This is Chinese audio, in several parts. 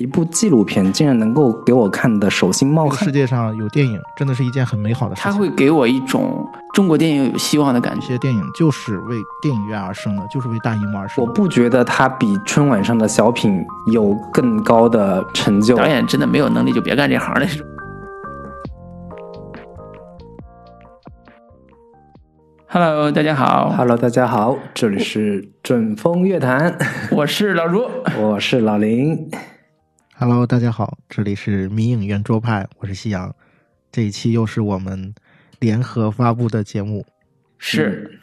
一部纪录片竟然能够给我看的手心冒汗。世界上有电影，真的是一件很美好的事情。它会给我一种中国电影有希望的感觉。这些电影就是为电影院而生的，就是为大荧幕而生。我不觉得它比春晚上的小品有更高的成就。导演真的没有能力就别干这行了。Hello，大家好。Hello，大家好，这里是准风乐坛，我是老朱，我是老林。Hello，大家好，这里是迷影圆桌派，我是夕阳。这一期又是我们联合发布的节目，是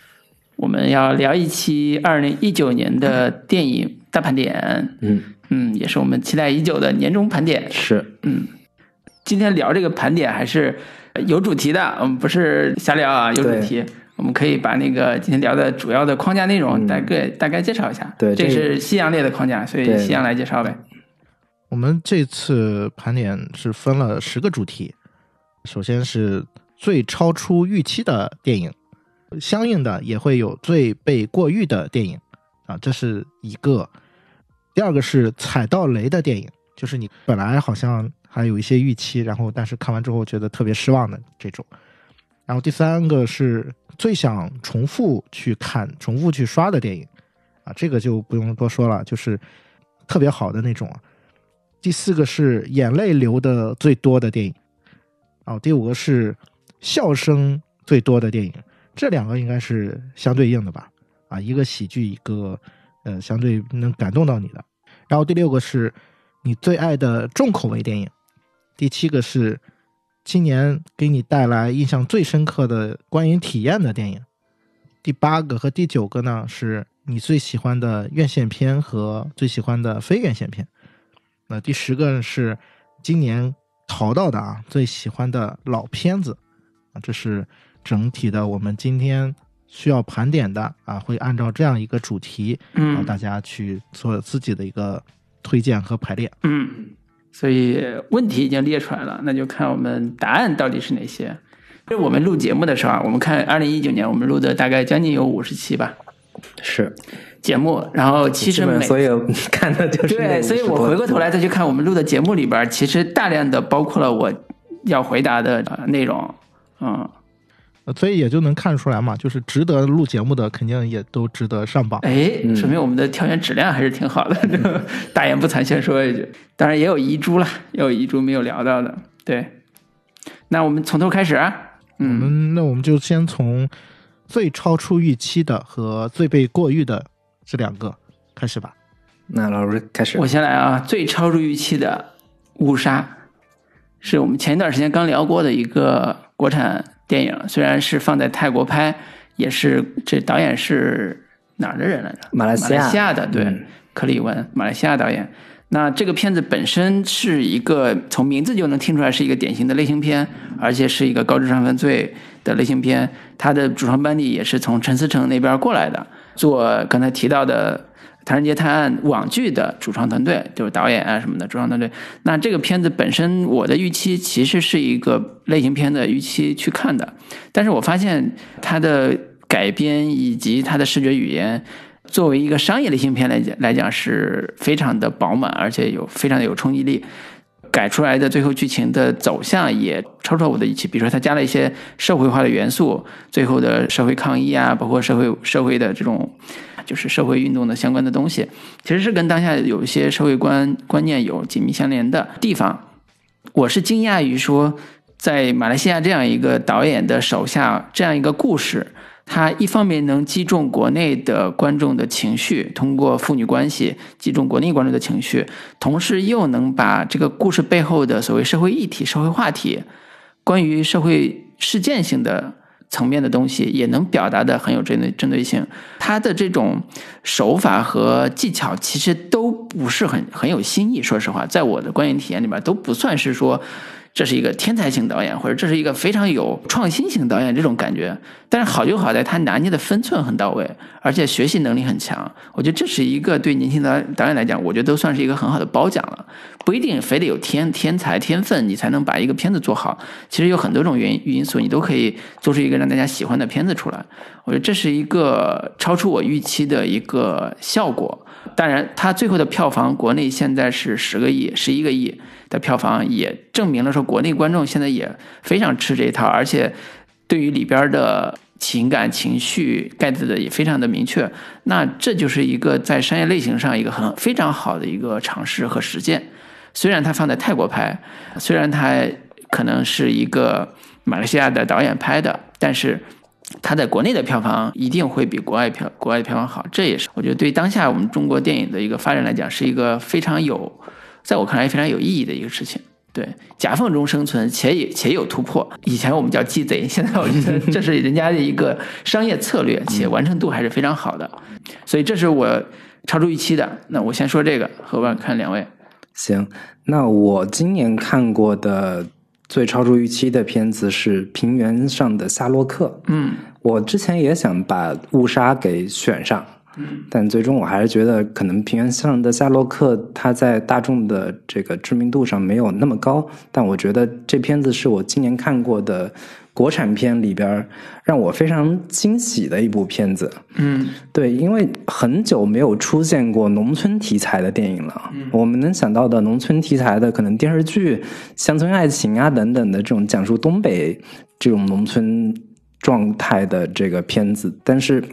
我们要聊一期二零一九年的电影大盘点。嗯嗯，也是我们期待已久的年终盘点。是嗯，今天聊这个盘点还是有主题的，我们不是瞎聊啊，有主题。我们可以把那个今天聊的主要的框架内容大概大概介绍一下。对，这是夕阳列的框架，所以夕阳来介绍呗。我们这次盘点是分了十个主题，首先是最超出预期的电影，相应的也会有最被过誉的电影啊，这是一个。第二个是踩到雷的电影，就是你本来好像还有一些预期，然后但是看完之后觉得特别失望的这种。然后第三个是最想重复去看、重复去刷的电影啊，这个就不用多说了，就是特别好的那种。第四个是眼泪流的最多的电影，哦，第五个是笑声最多的电影，这两个应该是相对应的吧？啊，一个喜剧，一个呃相对能感动到你的。然后第六个是你最爱的重口味电影，第七个是今年给你带来印象最深刻的观影体验的电影，第八个和第九个呢是你最喜欢的院线片和最喜欢的非院线片。那第十个是今年淘到的啊，最喜欢的老片子啊，这是整体的我们今天需要盘点的啊，会按照这样一个主题，嗯，大家去做自己的一个推荐和排列，嗯，所以问题已经列出来了，那就看我们答案到底是哪些。就我们录节目的时候啊，我们看二零一九年我们录的大概将近有五十期吧，是。节目，然后其实每所有 看的就是对，所以我回过头来再去看我们录的节目里边，其实大量的包括了我要回答的内容，嗯，所以也就能看出来嘛，就是值得录节目的，肯定也都值得上榜。哎，说明我们的挑选质量还是挺好的。大言不惭，先说一句，当然也有遗珠了，也有遗珠没有聊到的。对，那我们从头开始，嗯，那我们就先从最超出预期的和最被过誉的。这两个开始吧，那老师开始。我先来啊，最超出预期的《误杀》是我们前一段时间刚聊过的一个国产电影，虽然是放在泰国拍，也是这导演是哪儿的人来着？马来西亚，马来西亚的，对，克里文，马来西亚导演。那这个片子本身是一个从名字就能听出来是一个典型的类型片，而且是一个高智商犯罪的类型片。它的主创班底也是从陈思诚那边过来的。做刚才提到的《唐人街探案》网剧的主创团队，就是导演啊什么的主创团队。那这个片子本身，我的预期其实是一个类型片的预期去看的，但是我发现它的改编以及它的视觉语言，作为一个商业类型片来讲来讲是非常的饱满，而且有非常的有冲击力。改出来的最后剧情的走向也超出了我的预期，比如说他加了一些社会化的元素，最后的社会抗议啊，包括社会社会的这种就是社会运动的相关的东西，其实是跟当下有一些社会观观念有紧密相连的地方。我是惊讶于说，在马来西亚这样一个导演的手下，这样一个故事。他一方面能击中国内的观众的情绪，通过父女关系击中国内观众的情绪，同时又能把这个故事背后的所谓社会议题、社会话题，关于社会事件性的层面的东西，也能表达的很有针对针对性。他的这种手法和技巧其实都不是很很有新意，说实话，在我的观影体验里面都不算是说。这是一个天才型导演，或者这是一个非常有创新型导演这种感觉。但是好就好在他拿捏的分寸很到位，而且学习能力很强。我觉得这是一个对年轻导导演来讲，我觉得都算是一个很好的褒奖了。不一定非得有天天才天分，你才能把一个片子做好。其实有很多种原因因素，你都可以做出一个让大家喜欢的片子出来。我觉得这是一个超出我预期的一个效果。当然，他最后的票房国内现在是十个亿、十一个亿的票房，也证明了说国内观众现在也非常吃这一套，而且对于里边的情感情绪 get 的也非常的明确。那这就是一个在商业类型上一个很非常好的一个尝试和实践。虽然它放在泰国拍，虽然它可能是一个马来西亚的导演拍的，但是。它在国内的票房一定会比国外票国外的票房好，这也是我觉得对当下我们中国电影的一个发展来讲，是一个非常有，在我看来非常有意义的一个事情。对，夹缝中生存，且也且有突破。以前我们叫鸡贼，现在我觉得 这是人家的一个商业策略，且完成度还是非常好的。所以这是我超出预期的。那我先说这个，后边看两位。行，那我今年看过的。最超出预期的片子是《平原上的夏洛克》。嗯，我之前也想把《误杀》给选上，嗯，但最终我还是觉得，可能《平原上的夏洛克》它在大众的这个知名度上没有那么高。但我觉得这片子是我今年看过的。国产片里边让我非常惊喜的一部片子，嗯，对，因为很久没有出现过农村题材的电影了。我们能想到的农村题材的，可能电视剧、乡村爱情啊等等的这种讲述东北这种农村状态的这个片子，但是《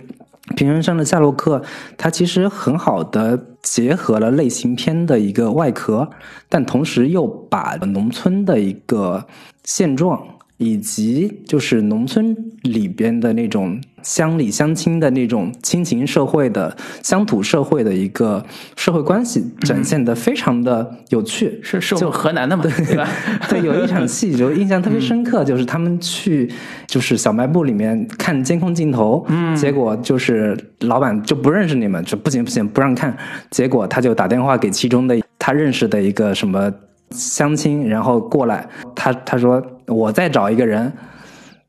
平原上的夏洛克》它其实很好的结合了类型片的一个外壳，但同时又把农村的一个现状。以及就是农村里边的那种乡里乡亲的那种亲情社会的乡土社会的一个社会关系，展现的非常的有趣。是是就河南的嘛，对吧？对，有一场戏就印象特别深刻，就是他们去就是小卖部里面看监控镜头，嗯，结果就是老板就不认识你们，就不行不行不让看。结果他就打电话给其中的他认识的一个什么。相亲，然后过来，他他说我再找一个人，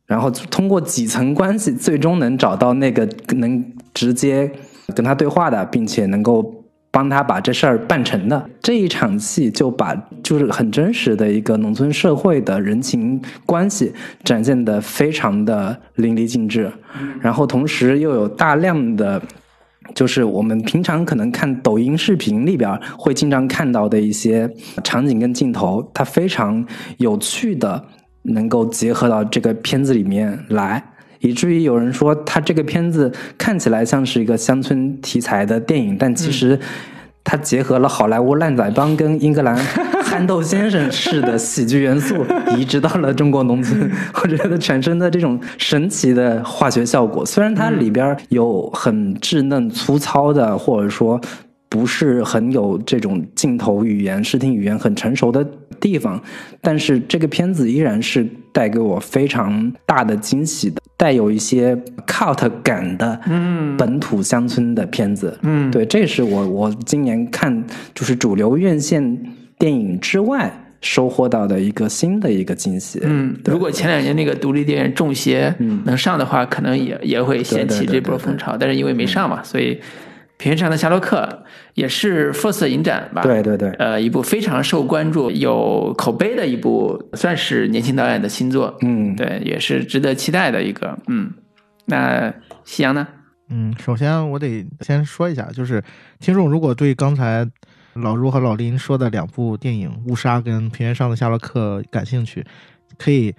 然后通过几层关系，最终能找到那个能直接跟他对话的，并且能够帮他把这事儿办成的这一场戏，就把就是很真实的一个农村社会的人情关系展现的非常的淋漓尽致，然后同时又有大量的。就是我们平常可能看抖音视频里边会经常看到的一些场景跟镜头，它非常有趣的能够结合到这个片子里面来，以至于有人说它这个片子看起来像是一个乡村题材的电影，但其实。它结合了好莱坞烂仔帮跟英格兰憨豆先生式的喜剧元素，移植到了中国农村，我觉得产生的这种神奇的化学效果。虽然它里边有很稚嫩粗糙的，或者说不是很有这种镜头语言、视听语言很成熟的地方，但是这个片子依然是带给我非常大的惊喜的。带有一些 cult 感的，嗯，本土乡村的片子，嗯，对，这是我我今年看就是主流院线电影之外收获到的一个新的一个惊喜。嗯，如果前两年那个独立电影《中邪》能上的话，可能也也会掀起这波风潮，但是因为没上嘛，所以。平原上的夏洛克也是 First 影展吧？对对对，呃，一部非常受关注、有口碑的一部，算是年轻导演的新作。嗯，对，也是值得期待的一个。嗯，那夕阳呢？嗯，首先我得先说一下，就是听众如果对刚才老朱和老林说的两部电影《误杀》跟《平原上的夏洛克》感兴趣，可以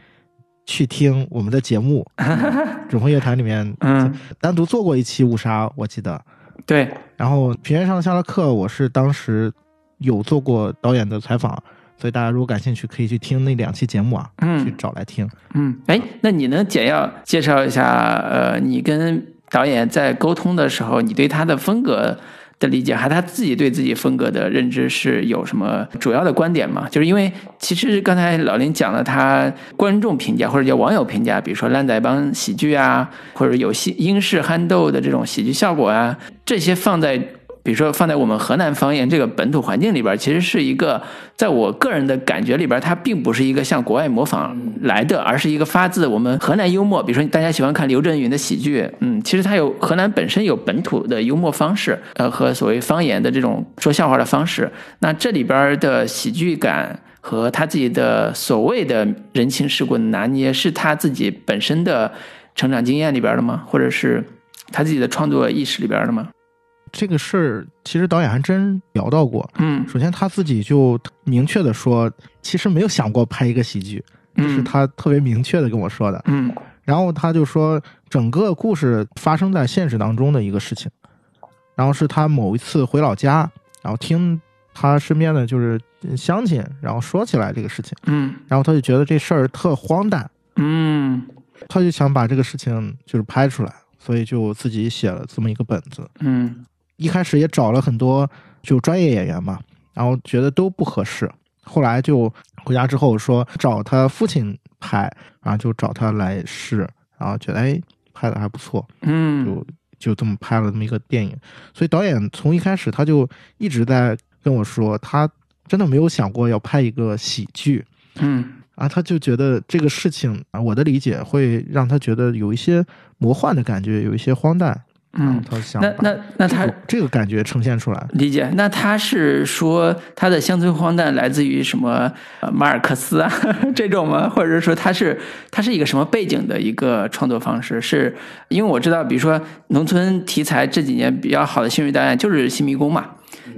去听我们的节目 《准风乐坛》里面，嗯，单独做过一期《误杀》，我记得。对，然后《平原上的夏洛克》，我是当时有做过导演的采访，所以大家如果感兴趣，可以去听那两期节目啊，嗯，去找来听。嗯，哎，那你能简要介绍一下，呃，你跟导演在沟通的时候，你对他的风格的理解，还他自己对自己风格的认知是有什么主要的观点吗？就是因为其实刚才老林讲了，他观众评价或者叫网友评价，比如说烂仔帮喜剧啊，或者有戏英式憨豆的这种喜剧效果啊，这些放在。比如说，放在我们河南方言这个本土环境里边，其实是一个，在我个人的感觉里边，它并不是一个向国外模仿来的，而是一个发自我们河南幽默。比如说，大家喜欢看刘震云的喜剧，嗯，其实他有河南本身有本土的幽默方式，呃，和所谓方言的这种说笑话的方式。那这里边的喜剧感和他自己的所谓的人情世故的拿捏，是他自己本身的成长经验里边的吗？或者是他自己的创作意识里边的吗？这个事儿，其实导演还真聊到过。嗯。首先他自己就明确的说，其实没有想过拍一个喜剧，这是嗯他特别明确的跟我说的。嗯。然后他就说，整个故事发生在现实当中的一个事情，然后是他某一次回老家，然后听他身边的就是乡亲，然后说起来这个事情，嗯。然后他就觉得这事儿特荒诞，嗯。他就想把这个事情就是拍出来，所以就自己写了这么一个本子。嗯一开始也找了很多就专业演员嘛，然后觉得都不合适，后来就回家之后说找他父亲拍，然后就找他来试，然后觉得哎拍的还不错，嗯。就就这么拍了这么一个电影。所以导演从一开始他就一直在跟我说，他真的没有想过要拍一个喜剧。嗯。啊，他就觉得这个事情啊，我的理解会让他觉得有一些魔幻的感觉，有一些荒诞，嗯，他想那那那他这个这个感觉呈现出来。理解，那他是说他的乡村荒诞来自于什么呃马尔克斯啊 这种吗？或者是说他是他是一个什么背景的一个创作方式？是因为我知道，比如说农村题材这几年比较好的新锐导演就是新迷宫嘛，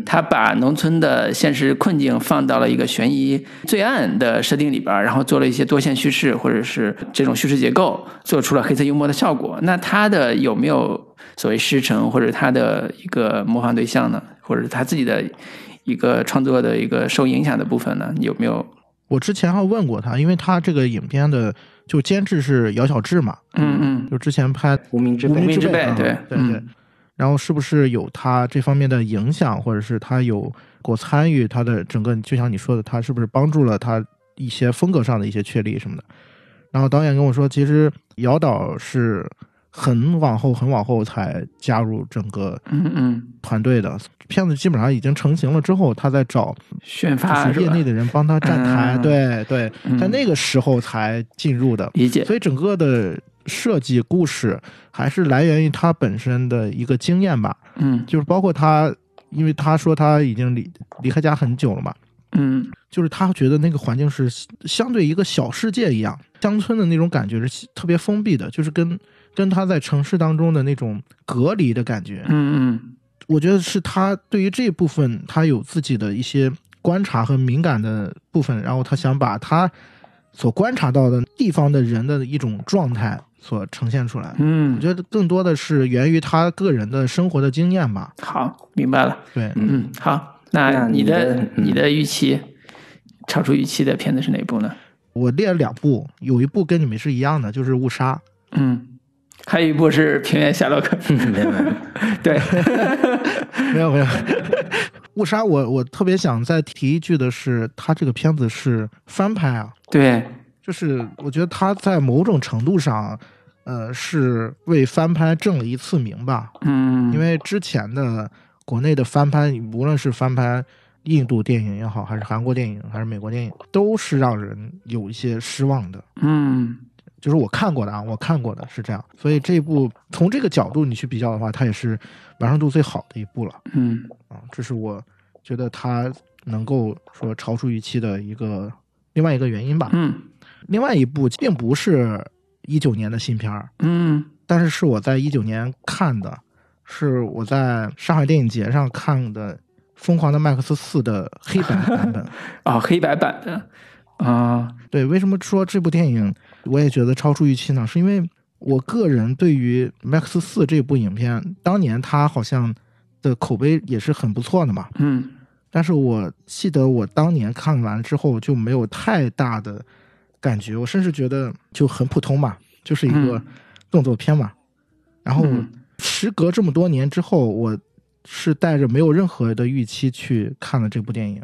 他把农村的现实困境放到了一个悬疑罪案的设定里边儿，然后做了一些多线叙事或者是这种叙事结构，做出了黑色幽默的效果。那他的有没有所谓师承或者他的一个模仿对象呢？或者是他自己的一个创作的一个受影响的部分呢？你有没有？我之前还问过他，因为他这个影片的就监制是姚晓志嘛，嗯嗯就之前拍《无名之辈无名之辈啊对对嗯对。然后是不是有他这方面的影响，或者是他有过参与他的整个，就像你说的，他是不是帮助了他一些风格上的一些确立什么的？然后导演跟我说，其实姚导是很往后、很往后才加入整个团队的，片子基本上已经成型了之后，他再找宣发业？内的人帮他站台，嗯对对，嗯在那个时候才进入的，理解。所以整个的设计故事还是来源于他本身的一个经验吧，嗯。就是包括他，因为他说他已经离离开家很久了嘛，嗯。就是他觉得那个环境是相对一个小世界一样，乡村的那种感觉是特别封闭的，就是跟跟他在城市当中的那种隔离的感觉，嗯嗯。我觉得是他对于这部分他有自己的一些观察和敏感的部分，然后他想把他所观察到的地方的人的一种状态所呈现出来。嗯我嗯，觉得更多的是源于他个人的生活的经验吧。好，明白了。对，嗯，好，那那你的你的你的预期，超出预期的片子是哪部呢？我列了两部，有一部跟你们是一样的，就是《误杀》。嗯，还有一部是《平原夏洛克》。没有没有对，没有 没有，误杀我我特别想再提一句的是，他这个片子是翻拍啊，对，就是我觉得他在某种程度上，呃，是为翻拍正了一次名吧。嗯，因为之前的国内的翻拍，无论是翻拍印度电影也好，还是韩国电影，还是美国电影，都是让人有一些失望的。嗯就是我看过的啊，我看过的是这样，所以这一部从这个角度你去比较的话，它也是完成度最好的一部了嗯啊。这是我觉得它能够说超出预期的一个另外一个原因吧。嗯另外一部并不是一九年的新片儿，嗯但是是我在一九年看的，是我在上海电影节上看的《疯狂的麦克斯四》的黑白版本。哦，黑白版的啊，对，为什么说这部电影我也觉得超出预期呢？是因为我个人对于《麦克斯四》这部影片，当年它好像的口碑也是很不错的嘛。嗯但是我记得我当年看完之后就没有太大的感觉，我甚至觉得就很普通嘛，就是一个嗯动作片嘛。然后嗯时隔这么多年之后，我是带着没有任何的预期去看了这部电影，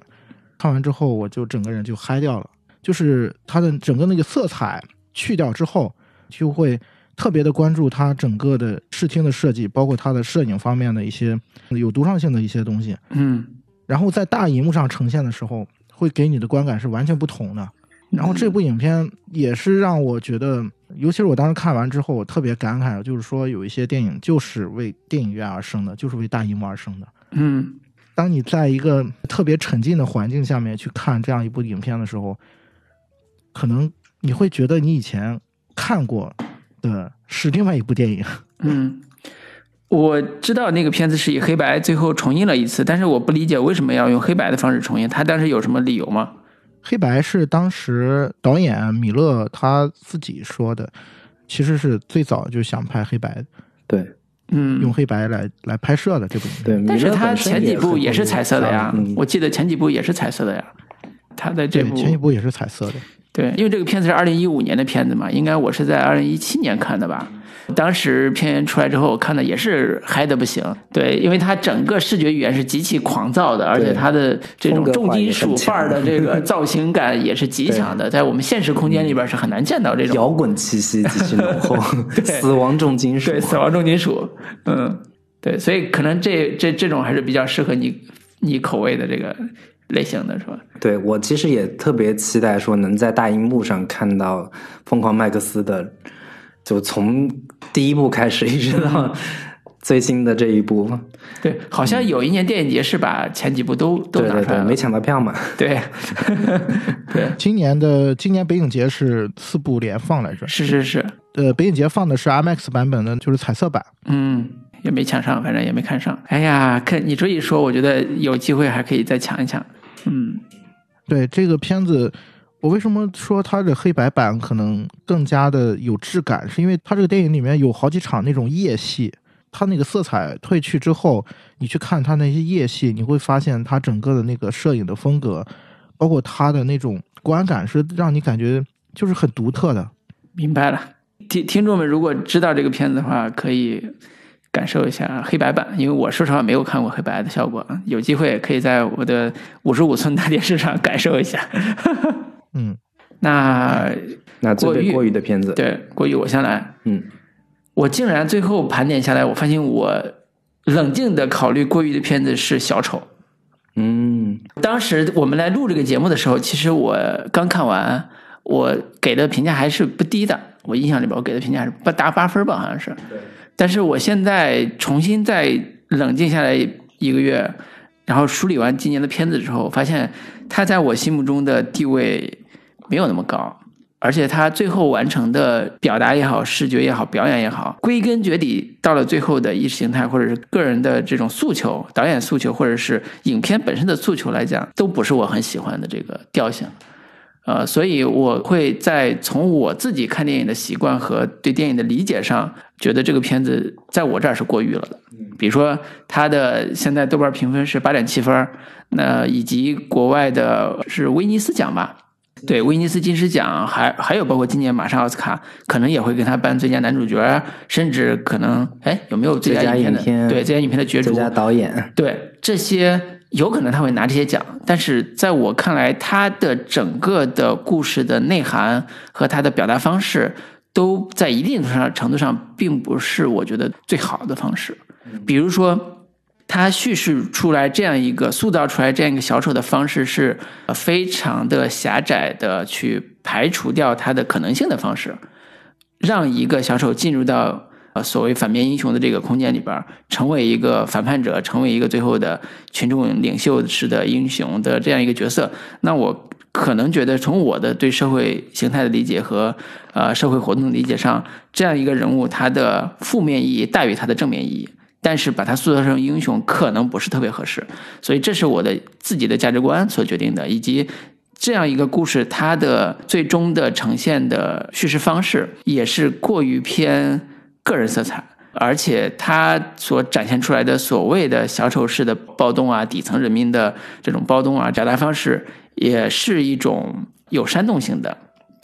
看完之后我就整个人就嗨掉了，就是它的整个那个色彩去掉之后，就会特别的关注它整个的视听的设计，包括它的摄影方面的一些有独创性的一些东西。嗯然后在大荧幕上呈现的时候，会给你的观感是完全不同的。然后这部影片也是让我觉得，尤其是我当时看完之后，我特别感慨，就是说有一些电影就是为电影院而生的，就是为大荧幕而生的。嗯当你在一个特别沉浸的环境下面去看这样一部影片的时候，可能你会觉得你以前看过的是另外一部电影。嗯，我知道那个片子是以黑白最后重映了一次，但是我不理解为什么要用黑白的方式重映，他当时有什么理由吗？黑白是当时导演米勒他自己说的，其实是最早就想拍黑白，对嗯，用黑白来来拍摄的这部影片。对，但是他前几部也是彩色的呀，嗯我记得前几部也是彩色的呀。他的这对，部前几部也是彩色的。对，因为这个片子是二零一五年的片子嘛，应该我是在二零一七年看的吧。当时片源出来之后，我看的也是嗨的不行。对，因为它整个视觉语言是极其狂躁的，而且它的这种重金属范儿的这个造型感也是极强的，在我们现实空间里边是很难见到这种。摇滚气息极其浓厚，死亡重金属。对，死亡重金属，嗯，对，所以可能这这这种还是比较适合你你口味的这个类型的是吧？对我其实也特别期待说能在大荧幕上看到疯狂麦克斯的，就从第一部开始一直到最新的这一部。对，好像有一年电影节是把前几部都都拿出来了，没抢到票嘛。对，对，今年的今年北影节是四部连放来着，是是是，呃，北影节放的是 IMAX 版本的，就是彩色版。嗯，也没抢上，反正也没看上。哎呀，看你这一说，我觉得有机会还可以再抢一抢。嗯，对这个片子，我为什么说它的黑白版可能更加的有质感？是因为它这个电影里面有好几场那种夜戏，它那个色彩褪去之后，你去看它那些夜戏，你会发现它整个的那个摄影的风格，包括它的那种观感，是让你感觉就是很独特的。明白了。听听众们如果知道这个片子的话，可以感受一下黑白版，因为我说实话没有看过黑白的效果，有机会可以在我的五十五寸大电视上感受一下。嗯，那那最被过誉过于的片子，对过于我先来，嗯，我竟然最后盘点下来，我发现我冷静的考虑过于的片子是小丑。嗯，当时我们来录这个节目的时候，其实我刚看完，我给的评价还是不低的。我印象里边，我给的评价还是不达八分吧，好像是。但是我现在重新再冷静下来一个月，然后梳理完今年的片子之后，发现他在我心目中的地位没有那么高，而且他最后完成的表达也好、视觉也好、表演也好，归根结底到了最后的意识形态或者是个人的这种诉求、导演诉求，或者是影片本身的诉求来讲，都不是我很喜欢的这个调性。呃，所以我会在从我自己看电影的习惯和对电影的理解上，觉得这个片子在我这儿是过誉了的。比如说，它的现在豆瓣评分是八点七分，那以及国外的是威尼斯奖吧？对，威尼斯金狮奖，还还有包括今年马上奥斯卡，可能也会给他颁最佳男主角，甚至可能哎有没有最最佳影片的？影片对，最佳影片的角逐最，佳导演，对这些有可能他会拿这些奖，但是在我看来，他的整个的故事的内涵和他的表达方式，都在一定程度上程度上并不是我觉得最好的方式。比如说，他叙事出来这样一个塑造出来这样一个小丑的方式是非常的狭窄的，去排除掉他的可能性的方式，让一个小丑进入到呃所谓反面英雄的这个空间里边，成为一个反叛者，成为一个最后的群众领袖式的英雄的这样一个角色。那我可能觉得，从我的对社会形态的理解和呃社会活动的理解上，这样一个人物，他的负面意义大于他的正面意义。但是把他塑造成英雄，可能不是特别合适，所以这是我的自己的价值观所决定的，以及这样一个故事，它的最终的呈现的叙事方式也是过于偏个人色彩，而且它所展现出来的所谓的小丑式的暴动啊，底层人民的这种暴动啊，表达方式也是一种有煽动性的。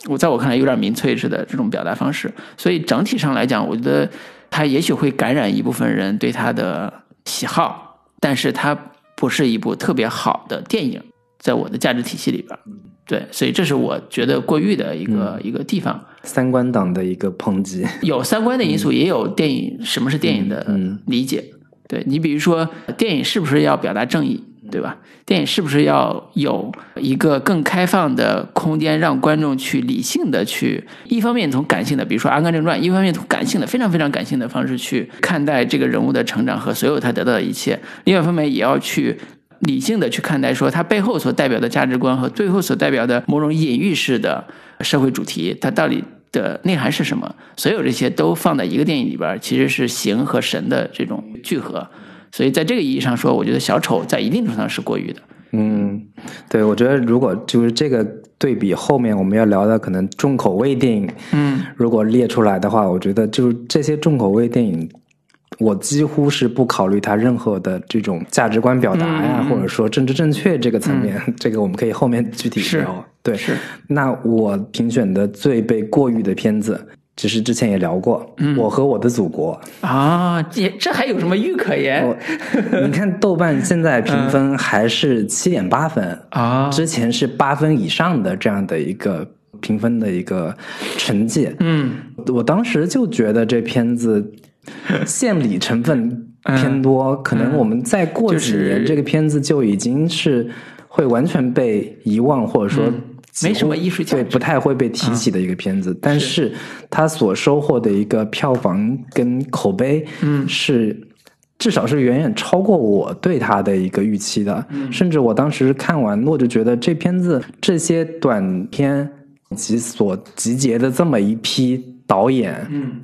我在我看来有点民粹式的这种表达方式，所以整体上来讲，我觉得它也许会感染一部分人对它的喜好，但是它不是一部特别好的电影，在我的价值体系里边，对，所以这是我觉得过誉的一个、一个地方。三观党的一个抨击。有三观的因素，也有电影什么是电影的嗯理解。对你比如说，电影是不是要表达正义，对吧？电影是不是要有一个更开放的空间，让观众去理性的去，一方面从感性的，比如说《阿甘正传》，一方面从感性的非常非常感性的方式去看待这个人物的成长和所有他得到的一切；另外一方面也要去理性的去看待，说他背后所代表的价值观和最后所代表的某种隐喻式的社会主题，它到底的内涵是什么？所有这些都放在一个电影里边，其实是形和神的这种聚合。所以在这个意义上说，我觉得小丑在一定程度上是过誉的。嗯，对，我觉得如果就是这个对比后面我们要聊的可能重口味电影，嗯，如果列出来的话，我觉得就是这些重口味电影，我几乎是不考虑它任何的这种价值观表达呀，或者说政治正确这个层面，这个我们可以后面具体聊。对，是那我评选的最被过誉的片子，其实之前也聊过，嗯。我和我的祖国》。啊，这这还有什么誉可言？你看豆瓣现在评分还是七点八分，啊？之前是八分以上的这样的一个评分的一个成绩。嗯。我当时就觉得这片子献礼成分偏多，可能我们再过几年，这个片子就已经是会完全被遗忘，或者说嗯没什么艺术价值。对，不太会被提起的一个片子。但是。它所收获的一个票房跟口碑，嗯。是。至少是远远超过我对它的一个预期的，嗯。甚至我当时看完，我就觉得这片子这些短片以及所集结的这么一批导演，嗯。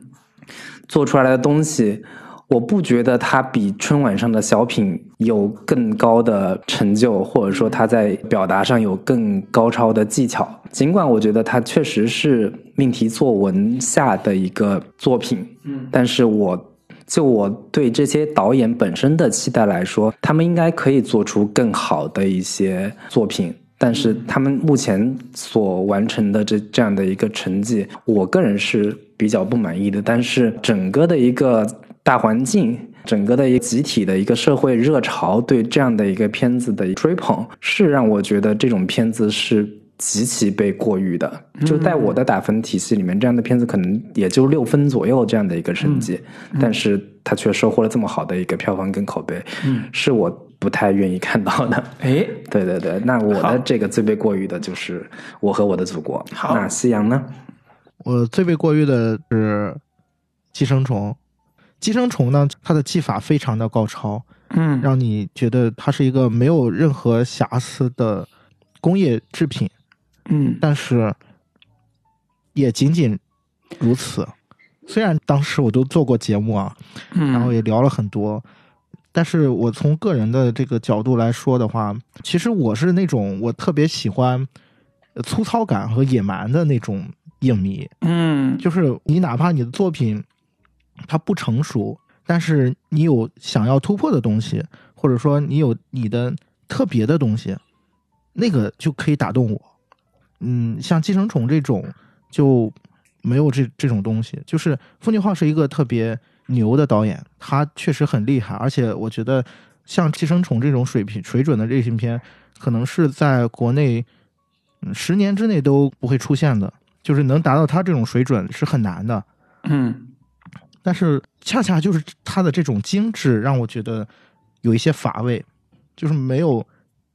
做出来的东西，我不觉得他比春晚上的小品有更高的成就，或者说他在表达上有更高超的技巧。尽管我觉得他确实是命题作文下的一个作品，嗯但是我就我对这些导演本身的期待来说，他们应该可以做出更好的一些作品。但是他们目前所完成的这这样的一个成绩，我个人是比较不满意的。但是整个的一个大环境，整个的一个集体的一个社会热潮对这样的一个片子的追捧，是让我觉得这种片子是极其被过誉的。就在我的打分体系里面，这样的片子可能也就六分左右这样的一个成绩，但是它却收获了这么好的一个票房跟口碑，嗯，是我不太愿意看到的。哎，对对对，那我的这个最被过誉的就是我和我的祖国。好那夕阳呢？我最被过誉的是寄生虫。寄生虫呢，它的技法非常的高超，嗯。让你觉得它是一个没有任何瑕疵的工业制品，嗯。但是也仅仅如此。虽然当时我都做过节目啊，嗯，然后也聊了很多，但是我从个人的这个角度来说的话，其实我是那种我特别喜欢呃粗糙感和野蛮的那种影迷，嗯。就是你哪怕你的作品它不成熟，但是你有想要突破的东西，或者说你有你的特别的东西，那个就可以打动我。嗯，像《寄生虫》这种就没有这这种东西。就是奉俊昊是一个特别牛的导演，他确实很厉害，而且我觉得像《寄生虫》这种水平水准的类型片，可能是在国内十年之内都不会出现的。就是能达到他这种水准是很难的，嗯但是恰恰就是它的这种精致，让我觉得有一些乏味，就是没有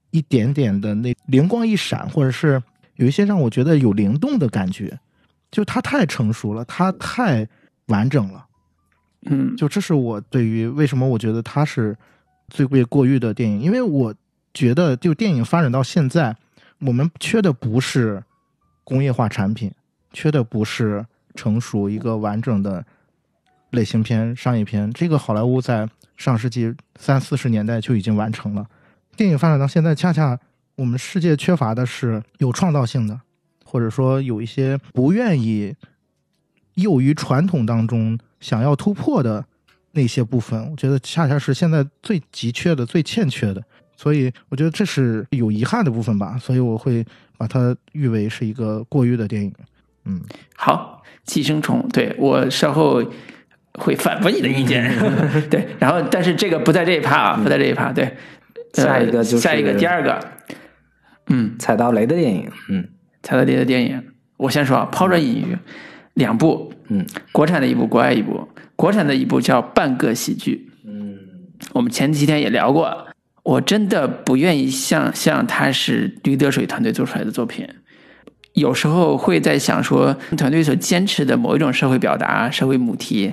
一点点的那灵光一闪，或者是有一些让我觉得有灵动的感觉。就它太成熟了，它太完整了。嗯，就这是我对于为什么我觉得它是最被过誉的电影，因为我觉得就电影发展到现在，我们缺的不是工业化产品，缺的不是成熟一个完整的类型片、商业片。这个好莱坞在上世纪三四十年代就已经完成了。电影发展到现在，恰恰我们世界缺乏的是有创造性的，或者说有一些不愿意囿于传统当中想要突破的那些部分，我觉得恰恰是现在最急缺的、最欠缺的。所以我觉得这是有遗憾的部分吧，所以我会把它誉为是一个过誉的电影。嗯，好，寄生虫，对我稍后会反驳你的意见，对，然后但是这个不在这一趴啊，不在这一趴，对，呃下一个就是下一个第二个，嗯，踩到雷的电影，嗯。踩到雷的电影，我先说啊，抛砖引玉，两部，嗯。国产的一部，国外一部。国产的一部叫《半个喜剧》，嗯。我们前几天也聊过，我真的不愿意像像他是驴得水团队做出来的作品。有时候会在想说，团队所坚持的某一种社会表达、社会母题，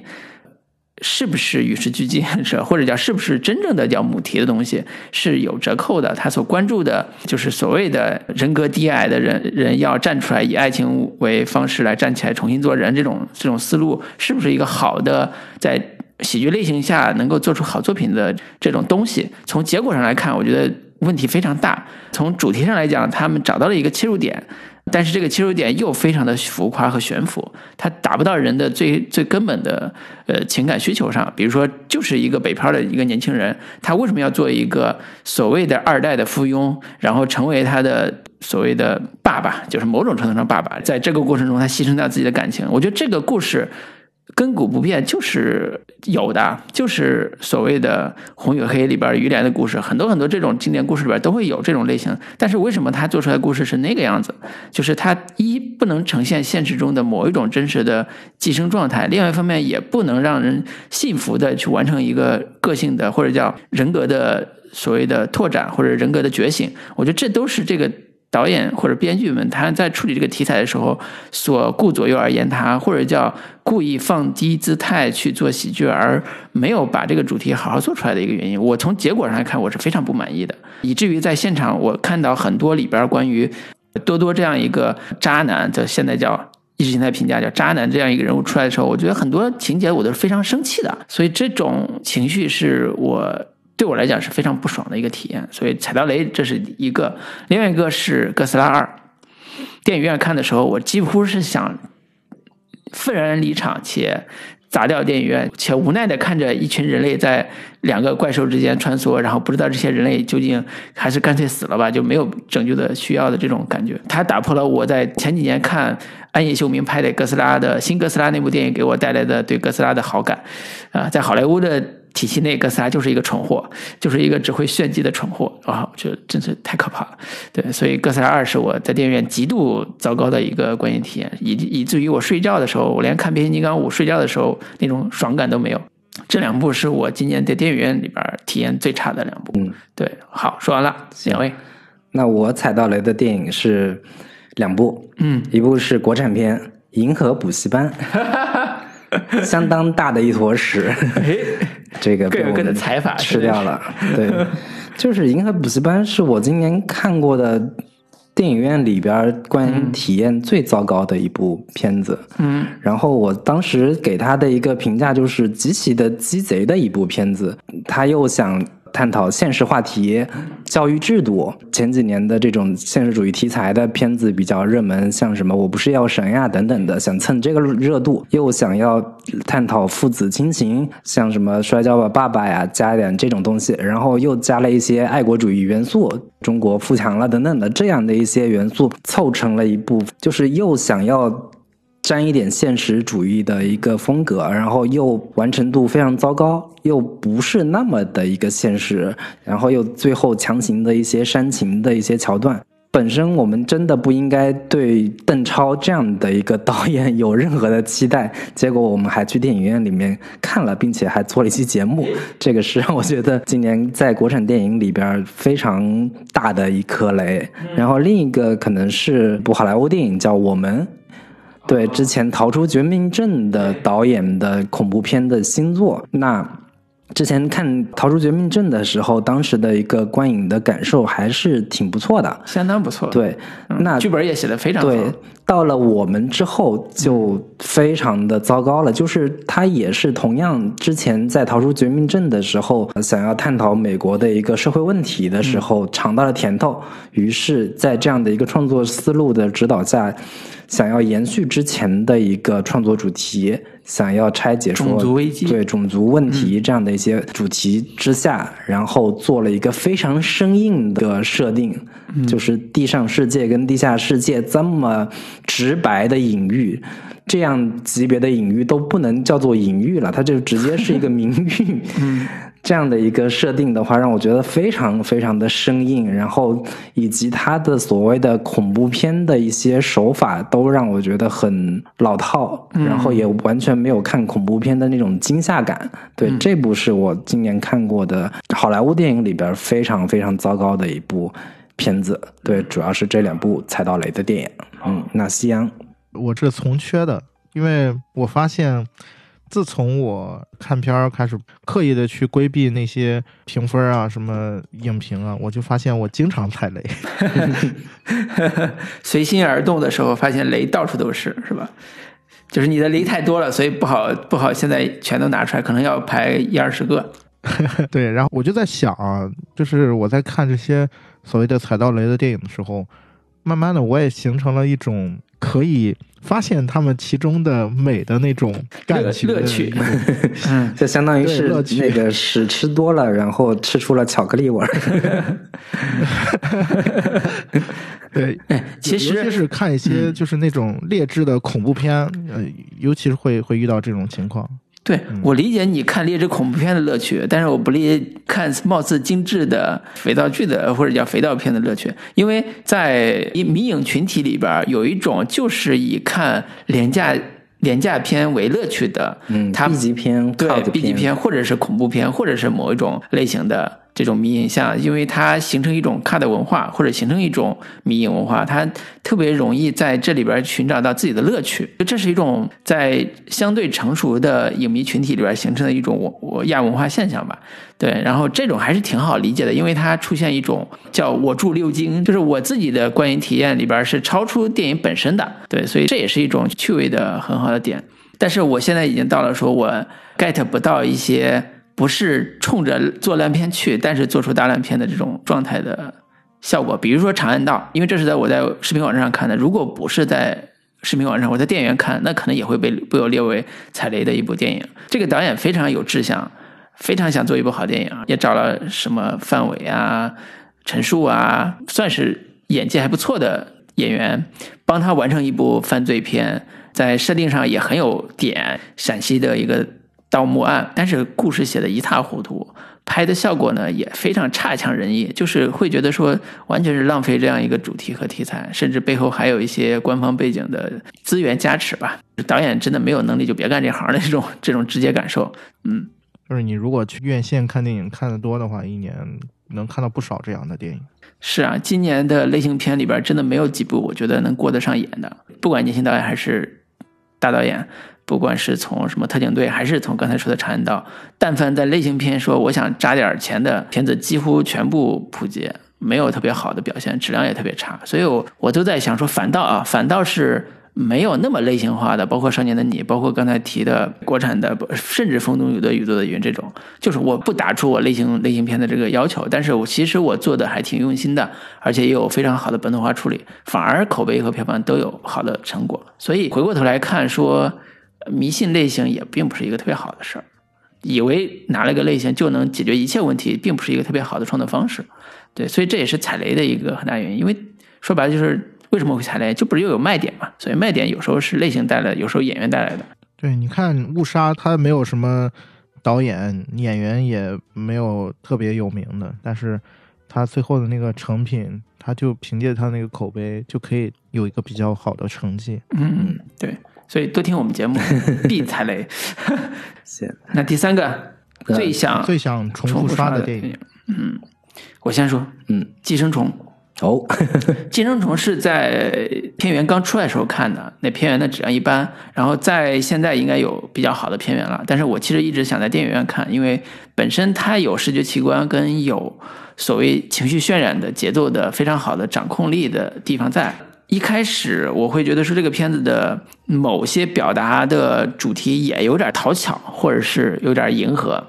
是不是与时俱进，或者叫是不是真正的叫母题的东西是有折扣的。他所关注的就是所谓的人格低矮的人人要站出来，以爱情为方式来站起来，重新做人，这种这种思路是不是一个好的在喜剧类型下能够做出好作品的这种东西？从结果上来看，我觉得问题非常大。从主题上来讲，他们找到了一个切入点。但是这个切入点又非常的浮夸和悬浮，它达不到人的最最根本的呃情感需求上。比如说，就是一个北漂的一个年轻人，他为什么要做一个所谓的二代的附庸，然后成为他的所谓的爸爸，就是某种程度上爸爸，在这个过程中他牺牲掉自己的感情。我觉得这个故事。亘古不变，就是有的，就是所谓的《红与黑》里边于连的故事，很多很多这种经典故事里边都会有这种类型。但是为什么他做出来故事是那个样子？就是他一不能呈现现实中的某一种真实的寄生状态，另外一方面也不能让人信服的去完成一个个性的或者叫人格的所谓的拓展或者人格的觉醒。我觉得这都是这个。导演或者编剧们，他在处理这个题材的时候，所顾左右而言他，或者叫故意放低姿态去做喜剧，而没有把这个主题好好做出来的一个原因。我从结果上来看，我是非常不满意的，以至于在现场我看到很多里边关于多多这样一个渣男，这现在叫意识形态评价叫渣男这样一个人物出来的时候，我觉得很多情节我都是非常生气的，所以这种情绪是我。对我来讲是非常不爽的一个体验，所以踩到雷这是一个，另外一个是哥斯拉二，电影院看的时候，我几乎是想愤然离场，且砸掉电影院，且无奈的看着一群人类在两个怪兽之间穿梭，然后不知道这些人类究竟还是干脆死了吧，就没有拯救的需要的这种感觉。它打破了我在前几年看安野秀明拍的哥斯拉的新哥斯拉那部电影给我带来的对哥斯拉的好感，啊，在好莱坞的。体系内，哥斯拉就是一个蠢货，就是一个只会炫技的蠢货啊！这真是太可怕了。对，所以哥斯拉二是我在电影院极度糟糕的一个观影体验，以以至于我睡觉的时候，我连看变形金刚五睡觉的时候那种爽感都没有。这两部是我今年在电影院里边体验最差的两部。嗯，对，好，说完了，两位。那我踩到雷的电影是两部，嗯，一部是国产片《银河补习班》。相当大的一坨屎，这个被我们的财阀吃掉了。对，就是《银河补习班》是我今年看过的电影院里边观影体验最糟糕的一部片子。嗯，然后我当时给他的一个评价就是极其的鸡贼的一部片子，他又想。探讨现实话题、教育制度。前几年的这种现实主义题材的片子比较热门，像什么《我不是药神》呀等等的，想蹭这个热度。又想要探讨父子亲情，像什么《摔跤吧，爸爸》呀，加一点这种东西。然后又加了一些爱国主义元素，中国富强了等等的这样的一些元素，凑成了一部，就是又想要。沾一点现实主义的一个风格，然后又完成度非常糟糕，又不是那么的一个现实，然后又最后强行的一些煽情的一些桥段。本身我们真的不应该对邓超这样的一个导演有任何的期待，结果我们还去电影院里面看了，并且还做了一期节目。这个是让我觉得今年在国产电影里边非常大的一颗雷。然后另一个可能是部好莱坞电影叫《我们》。对，之前《逃出绝命镇》的导演的恐怖片的新作，那之前看《逃出绝命镇》的时候，当时的一个观影的感受还是挺不错的，相当不错。对，那剧本也写的非常好。对，到了我们之后就非常的糟糕了，就是他也是同样之前在《逃出绝命镇》的时候，想要探讨美国的一个社会问题的时候尝到了甜头，于是，在这样的一个创作思路的指导下。想要延续之前的一个创作主题，想要拆解说种族危机。对种族问题这样的一些主题之下，然后做了一个非常生硬的设定，就是地上世界跟地下世界这么直白的隐喻，这样级别的隐喻都不能叫做隐喻了，它就直接是一个明喻。这样的一个设定的话，让我觉得非常非常的生硬，然后以及他的所谓的恐怖片的一些手法，都让我觉得很老套，然后也完全没有看恐怖片的那种惊吓感。对，这部是我今年看过的好莱坞电影里边非常非常糟糕的一部片子。对，主要是这两部踩到雷的电影。嗯，那夕阳，我这从缺的，因为我发现。自从我看片儿开始刻意的去规避那些评分啊、什么影评啊，我就发现我经常踩雷。随心而动的时候，发现雷到处都是，是吧？就是你的雷太多了，所以不好不好，现在全都拿出来，可能要排一二十个。对，然后我就在想啊，就是我在看这些所谓的踩到雷的电影的时候，慢慢的我也形成了一种可以发现他们其中的美的那种感情的乐趣 嗯，就相当于是乐趣那个屎吃多了，然后吃出了巧克力味儿。对，哎，其尤其是看一些就是那种劣质的恐怖片，呃，尤其是会会遇到这种情况。对我理解你看劣质恐怖片的乐趣，但是我不理解看貌似精致的肥皂剧的或者叫肥皂片的乐趣，因为在迷影群体里边有一种就是以看廉价廉价片为乐趣的，嗯它，B 级片、对 B 级片或者是恐怖片或者是某一种类型的这种迷影像，因为它形成一种 cut 文化或者形成一种迷影文化，它特别容易在这里边寻找到自己的乐趣。这是一种在相对成熟的影迷群体里边形成的一种我我亚文化现象吧。对，然后这种还是挺好理解的，因为它出现一种叫我住六经，就是我自己的观影体验里边是超出电影本身的。对，所以这也是一种趣味的很好的点。但是我现在已经到了说我 get 不到一些不是冲着做烂片去，但是做出大烂片的这种状态的效果。比如说《长安道》，因为这是在我在视频网站上看的，如果不是在视频网站，我在电影院看，那可能也会被被我列为踩雷的一部电影。这个导演非常有志向，非常想做一部好电影，也找了什么范伟啊、陈数啊，算是演技还不错的演员，帮他完成一部犯罪片，在设定上也很有点陕西的一个盗墓案，但是故事写的一塌糊涂，拍的效果呢也非常差强人意，就是会觉得说完全是浪费这样一个主题和题材，甚至背后还有一些官方背景的资源加持吧。导演真的没有能力就别干这行的这种这种直接感受，嗯。就是你如果去院线看电影看的多的话，一年能看到不少这样的电影。是啊，今年的类型片里边真的没有几部我觉得能过得上眼的，不管年轻导演还是大导演，不管是从什么特警队，还是从刚才说的《长安道》，但凡在类型片说我想扎点钱的片子，几乎全部扑街，没有特别好的表现，质量也特别差。所以我我都在想说，反倒啊，反倒是。没有那么类型化的，包括《少年的你》，包括刚才提的国产的，甚至《风中有的雨做的云》这种，就是我不打出我类型类型片的这个要求，但是我其实我做的还挺用心的，而且也有非常好的本土化处理，反而口碑和票房都有好的成果。所以回过头来看，说迷信类型也并不是一个特别好的事儿，以为拿了个类型就能解决一切问题，并不是一个特别好的创作方式。对，所以这也是踩雷的一个很大原因，因为说白了就是。为什么会踩雷？就不是又有卖点嘛？所以卖点有时候是类型带来的，有时候演员带来的。对，你看《误杀》，它没有什么导演、演员，也没有特别有名的，但是它最后的那个成品，它就凭借它那个口碑，就可以有一个比较好的成绩。嗯，对，所以多听我们节目，必踩雷。行，那第三个最想最想重复复刷的电影，嗯，我先说，嗯，《寄生虫》。哦，《寄生虫》是在片源刚出来的时候看的，那片源的质量一般，然后在现在应该有比较好的片源了。但是我其实一直想在电影院看，因为本身它有视觉奇观跟有所谓情绪渲染的节奏的非常好的掌控力的地方在。一开始我会觉得说这个片子的某些表达的主题也有点讨巧，或者是有点迎合，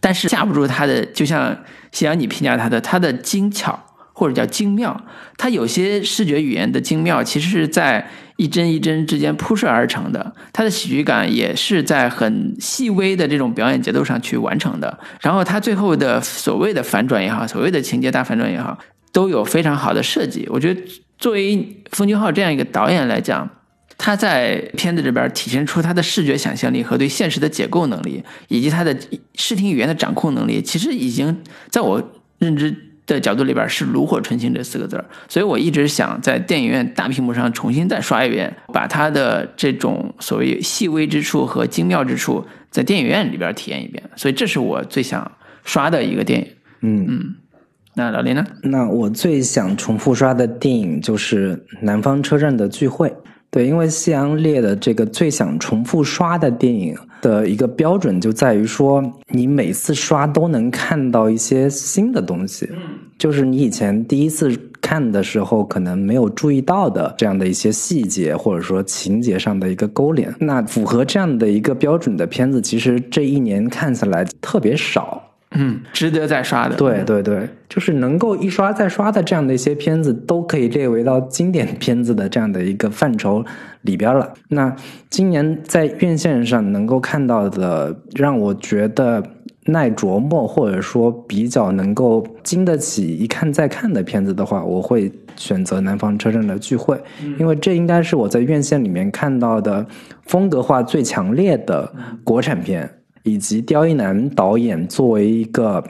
但是架不住它的，就像夕阳你评价它的，它的精巧。或者叫精妙，它有些视觉语言的精妙，其实是在一帧一帧之间铺设而成的。它的喜剧感也是在很细微的这种表演节奏上去完成的。然后它最后的所谓的反转也好，所谓的情节大反转也好，都有非常好的设计。我觉得作为奉俊昊这样一个导演来讲，他在片子里边体现出他的视觉想象力和对现实的解构能力，以及他的视听语言的掌控能力，其实已经在我认知。的角度里边是炉火纯青这四个字儿，所以我一直想在电影院大屏幕上重新再刷一遍，把他的这种所谓细微之处和精妙之处在电影院里边体验一遍，所以这是我最想刷的一个电影。嗯嗯，那老林呢？那我最想重复刷的电影就是《南方车站的聚会》。对，因为夕阳列的这个最想重复刷的电影，的一个标准就在于说，你每次刷都能看到一些新的东西，就是你以前第一次看的时候可能没有注意到的这样的一些细节，或者说情节上的一个勾连。那符合这样的一个标准的片子，其实这一年看下来特别少。嗯，值得再刷的。对对对，就是能够一刷再刷的这样的一些片子，都可以列为到经典片子的这样的一个范畴里边了。那今年在院线上能够看到的，让我觉得耐琢磨，或者说比较能够经得起一看再看的片子的话，我会选择《南方车站的聚会》，因为这应该是我在院线里面看到的风格化最强烈的国产片。以及刁一男导演作为一个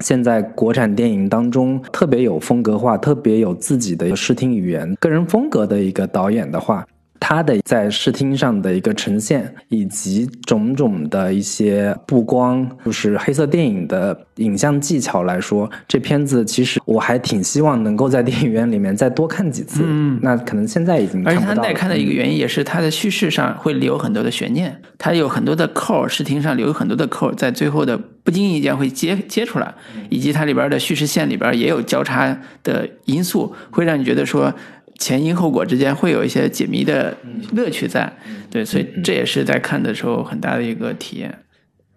现在国产电影当中特别有风格化、特别有自己的视听语言、个人风格的一个导演的话。它的在视听上的一个呈现，以及种种的一些布光，就是黑色电影的影像技巧来说，这片子其实我还挺希望能够在电影院里面再多看几次。嗯，那可能现在已经而且它耐看的一个原因，也是它的叙事上会留很多的悬念，它有很多的扣，视听上留有很多的扣，在最后的不经意间会接接出来，以及它里边的叙事线里边也有交叉的因素，会让你觉得说。前因后果之间会有一些解谜的乐趣在，对，所以这也是在看的时候很大的一个体验。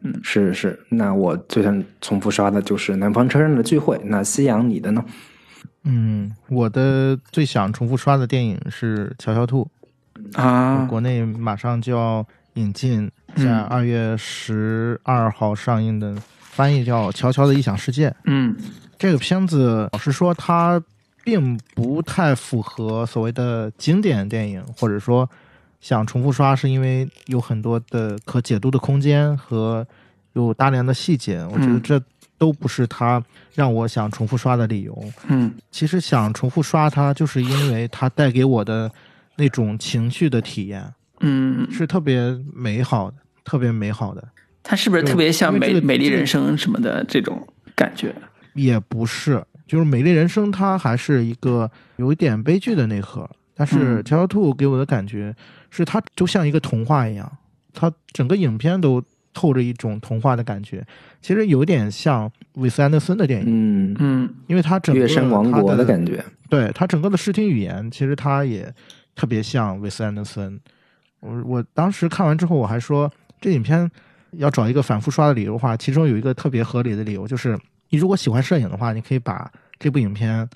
嗯，是是。那我最想重复刷的就是《南方车站的聚会》。那夕阳，你的呢？嗯，我的最想重复刷的电影是《乔乔兔》啊，国内马上就要引进，在二月十二号上映的，翻译叫《乔乔的异想世界》。嗯，这个片子老实说，它。并不太符合所谓的经典电影，或者说想重复刷，是因为有很多的可解读的空间和有大量的细节。我觉得这都不是它让我想重复刷的理由。嗯，其实想重复刷它，就是因为它带给我的那种情绪的体验，嗯，是特别美好的，特别美好的。它是不是特别像美美丽人生什么的这种感觉？也不是。就是《美丽人生》，它还是一个有一点悲剧的内核，但是《乔乔兔》给我的感觉是它就像一个童话一样，它整个影片都透着一种童话的感觉，其实有点像韦斯安德森的电影，嗯嗯，因为它整个月升王国的感觉，对它整个的视听语言，其实它也特别像韦斯安德森。我我当时看完之后，我还说这影片要找一个反复刷的理由的话，其中有一个特别合理的理由就是。你如果喜欢摄影的话，你可以把这部影片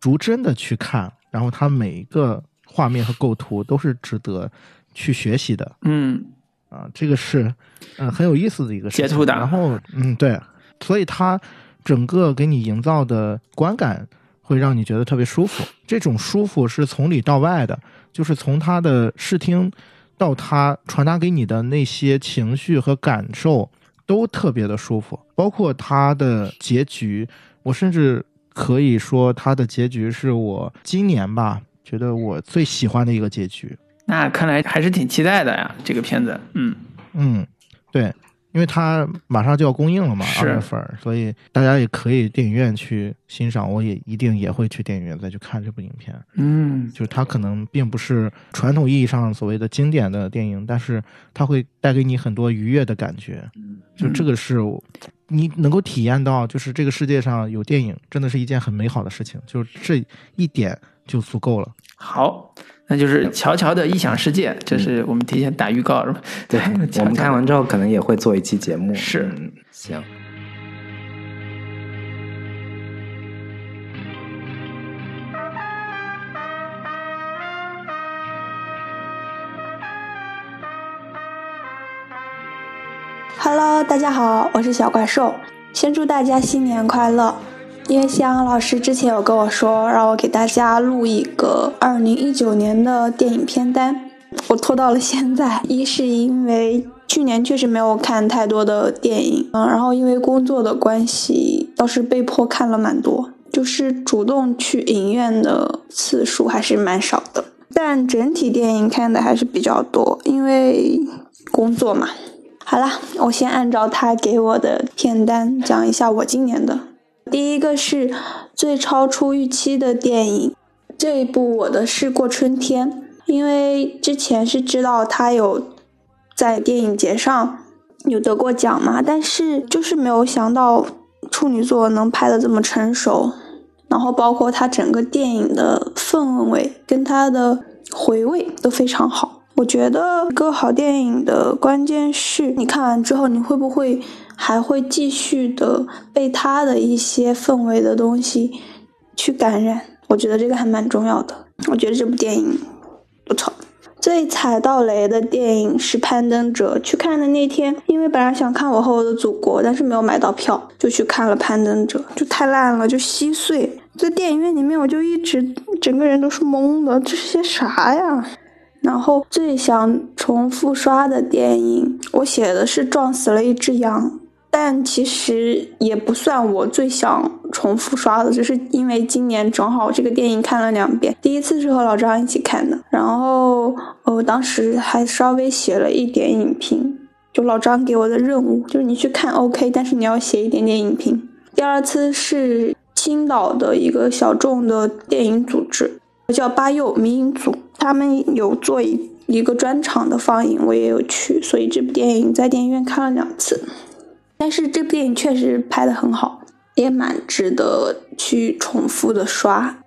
逐帧的去看，然后它每一个画面和构图都是值得去学习的。嗯，啊，这个是嗯很有意思的一个截图的。然后嗯对，所以它整个给你营造的观感会让你觉得特别舒服。这种舒服是从里到外的，就是从它的视听到它传达给你的那些情绪和感受。都特别的舒服，包括它的结局，我甚至可以说它的结局是我今年吧觉得我最喜欢的一个结局。那看来还是挺期待的呀，这个片子。嗯嗯，对。因为它马上就要公映了嘛，二月份，所以大家也可以电影院去欣赏。我也一定也会去电影院再去看这部影片。嗯，就是它可能并不是传统意义上所谓的经典的电影，但是它会带给你很多愉悦的感觉。就这个是你能够体验到，就是这个世界上有电影，真的是一件很美好的事情。就是这一点就足够了。好。那就是乔乔的异想世界，这是我们提前打预告是吧？对，我们看完之后可能也会做一期节目。是，行。Hello，大家好，我是小怪兽，先祝大家新年快乐。因为夕阳老师之前有跟我说，让我给大家录一个二零一九年的电影片单，我拖到了现在。一是因为去年确实没有看太多的电影，嗯，然后因为工作的关系，倒是被迫看了蛮多，就是主动去影院的次数还是蛮少的。但整体电影看的还是比较多，因为工作嘛。好了，我先按照他给我的片单讲一下我今年的。第一个是最超出预期的电影，这一部我的是过春天，因为之前是知道他有在电影节上有得过奖嘛，但是就是没有想到处女座能拍的这么成熟，然后包括它整个电影的氛围跟它的回味都非常好。我觉得一个好电影的关键是你看完之后，你会不会还会继续的被它的一些氛围的东西去感染？我觉得这个还蛮重要的。我觉得这部电影不错。最踩到雷的电影是《攀登者》，去看的那天，因为本来想看《我和我的祖国》，但是没有买到票，就去看了《攀登者》，就太烂了，就稀碎。在电影院里面，我就一直整个人都是懵的，这是些啥呀？然后最想重复刷的电影，我写的是撞死了一只羊，但其实也不算我最想重复刷的，只是因为今年正好这个电影看了两遍，第一次是和老张一起看的，然后我当时还稍微写了一点影评，就老张给我的任务就是你去看 OK，但是你要写一点点影评。第二次是青岛的一个小众的电影组织，叫八佑迷影组。他们有做一一个专场的放映，我也有去，所以这部电影在电影院看了两次。但是这部电影确实拍的很好，也蛮值得去重复的刷。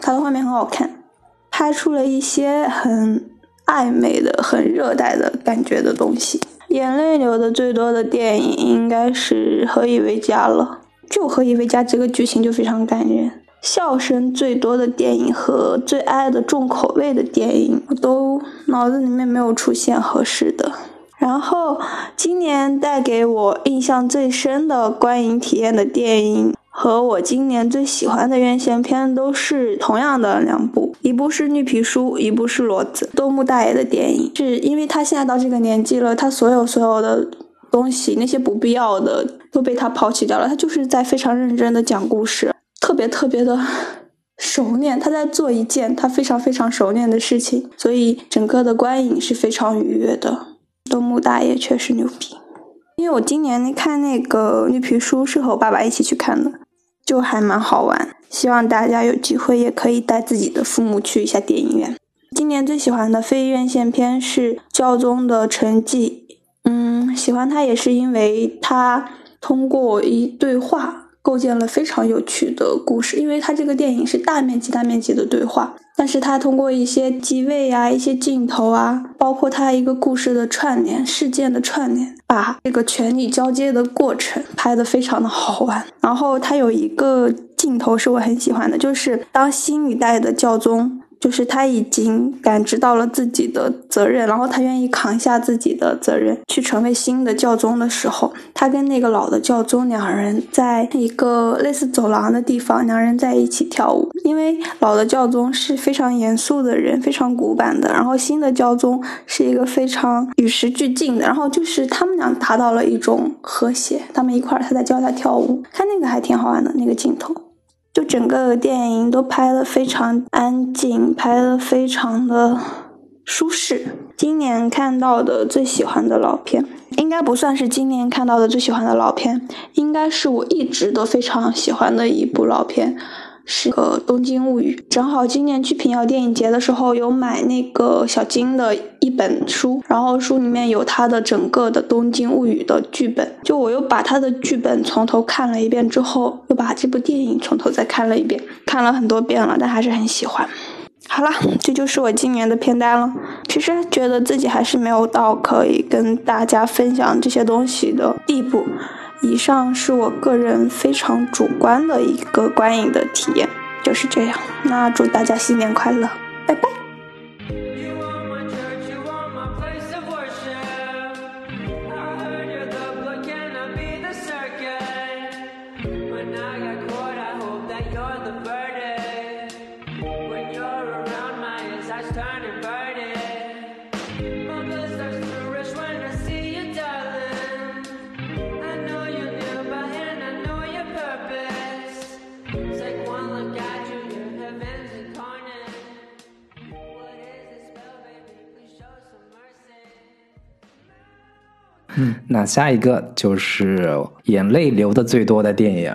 它的画面很好看，拍出了一些很暧昧的、很热带的感觉的东西。眼泪流的最多的电影应该是《何以为家》了，就《何以为家》这个剧情就非常感人。笑声最多的电影和最爱的重口味的电影，我都脑子里面没有出现合适的。然后今年带给我印象最深的观影体验的电影，和我今年最喜欢的院线片都是同样的两部，一部是绿皮书，一部是骡子。东木大爷的电影，是因为他现在到这个年纪了，他所有所有的东西，那些不必要的都被他抛弃掉了，他就是在非常认真的讲故事。特别特别的熟练，他在做一件他非常非常熟练的事情，所以整个的观影是非常愉悦的。东木大爷确实牛逼，因为我今年看那个绿皮书是和我爸爸一起去看的，就还蛮好玩。希望大家有机会也可以带自己的父母去一下电影院。今年最喜欢的非院线片是教宗的成绩，嗯，喜欢他也是因为他通过一对话。构建了非常有趣的故事，因为它这个电影是大面积、大面积的对话，但是它通过一些机位啊、一些镜头啊，包括它一个故事的串联、事件的串联，把这个权力交接的过程拍得非常的好玩。然后它有一个镜头是我很喜欢的，就是当新一代的教宗。就是他已经感知到了自己的责任，然后他愿意扛下自己的责任，去成为新的教宗的时候，他跟那个老的教宗两人在一个类似走廊的地方，两人在一起跳舞。因为老的教宗是非常严肃的人，非常古板的，然后新的教宗是一个非常与时俱进的，然后就是他们俩达到了一种和谐，他们一块儿他在教他跳舞，看那个还挺好玩的那个镜头。就整个电影都拍得非常安静，拍得非常的舒适。今年看到的最喜欢的老片，应该不算是今年看到的最喜欢的老片，应该是我一直都非常喜欢的一部老片。是个《东京物语》，正好今年去平遥电影节的时候有买那个小金的一本书，然后书里面有他的整个的《东京物语》的剧本，就我又把他的剧本从头看了一遍之后，又把这部电影从头再看了一遍，看了很多遍了，但还是很喜欢。好了，这就是我今年的片单了。其实觉得自己还是没有到可以跟大家分享这些东西的地步。以上是我个人非常主观的一个观影的体验，就是这样。那祝大家新年快乐，拜拜。嗯，那下一个就是眼泪流的最多的电影，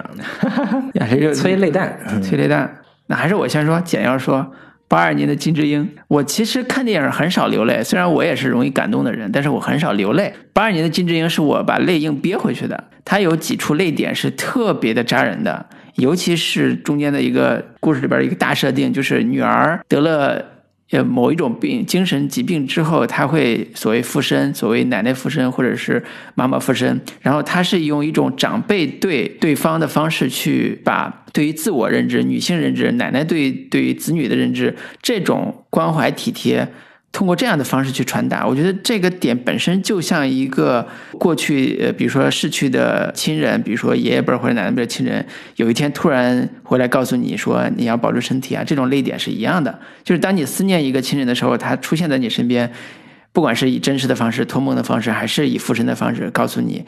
也是催泪弹，催泪弹。那还是我先说，简要说，《八二年的金智英，我其实看电影很少流泪，虽然我也是容易感动的人，但是我很少流泪。八二年的金智英是我把泪硬憋回去的，它有几处泪点是特别的扎人的，尤其是中间的一个故事里边的一个大设定，就是女儿得了。呃，某一种病，精神疾病之后，他会所谓附身，所谓奶奶附身或者是妈妈附身，然后他是用一种长辈对对方的方式去把对于自我认知、女性认知、奶奶对对于子女的认知这种关怀体贴。通过这样的方式去传达，我觉得这个点本身就像一个过去，呃，比如说逝去的亲人，比如说爷爷辈或者奶奶辈的亲人，有一天突然回来告诉你说你要保住身体啊，这种泪点是一样的。就是当你思念一个亲人的时候，他出现在你身边，不管是以真实的方式、托梦的方式，还是以附身的方式告诉你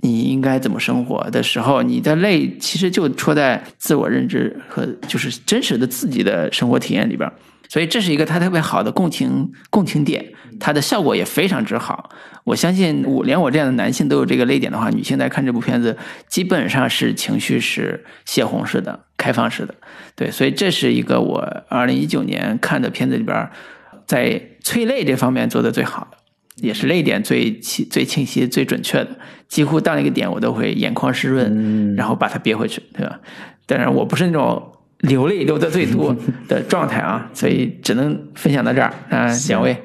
你应该怎么生活的时候，你的泪其实就戳在自我认知和就是真实的自己的生活体验里边。所以这是一个它特别好的共情共情点，它的效果也非常之好。我相信我连我这样的男性都有这个泪点的话，女性在看这部片子基本上是情绪是泄洪式的、开放式的。对，所以这是一个我二零一九年看的片子里边，在催泪这方面做的最好的，也是泪点最清、最清晰、最准确的。几乎到那个点，我都会眼眶湿润，然后把它憋回去，对吧？当然，我不是那种。流泪流的最多 的状态啊，所以只能分享到这儿啊，两位。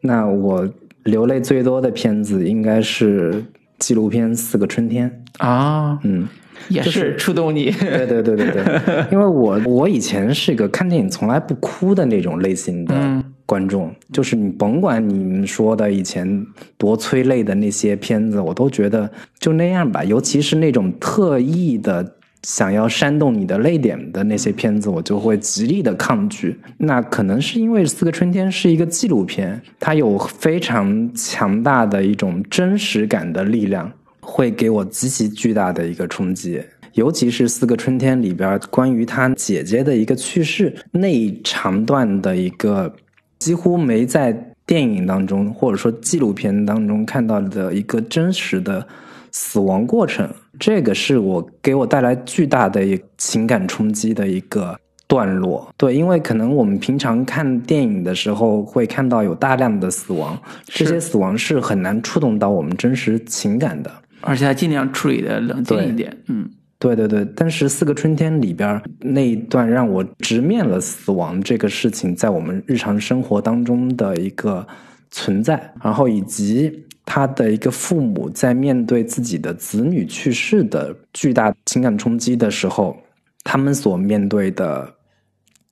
那我流泪最多的片子应该是纪录片《四个春天》啊，嗯，也是触动你。对对对对对，因为我我以前是个看电影从来不哭的那种类型的观众，就是你甭管你们说的以前多催泪的那些片子，我都觉得就那样吧，尤其是那种特意的。想要煽动你的泪点的那些片子，我就会极力的抗拒。那可能是因为《四个春天》是一个纪录片，它有非常强大的一种真实感的力量，会给我极其巨大的一个冲击。尤其是《四个春天》里边关于他姐姐的一个去世那一长段的一个，几乎没在电影当中或者说纪录片当中看到的一个真实的。死亡过程，这个是我给我带来巨大的一情感冲击的一个段落。对，因为可能我们平常看电影的时候会看到有大量的死亡，这些死亡是很难触动到我们真实情感的，而且还尽量处理的冷静一点。嗯，对对对。但是《四个春天》里边那一段让我直面了死亡这个事情在我们日常生活当中的一个存在，然后以及。他的一个父母在面对自己的子女去世的巨大情感冲击的时候，他们所面对的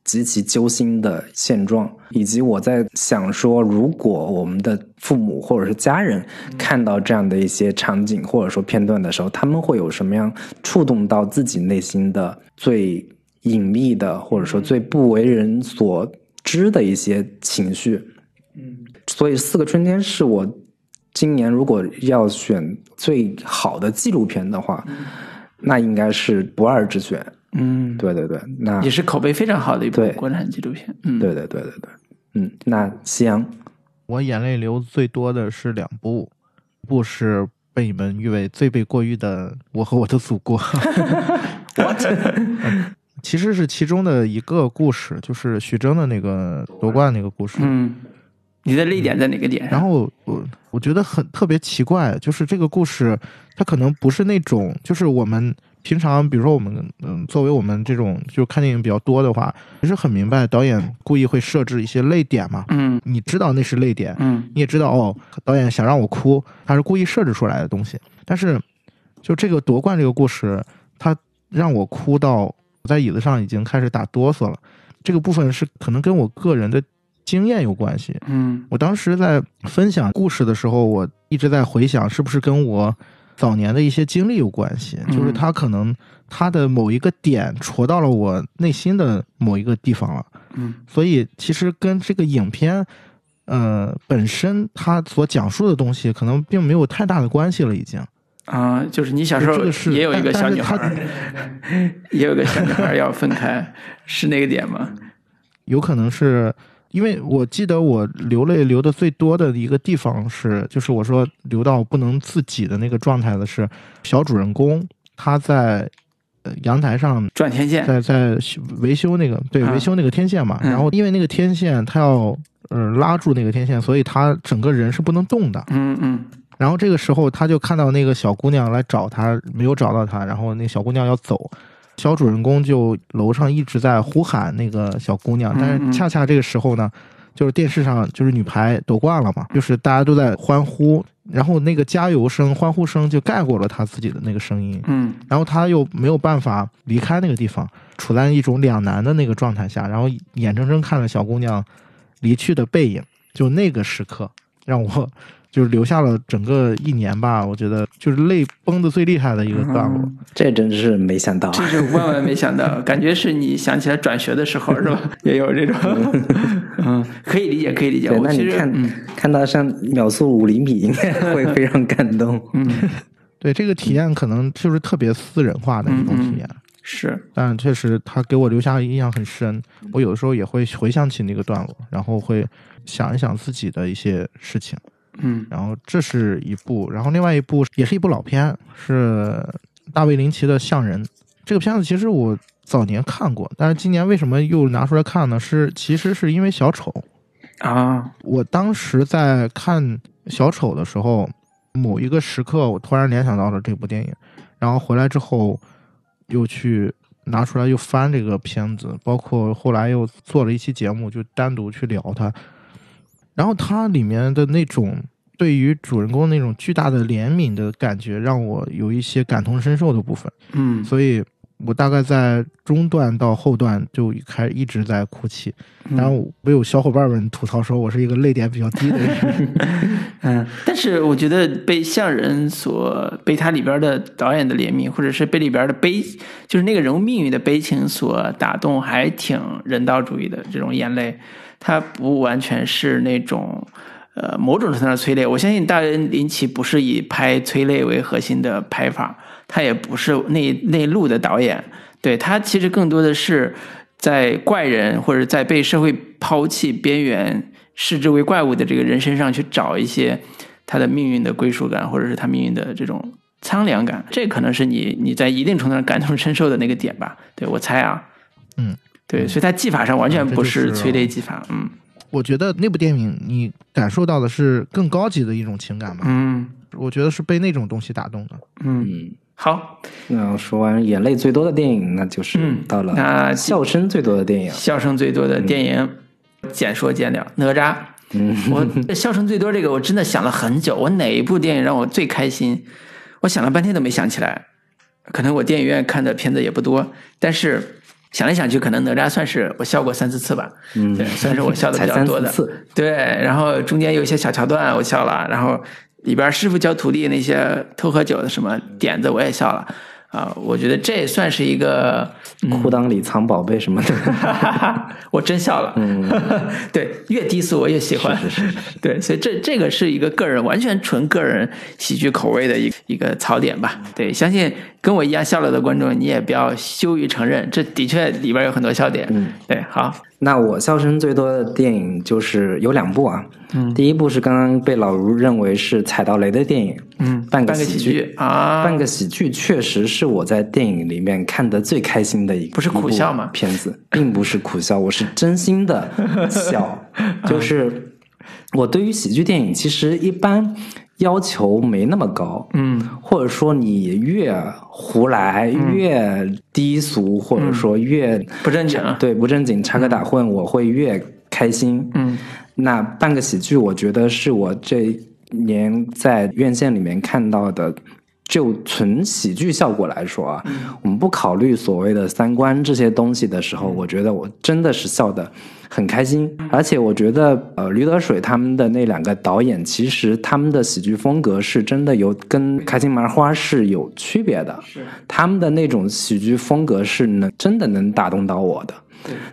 极其揪心的现状，以及我在想说，如果我们的父母或者是家人看到这样的一些场景或者说片段的时候，他们会有什么样触动到自己内心的最隐秘的，或者说最不为人所知的一些情绪？嗯，所以《四个春天》是我。今年如果要选最好的纪录片的话，那应该是不二之选。嗯，对对对，那也是口碑非常好的一部国产纪录片。嗯，对对对对对，嗯，那夕阳，我眼泪流最多的是两部，一部是被你们誉为最被过誉的《我和我的祖国》，其实是其中的一个故事，就是徐峥的那个夺冠那个故事。嗯。你的泪点在哪个点？然后我我觉得很特别奇怪，就是这个故事，它可能不是那种，就是我们平常，比如说我们，嗯，作为我们这种就看电影比较多的话，其实很明白导演故意会设置一些泪点嘛。嗯，你知道那是泪点，嗯，你也知道哦，导演想让我哭，他是故意设置出来的东西。但是，就这个夺冠这个故事，他让我哭到我在椅子上已经开始打哆嗦了。这个部分是可能跟我个人的。经验有关系，嗯，我当时在分享故事的时候，我一直在回想，是不是跟我早年的一些经历有关系？就是他可能他的某一个点戳到了我内心的某一个地方了，嗯，所以其实跟这个影片，呃，本身它所讲述的东西可能并没有太大的关系了，已经。啊，就是你小时候也有一个小女孩，也有个小女孩要分开，是那个点吗？有可能是。因为我记得我流泪流的最多的一个地方是，就是我说流到不能自己的那个状态的是小主人公他在呃阳台上转天线，在在维修那个对啊维修那个天线嘛，嗯。然后因为那个天线他要呃拉住那个天线，所以他整个人是不能动的。嗯嗯。然后这个时候他就看到那个小姑娘来找他，没有找到他，然后那小姑娘要走，小主人公就楼上一直在呼喊那个小姑娘，但是恰恰这个时候呢，就是电视上就是女排夺冠了嘛，就是大家都在欢呼，然后那个加油声、欢呼声就盖过了他自己的那个声音，嗯。然后他又没有办法离开那个地方，处在一种两难的那个状态下，然后眼睁睁看着小姑娘离去的背影，就那个时刻让我就是留下了整个一年吧，我觉得就是泪崩的最厉害的一个段落。嗯这真是没想到，这是万万没想到，感觉是你想起来转学的时候是吧？也有这种，嗯，可以理解，可以理解。那你看、嗯看到像秒速五厘米，应该会非常感动。嗯对这个体验，可能就是特别私人化的一种体验，是但确实他给我留下印象很深。我有的时候也会回想起那个段落，然后会想一想自己的一些事情。嗯然后这是一部，然后另外一部也是一部老片，是大卫林奇的《象人》。这个片子其实我早年看过，但是今年为什么又拿出来看呢？是其实是因为小丑。啊我当时在看小丑的时候，某一个时刻，我突然联想到了这部电影，然后回来之后又去拿出来又翻这个片子，包括后来又做了一期节目，就单独去聊它。然后它里面的那种对于主人公那种巨大的怜悯的感觉，让我有一些感同身受的部分，嗯。所以我大概在中段到后段就开一直在哭泣。然后我有小伙伴们吐槽说我是一个泪点比较低的人，嗯，但是我觉得被向人所被他里边的导演的怜悯，或者是被里边的悲，就是那个人物命运的悲情所打动，还挺人道主义的这种眼泪，它不完全是那种。呃，某种程度上的催泪，我相信大恩林奇不是以拍催泪为核心的拍法，他也不是内内陆的导演，对他其实更多的是在怪人或者在被社会抛弃边缘、视之为怪物的这个人身上去找一些他的命运的归属感，或者是他命运的这种苍凉感。这可能是你你在一定程度上感同身受的那个点吧？对我猜啊，嗯，对，所以他技法上完全不是是催泪技法，嗯我觉得那部电影你感受到的是更高级的一种情感吧，嗯我觉得是被那种东西打动的。嗯，嗯，好，那说完眼泪最多的电影，那就是嗯到了那笑声最多的电影。笑声最多的电影，简说简了，哪吒。嗯，我笑声最多这个，我真的想了很久，我哪一部电影让我最开心？我想了半天都没想起来。可能我电影院看的片子也不多，但是想来想去，可能哪吒算是我笑过三四次吧。嗯对，算是我笑的比较多的。对，然后中间有一些小桥段我笑了，然后里边师傅教徒弟那些偷喝酒的什么点子我也笑了。啊，我觉得这也算是一个裤裆里藏宝贝什么的。我真笑了。嗯，对，越低俗我越喜欢。对，所以这这个是一个个人完全纯个人喜剧口味的一个一个槽点吧。对，相信跟我一样笑了的观众，你也不要羞于承认，这的确里边有很多笑点。嗯，对，好，那我笑声最多的电影就是有两部啊。嗯。第一部是刚刚被老卢认为是踩到雷的电影，嗯，半个喜喜剧剧啊，半个喜剧确实是我在电影里面看的最开心的一不是苦笑吗？片子并不是苦笑，我是真心的笑。就是我对于喜剧电影其实一般要求没那么高，嗯。或者说你越胡来越低俗，或者说越不正经对不正经插科打诨，我会越开心。嗯。那半个喜剧，我觉得是我这年在院线里面看到的，就纯喜剧效果来说啊，我们不考虑所谓的三观这些东西的时候，我觉得我真的是笑的很开心，而且我觉得呃，驴得水他们的那两个导演，其实他们的喜剧风格是真的有跟开心麻花是有区别的，是。他们的那种喜剧风格是能真的能打动到我的。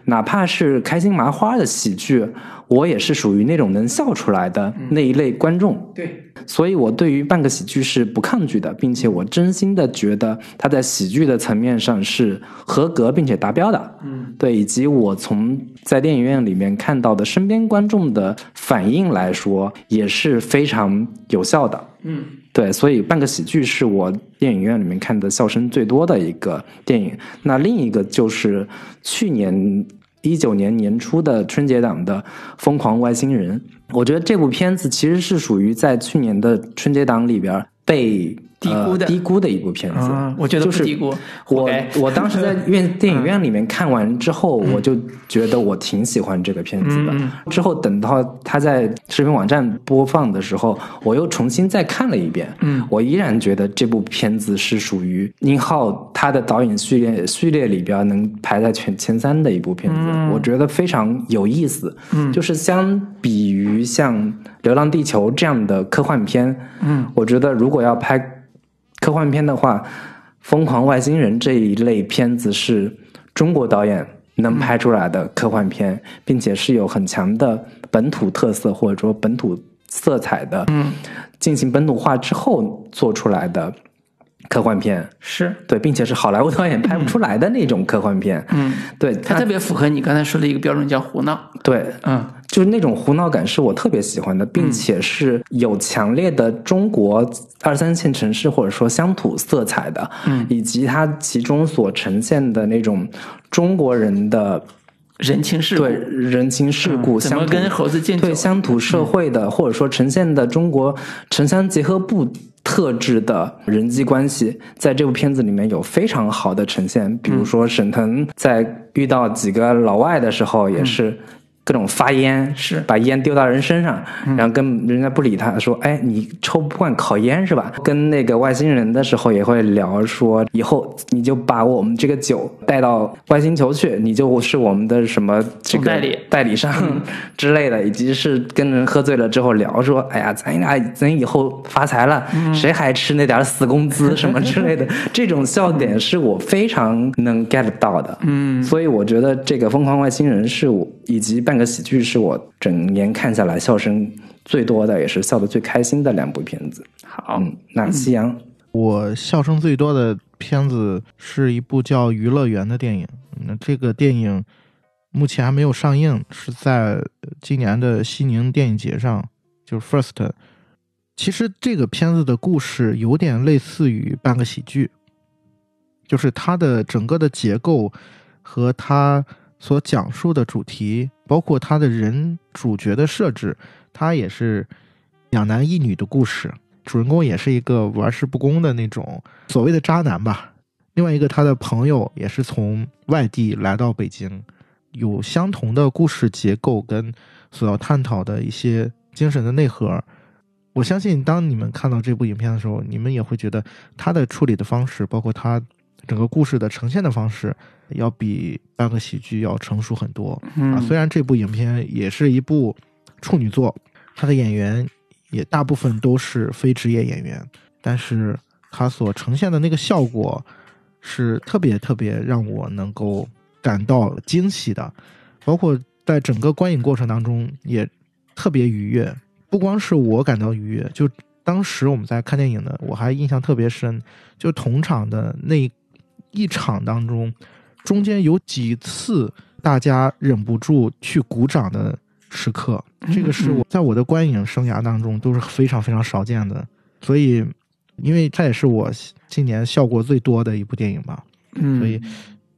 哪怕是开心麻花的喜剧，我也是属于那种能笑出来的那一类观众。对，所以我对于半个喜剧是不抗拒的，并且我真心的觉得它在喜剧的层面上是合格并且达标的。嗯对，以及我从在电影院里面看到的身边观众的反应来说，也是非常有效的。嗯对，所以半个喜剧是我电影院里面看的笑声最多的一个电影。那另一个就是去年一九年年初的春节档的《疯狂外星人》，我觉得这部片子其实是属于在去年的春节档里边被。低估的低估的一部片子，我觉得就是低估。我 我当时在院电影院里面看完之后，我就觉得我挺喜欢这个片子的。之后等到他在视频网站播放的时候，我又重新再看了一遍。嗯，我依然觉得这部片子是属于宁浩他的导演序列序列里边能排在前前三的一部片子。我觉得非常有意思。嗯，就是相比于像《流浪地球》这样的科幻片，嗯，我觉得如果要拍。科幻片的话，《疯狂外星人》这一类片子是中国导演能拍出来的科幻片，并且是有很强的本土特色或者说本土色彩的，嗯，进行本土化之后做出来的科幻片，是。对，并且是好莱坞导演拍不出来的那种科幻片，嗯，对，它特别符合你刚才说的一个标准，叫胡闹，对，嗯。就是那种胡闹感是我特别喜欢的，并且是有强烈的中国二三线城市或者说乡土色彩的，嗯，以及它其中所呈现的那种中国人的人情世故，对人情世故，怎么跟猴子敬酒，对乡土社会的，或者说呈现的中国城乡结合部特质的人际关系，在这部片子里面有非常好的呈现。比如说沈腾在遇到几个老外的时候，也是。各种发烟是把烟丢到人身上，然后跟人家不理他，说：“哎，你抽不惯烤烟是吧？”跟那个外星人的时候也会聊说：“以后你就把我们这个酒带到外星球去，你就是我们的什么这个代理代理商之类的。”以及是跟人喝醉了之后聊说：“哎呀，咱俩咱以后发财了，谁还吃那点死工资什么之类的？” 这种笑点是我非常能 get 到的。嗯，所以我觉得这个《疯狂外星人》是我以及半。个喜剧是我整年看下来笑声最多的，也是笑得最开心的两部片子。好，那夕阳，我笑声最多的片子是一部叫《娱乐园》的电影。那这个电影目前还没有上映，是在今年的西宁电影节上，就是 First。其实这个片子的故事有点类似于半个喜剧，就是它的整个的结构和它。所讲述的主题，包括他的人主角的设置，他也是两男一女的故事，主人公也是一个玩世不恭的那种所谓的渣男吧。另外一个他的朋友也是从外地来到北京，有相同的故事结构跟所要探讨的一些精神的内核。我相信，当你们看到这部影片的时候，你们也会觉得他的处理的方式，包括他整个故事的呈现的方式。要比半个喜剧要成熟很多啊！虽然这部影片也是一部处女作，它的演员也大部分都是非职业演员，但是它所呈现的那个效果是特别特别让我能够感到惊喜的，包括在整个观影过程当中也特别愉悦。不光是我感到愉悦，就当时我们在看电影的，我还印象特别深，就同场的那一场当中。中间有几次大家忍不住去鼓掌的时刻，这个是我在我的观影生涯当中都是非常非常少见的。所以，因为它也是我今年效果最多的一部电影吧，所以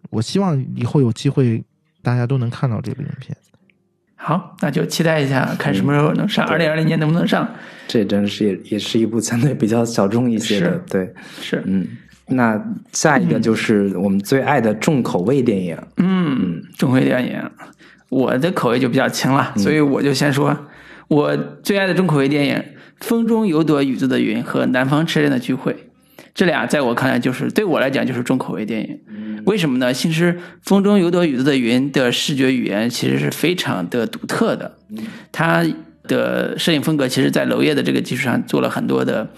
我希望以后有机会大家都能看到这部影片。好，那就期待一下，看什么时候能上，二零二零年能不能上？这真是也也是一部相对比较小众一些的，对，是，嗯。那下一个就是我们最爱的重口味电影。嗯，重口味电影，我的口味就比较轻了，所以我就先说，我最爱的重口味电影《风中有朵雨做的云》和《南方车站的聚会》，这俩在我看来就是对我来讲就是重口味电影。为什么呢？其实《风中有朵雨做的云》的视觉语言其实是非常的独特的，它的摄影风格其实，在娄烨的这个基础上做了很多的。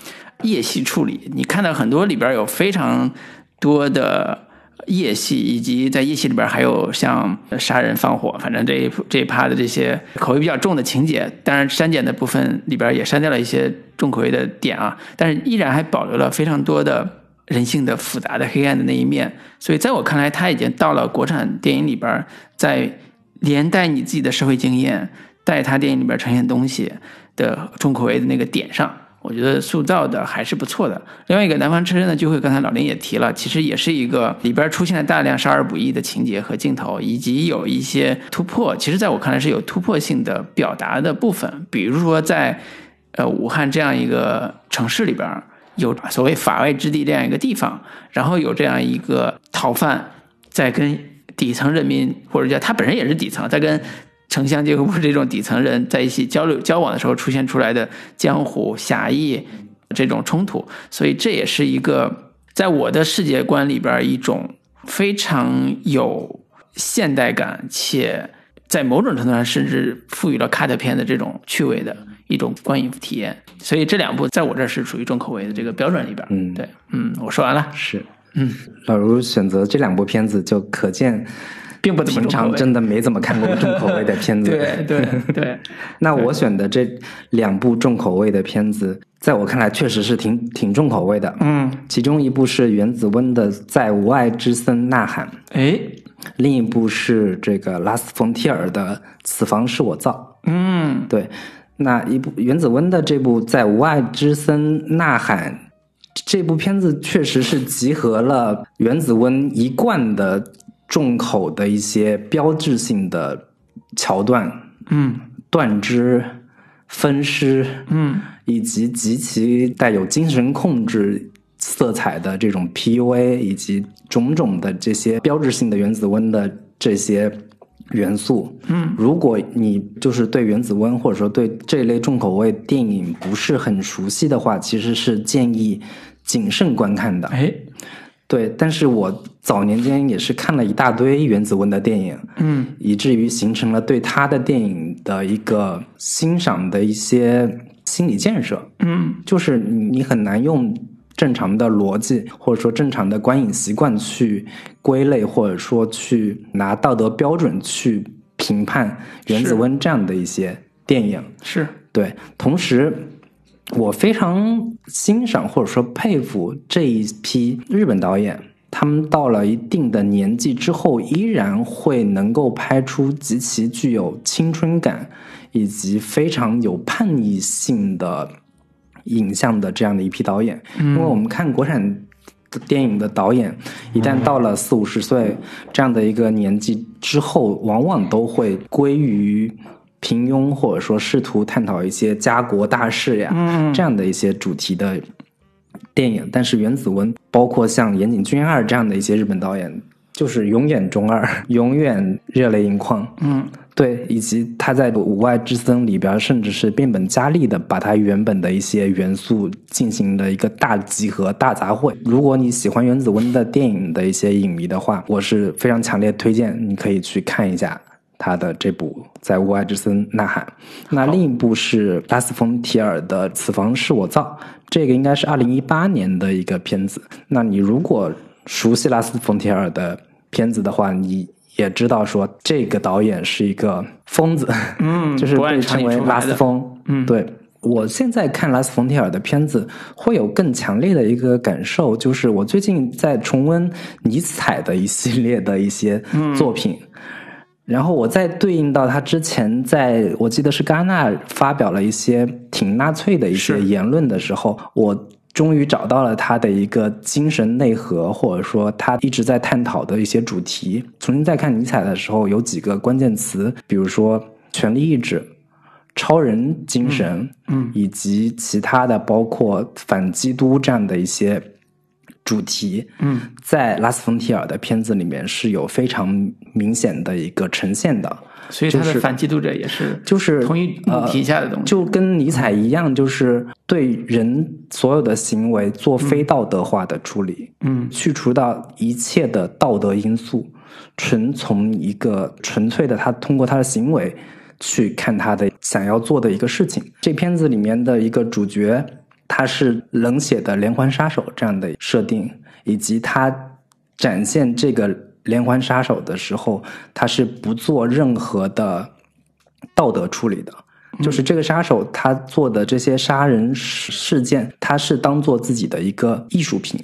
夜戏处理，你看到很多里边有非常多的夜戏，以及在夜戏里边还有像杀人放火，反正这一这一趴的这些口味比较重的情节。当然删减的部分里边也删掉了一些重口味的点啊，但是依然还保留了非常多的人性的复杂的黑暗的那一面。所以在我看来，他已经到了国产电影里边，在连带你自己的社会经验，带他电影里边呈现东西的重口味的那个点上。我觉得塑造的还是不错的。另外一个《南方车站的聚会》，刚才老林也提了，其实也是一个里边出现了大量少儿不宜的情节和镜头，以及有一些突破。其实在我看来是有突破性的表达的部分，比如说在呃武汉这样一个城市里边，有所谓法外之地这样一个地方，然后有这样一个逃犯在跟底层人民，或者叫他本身也是底层，在跟城乡结合部这种底层人在一起交流交往的时候出现出来的江湖侠义这种冲突，所以这也是一个在我的世界观里边一种非常有现代感，且在某种程度上甚至赋予了卡特片的这种趣味的一种观影体验。所以这两部在我这儿是属于重口味的这个标准里边。嗯对，嗯，我说完了，是，嗯，老卢选择这两部片子，就可见并不平常真的没怎么看过重口味的片子。对对对，那我选的这两部重口味的片子，在我看来确实是挺挺重口味的。嗯，其中一部是原子温的《在无爱之森呐喊》，哎，另一部是这个拉斯冯提尔的《此房是我造》。嗯对，那一部原子温的这部《在无爱之森呐喊》这部片子，确实是集合了原子温一贯的重口的一些标志性的桥段，嗯断肢、分尸，嗯以及极其带有精神控制色彩的这种 PUA，以及种种的这些标志性的原子温的这些元素。嗯，如果你就是对原子温或者说对这类重口味电影不是很熟悉的话，其实是建议谨慎观看的。哎，对，但是我早年间也是看了一大堆原子温的电影，嗯以至于形成了对他的电影的一个欣赏的一些心理建设。嗯就是你你很难用正常的逻辑或者说正常的观影习惯去归类，或者说去拿道德标准去评判原子温这样的一些电影。是，对，同时我非常欣赏或者说佩服这一批日本导演，他们到了一定的年纪之后，依然会能够拍出极其具有青春感以及非常有叛逆性的影像的这样的一批导演。因为我们看国产电影的导演，一旦到了四五十岁这样的一个年纪之后，往往都会归于平庸，或者说试图探讨一些家国大事呀，嗯这样的一些主题的电影。但是原子文，包括像岩井俊二这样的一些日本导演，就是永远中二，永远热泪盈眶。嗯对，以及他在《无外之森》里边，甚至是变本加厉的把他原本的一些元素进行了一个大集合、大杂烩。如果你喜欢原子温的电影的一些影迷的话，我是非常强烈推荐你可以去看一下他的这部《在无爱之森呐喊》。那另一部是拉斯冯提尔的《此房是我造》，这个应该是二零一八年的一个片子。那你如果熟悉拉斯冯提尔的片子的话，你也知道说这个导演是一个疯子，嗯，就是被称为拉斯风。嗯对我现在看拉斯冯提尔的片子，会有更强烈的一个感受，就是我最近在重温尼采的一系列的一些嗯作品。然后我再对应到他之前在我记得是戛纳发表了一些挺纳粹的一些言论的时候，我终于找到了他的一个精神内核，或者说他一直在探讨的一些主题。重新再看尼采的时候，有几个关键词，比如说权力意志、超人精神，嗯以及其他的包括反基督这样的一些主题，嗯在拉斯冯提尔的片子里面是有非常明显的一个呈现的。所以他是的反基督者也是就是同一母题下的东西，就跟尼采一样，就是对人所有的行为做非道德化的处理，嗯去除到一切的道德因素，纯从一个纯粹的他通过他的行为去看他的想要做的一个事情。这片子里面的一个主角，他是冷血的连环杀手这样的设定，以及他展现这个连环杀手的时候，他是不做任何的道德处理的。就是这个杀手他做的这些杀人事事件，他是当做自己的一个艺术品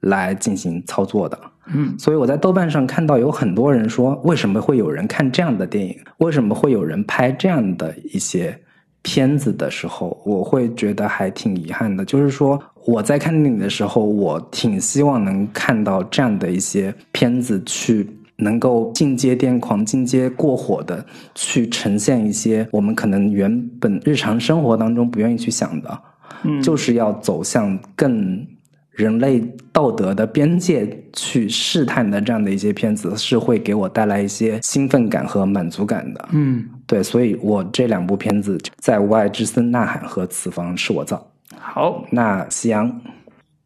来进行操作的。嗯所以我在豆瓣上看到有很多人说，为什么会有人看这样的电影？为什么会有人拍这样的一些片子的时候，我会觉得还挺遗憾的。就是说，我在看电影的时候，我挺希望能看到这样的一些片子，去能够进阶癫狂、进阶过火的，去呈现一些我们可能原本日常生活当中不愿意去想的，嗯，就是要走向更人类道德的边界去试探的这样的一些片子，是会给我带来一些兴奋感和满足感的。嗯，对，所以我这两部片子在《无爱之森呐喊》和《此房是我造》。好，那夕阳，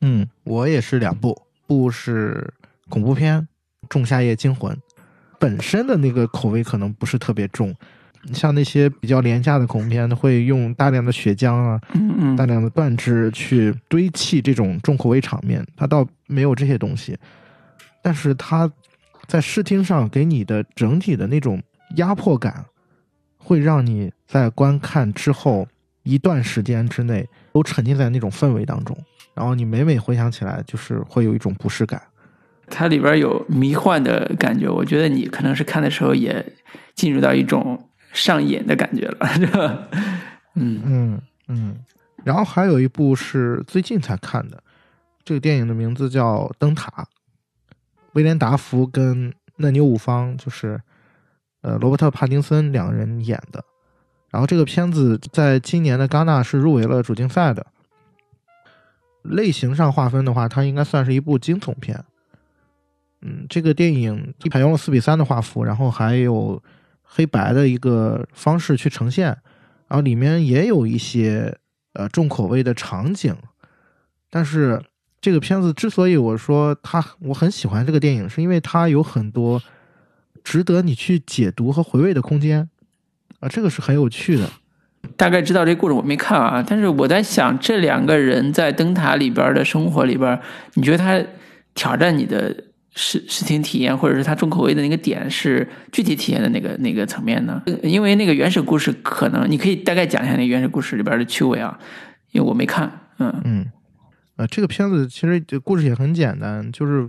嗯，我也是两部，部是恐怖片《仲夏夜惊魂》，本身的那个口味可能不是特别重，像那些比较廉价的恐怖片，会用大量的血浆啊、嗯嗯大量的断肢去堆砌这种重口味场面，它倒没有这些东西，但是它在视听上给你的整体的那种压迫感，会让你在观看之后一段时间之内都沉浸在那种氛围当中，然后你每每回想起来，就是会有一种不适感。它里边有迷幻的感觉，我觉得你可能是看的时候也进入到一种上瘾的感觉了，是吧？嗯嗯嗯，然后还有一部是最近才看的，这个电影的名字叫《灯塔》，威廉达福跟嫩牛五方就是呃罗伯特帕丁森两人演的。然后这个片子在今年的戛纳是入围了主竞赛的。类型上划分的话，它应该算是一部惊悚片。嗯，这个电影采用了四比三的画幅，然后还有黑白的一个方式去呈现。然后里面也有一些呃重口味的场景，但是这个片子之所以我说它我很喜欢这个电影，是因为它有很多值得你去解读和回味的空间啊，这个是很有趣的。大概知道这故事，我没看啊，但是我在想，这两个人在灯塔里边的生活里边，你觉得他挑战你的视视听体验，或者是他重口味的那个点是具体体验的那个那个层面呢？因为那个原始故事，可能你可以大概讲一下那个原始故事里边的趣味啊，因为我没看，嗯嗯，呃，这个片子其实这故事也很简单，就是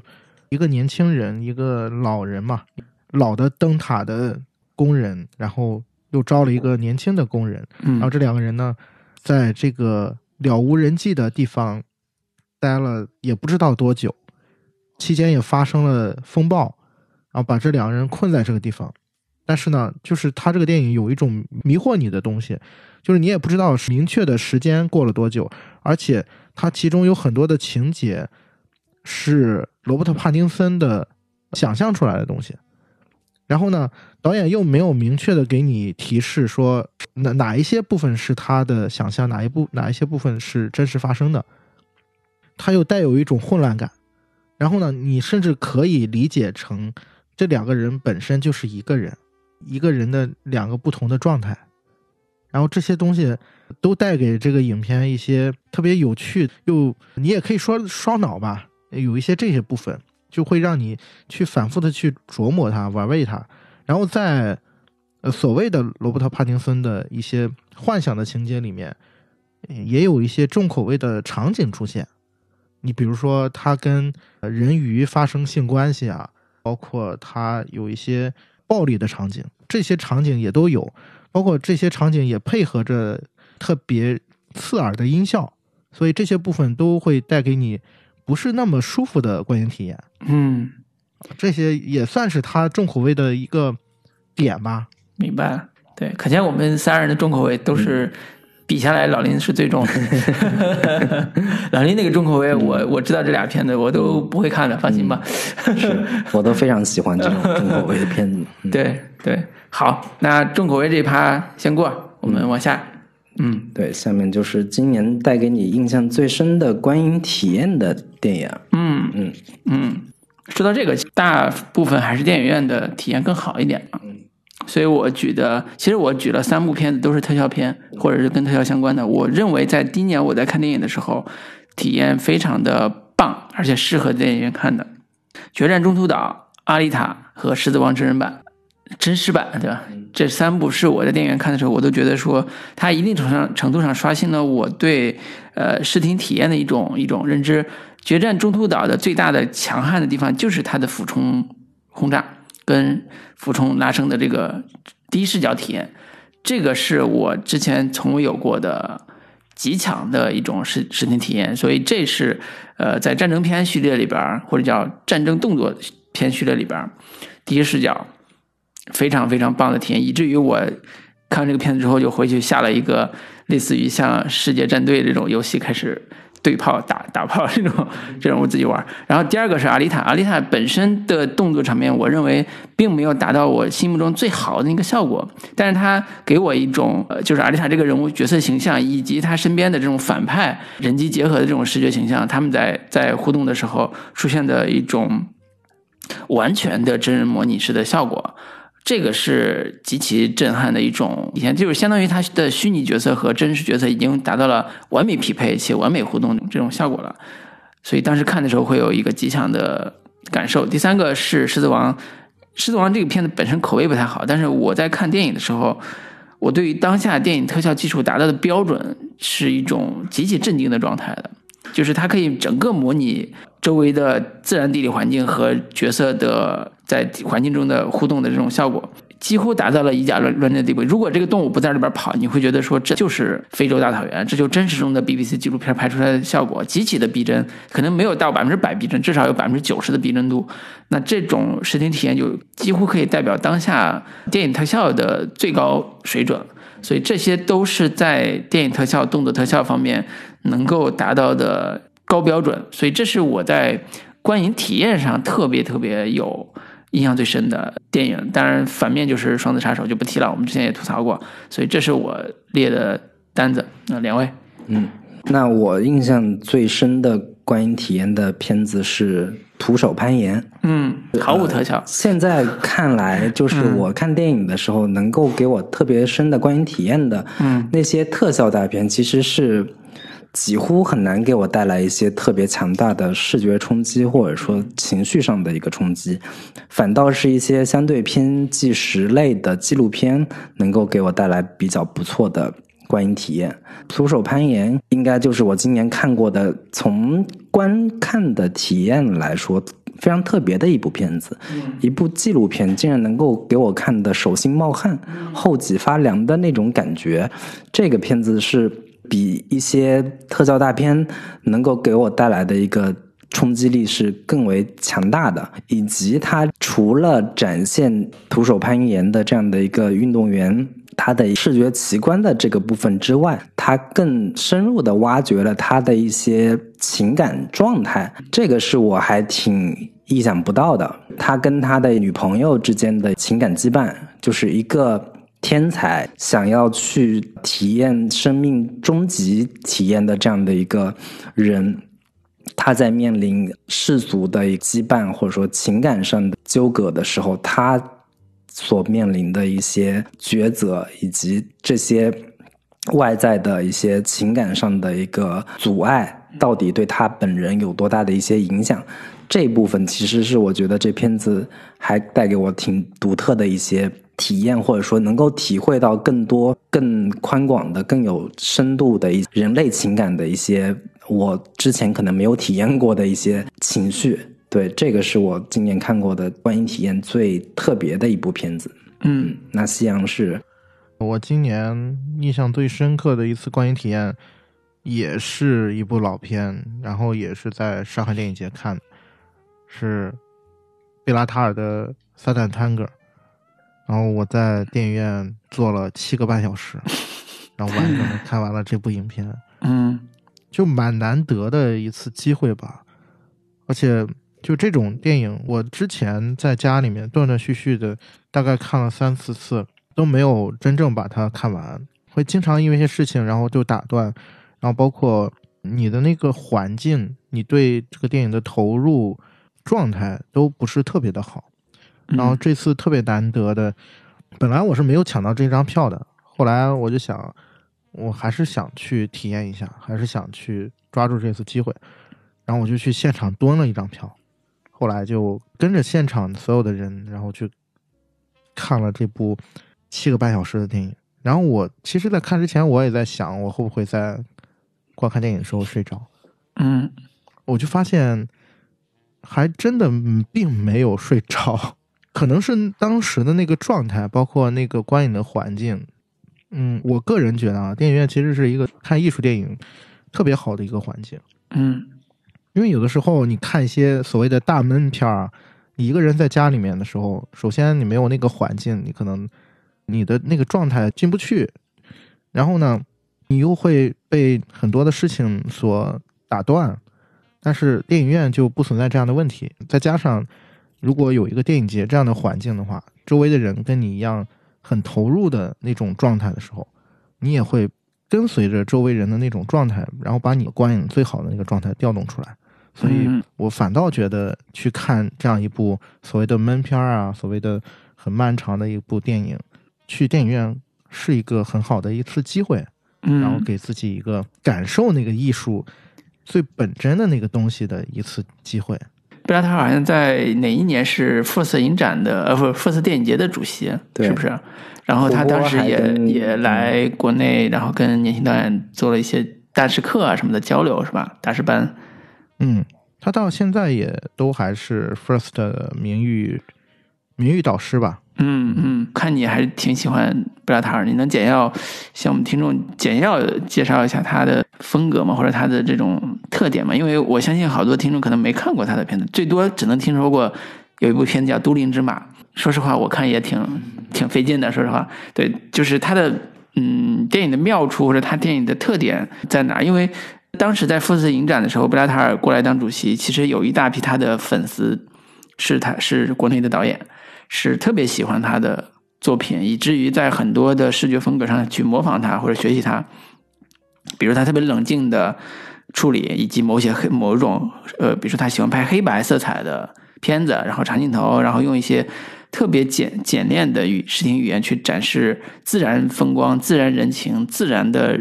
一个年轻人，一个老人嘛，老的灯塔的工人，然后又招了一个年轻的工人，然后嗯这两个人呢，在这个了无人迹的地方待了也不知道多久，期间也发生了风暴，然后把这两个人困在这个地方。但是呢，就是他这个电影有一种迷惑你的东西，就是你也不知道明确的时间过了多久，而且它其中有很多的情节是罗伯特·帕丁森的想象出来的东西。然后呢，导演又没有明确的给你提示说哪哪一些部分是他的想象，哪一部哪一些部分是真实发生的，他又带有一种混乱感。然后呢，你甚至可以理解成这两个人本身就是一个人，一个人的两个不同的状态。然后这些东西都带给这个影片一些特别有趣，又你也可以说烧脑吧，有一些这些部分。就会让你去反复的去琢磨它、玩味它，然后在呃所谓的罗伯特·帕丁森的一些幻想的情节里面，也有一些重口味的场景出现。你比如说，他跟人鱼发生性关系啊，包括他有一些暴力的场景，这些场景也都有，包括这些场景也配合着特别刺耳的音效，所以这些部分都会带给你。不是那么舒服的观影体验，嗯，这些也算是他重口味的一个点吧。明白。对，可见我们三人的重口味都是比下来，老林是最重的。老林那个重口味，我我知道这俩片子我都不会看的，放心吧。是我都非常喜欢这种重口味的片子。嗯 对对，好，那重口味这一趴先过，我们往下。嗯，对，下面就是今年带给你印象最深的观影体验的电影。嗯嗯嗯，说到这个，大部分还是电影院的体验更好一点啊。所以我举的，其实我举了三部片子，都是特效片，或者是跟特效相关的。我认为在今年我在看电影的时候，体验非常的棒，而且适合电影院看的，《决战中途岛》、《阿丽塔》和《狮子王》真人版。真实版对吧？这三部是我在电影院看的时候，我都觉得说，它一定程上程度上刷新了我对呃视听体验的一种一种认知。决战中途岛的最大的强悍的地方就是它的俯冲轰炸跟俯冲拉升的这个第一视角体验，这个是我之前从未有过的极强的一种视视听体验，所以这是呃在战争片序列里边儿或者叫战争动作片序列里边儿第一视角非常非常棒的体验，以至于我看完这个片子之后就回去下了一个类似于像《世界战队》这种游戏，开始对炮打打炮这种这种我自己玩。然后第二个是阿丽塔，阿丽塔本身的动作场面，我认为并没有达到我心目中最好的那个效果，但是它给我一种呃，就是阿丽塔这个人物角色形象以及他身边的这种反派人机结合的这种视觉形象，他们在在互动的时候出现的一种完全的真人模拟式的效果。这个是极其震撼的一种体验，就是相当于他的虚拟角色和真实角色已经达到了完美匹配且完美互动这种效果了，所以当时看的时候会有一个极强的感受。第三个是《狮子王》，《狮子王》这个片子本身口碑不太好，但是我在看电影的时候，我对于当下电影特效技术达到的标准是一种极其震惊的状态的，就是它可以整个模拟周围的自然地理环境和角色的。在环境中的互动的这种效果，几乎达到了以假乱乱真的地步。如果这个动物不在里边跑，你会觉得说这就是非洲大草原，这就真实中的 BBC 纪录片拍出来的效果，极其的逼真，可能没有到百分之百逼真，至少有百分之九十的逼真度。那这种视听体验就几乎可以代表当下电影特效的最高水准。所以这些都是在电影特效、动作特效方面能够达到的高标准。所以这是我在观影体验上特别特别有。印象最深的电影，当然反面就是《双子杀手》就不提了，我们之前也吐槽过，所以这是我列的单子。那两位，嗯，那我印象最深的观影体验的片子是《徒手攀岩》。嗯，毫无特效。现在看来，就是我看电影的时候，能够给我特别深的观影体验的，嗯，那些特效大片，其实是。几乎很难给我带来一些特别强大的视觉冲击，或者说情绪上的一个冲击，反倒是一些相对偏纪实类的纪录片，能够给我带来比较不错的观影体验。徒手攀岩应该就是我今年看过的，从观看的体验来说非常特别的一部片子，一部纪录片竟然能够给我看的手心冒汗、后脊发凉的那种感觉。这个片子是。比一些特效大片能够给我带来的一个冲击力是更为强大的，以及它除了展现徒手攀岩的这样的一个运动员他的视觉奇观的这个部分之外，它更深入的挖掘了他的一些情感状态，这个是我还挺意想不到的。他跟他的女朋友之间的情感羁绊，就是一个。天才想要去体验生命终极体验的这样的一个人，他在面临世俗的羁绊或者说情感上的纠葛的时候，他所面临的一些抉择，以及这些外在的一些情感上的一个阻碍，到底对他本人有多大的一些影响？这部分其实是我觉得这片子还带给我挺独特的一些。体验或者说能够体会到更多、更宽广的、更有深度的一人类情感的一些，我之前可能没有体验过的一些情绪。对，这个是我今年看过的观影体验最特别的一部片子。嗯，那夕阳是，我今年印象最深刻的一次观影体验，也是一部老片，然后也是在上海电影节看，是贝拉塔尔的《撒旦探戈》。然后我在电影院坐了七个半小时，然后完整的看完了这部影片。嗯，就蛮难得的一次机会吧。而且就这种电影，我之前在家里面断断续续的大概看了三四次，都没有真正把它看完。会经常因为一些事情，然后就打断。然后包括你的那个环境，你对这个电影的投入状态都不是特别的好。然后这次特别难得的，本来我是没有抢到这张票的，后来我就想，我还是想去体验一下，还是想去抓住这次机会，然后我就去现场蹲了一张票，后来就跟着现场所有的人，然后去看了这部七个半小时的电影。然后我其实，在看之前，我也在想，我会不会在观看电影的时候睡着？嗯，我就发现，还真的并没有睡着。可能是当时的那个状态，包括那个观影的环境，嗯，我个人觉得啊，电影院其实是一个看艺术电影特别好的一个环境。嗯因为有的时候你看一些所谓的大闷片儿，你一个人在家里面的时候，首先你没有那个环境，你可能你的那个状态进不去，然后呢，你又会被很多的事情所打断。但是电影院就不存在这样的问题，再加上如果有一个电影节这样的环境的话，周围的人跟你一样很投入的那种状态的时候，你也会跟随着周围人的那种状态，然后把你观影最好的那个状态调动出来。所以嗯我反倒觉得去看这样一部所谓的闷片儿啊，所谓的很漫长的一部电影，去电影院是一个很好的一次机会，嗯，然后给自己一个感受那个艺术最本真的那个东西的一次机会。贝拉特好像在哪一年是福斯影展的呃，不，福斯电影节的主席，对是不是？然后他当时也也来国内，然后跟年轻导演做了一些大师课啊什么的交流，是吧？大师班。嗯，他到现在也都还是 First 的名誉名誉导师吧。嗯嗯，看你还是挺喜欢布拉塔尔，你能简要向我们听众简要介绍一下他的风格吗？或者他的这种特点吗？因为我相信好多听众可能没看过他的片子，最多只能听说过有一部片子叫《都灵之马》。说实话，我看也挺挺费劲的。说实话，对，就是他的嗯电影的妙处或者他电影的特点在哪？因为当时在富斯影展的时候，布拉塔尔过来当主席，其实有一大批他的粉丝是他是国内的导演。是特别喜欢他的作品，以至于在很多的视觉风格上去模仿他或者学习他。比如他特别冷静的处理，以及某些黑某种呃，比如说他喜欢拍黑白色彩的片子，然后长镜头，然后用一些特别简简练的语视听语言去展示自然风光、自然人情、自然的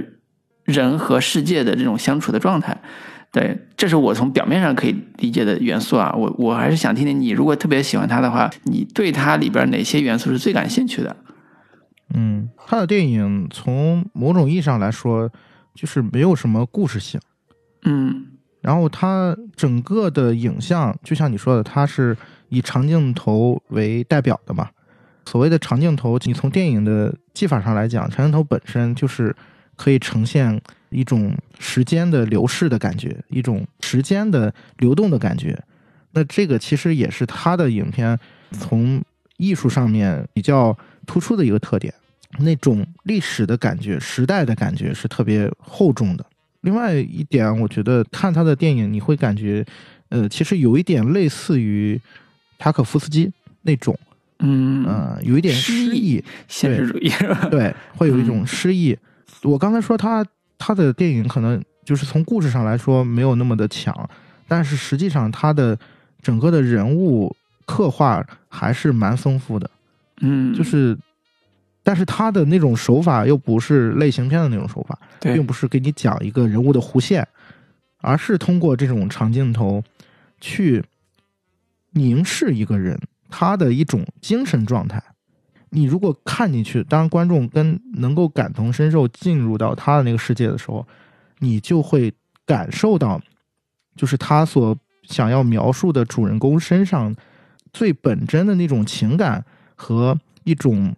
人和世界的这种相处的状态。对，这是我从表面上可以理解的元素啊。我我还是想听听你，如果特别喜欢他的话，你对他里边哪些元素是最感兴趣的？嗯，他的电影从某种意义上来说，就是没有什么故事性。嗯然后它整个的影像，就像你说的，它是以长镜头为代表的嘛。所谓的长镜头，你从电影的技法上来讲，长镜头本身就是可以呈现一种时间的流逝的感觉，一种时间的流动的感觉。那这个其实也是他的影片从艺术上面比较突出的一个特点，那种历史的感觉、时代的感觉是特别厚重的。另外一点，我觉得看他的电影，你会感觉，呃，其实有一点类似于塔可夫斯基那种，嗯呃，有一点诗诗意，现实主义是吧？对，会有一种嗯诗意。我刚才说他他的电影可能就是从故事上来说没有那么的强，但是实际上他的整个的人物刻画还是蛮丰富的，嗯，就是。但是他的那种手法又不是类型片的那种手法，并不是给你讲一个人物的弧线，而是通过这种长镜头去凝视一个人他的一种精神状态。你如果看进去，当观众跟能够感同身受进入到他的那个世界的时候，你就会感受到，就是他所想要描述的主人公身上最本真的那种情感和一种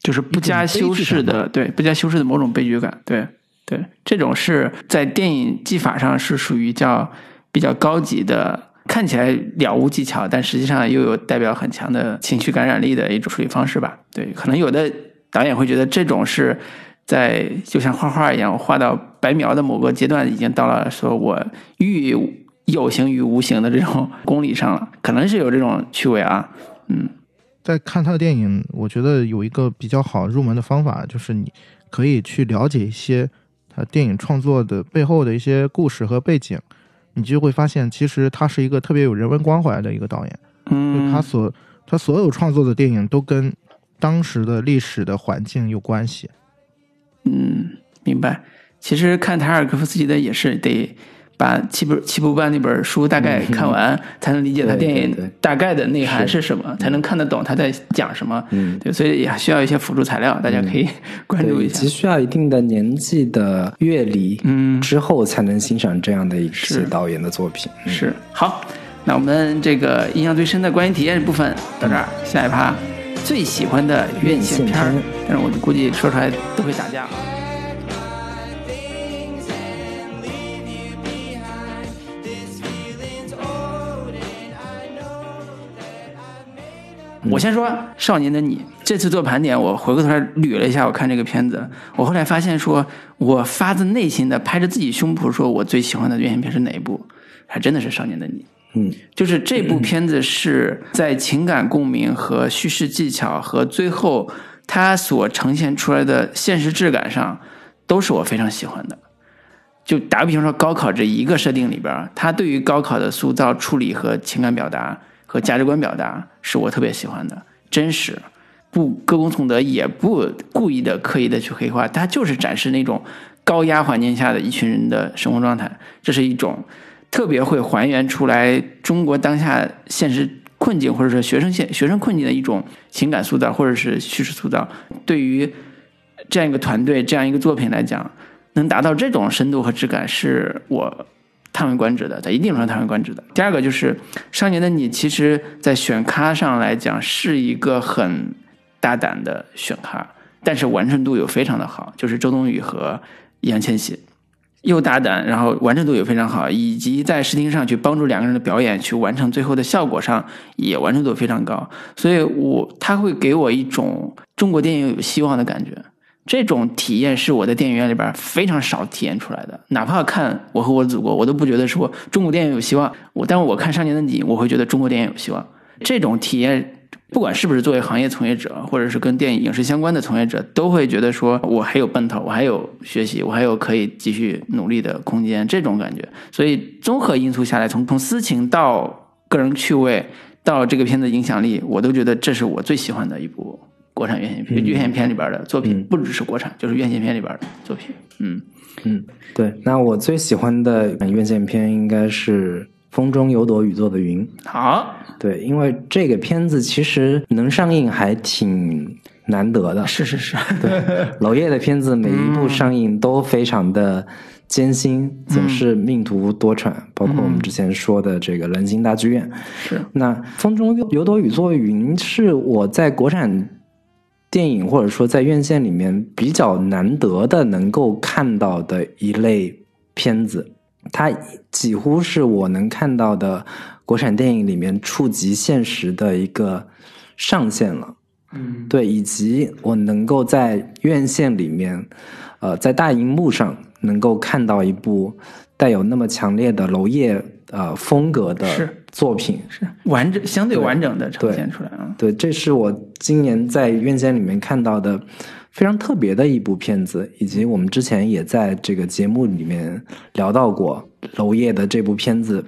就是不加修饰的，对，不加修饰的某种悲剧感，对对，这种是在电影技法上是属于叫比较高级的，看起来了无技巧，但实际上又有代表很强的情绪感染力的一种处理方式吧。对，可能有的导演会觉得这种是在就像画画一样，画到白描的某个阶段，已经到了说我欲有形于无形的这种功力上了，可能是有这种趣味啊，嗯。在看他的电影，我觉得有一个比较好入门的方法，就是你可以去了解一些他电影创作的背后的一些故事和背景，你就会发现，其实他是一个特别有人文关怀的一个导演。就嗯，他所他所有创作的电影都跟当时的历史的环境有关系。嗯，明白。其实看塔尔科夫斯基的也是得把七部七部半那本书大概看完，才能理解他电影对对。大概的内涵是。是什么，才能看得懂他在讲什么。嗯，对，所以也需要一些辅助材料，大家可以关注，一下。其。需要一定的年纪的阅历，嗯。之后才能欣赏这样的一是。些导演的作品。嗯。是好，那我们这个印象最深的观影体验部分到这儿，下一趴最喜欢的院线片儿院线片，但是我估计说出来都会打架。我先说《少年的你》，这次做盘点，我回过头来捋了一下，我看这个片子，我后来发现说，我发自内心的拍着自己胸脯说，我最喜欢的院线片是哪一部？还真的是《少年的你》。嗯，就是这部片子是在情感共鸣和叙事技巧和最后它所呈现出来的现实质感上，都是我非常喜欢的。就打个比方说，高考这一个设定里边，它对于高考的塑造、处理和情感表达和价值观表达，是我特别喜欢的，真实，不歌功颂德，也不故意的、刻意的去黑化，它就是展示那种高压环境下的一群人的生活状态，这是一种。特别会还原出来中国当下现实困境，或者是学生现学生困境的一种情感塑造，或者是叙事塑造。对于这样一个团队、这样一个作品来讲，能达到这种深度和质感，是我叹为观止的，在一定程度叹为观止的。第二个就是《少年的你》，其实在选咖上来讲是一个很大胆的选咖，但是完成度又非常的好，就是周冬雨和易烊千玺。又大胆，然后完成度也非常好，以及在视听上去帮助两个人的表演去完成最后的效果上也完成度非常高，所以我他会给我一种中国电影有希望的感觉。这种体验是我在电影院里边非常少体验出来的，哪怕看《我和我的祖国》，我都不觉得说中国电影有希望。我，但我看《少年的你》，我会觉得中国电影有希望。这种体验。不管是不是作为行业从业者，或者是跟电影影视相关的从业者，都会觉得说我还有奔头，我还有学习，我还有可以继续努力的空间，这种感觉。所以综合因素下来，从从私情到个人趣味，到这个片子影响力，我都觉得这是我最喜欢的一部国产院线片，院线片里边的作品，不只是国产，就是院线片里边的作品。嗯嗯，对。那我最喜欢的院线片应该是《风中有朵雨做的云》。好。对，因为这个片子其实能上映还挺难得的。是 是是，对，娄烨的片子每一部上映都非常的艰辛，总是命途多舛。包括我们之前说的这个《人心大剧院》，是那《风中有朵雨做云》是我在国产电影或者说在院线里面比较难得的能够看到的一类片子，它几乎是我能看到的。国产电影里面触及现实的一个上限了，嗯，对，以及我能够在院线里面，呃，在大荧幕上能够看到一部带有那么强烈的娄烨呃风格的作品，是完整相对完整的呈现出来啊。对，这是我今年在院线里面看到的非常特别的一部片子，以及我们之前也在这个节目里面聊到过娄烨的这部片子。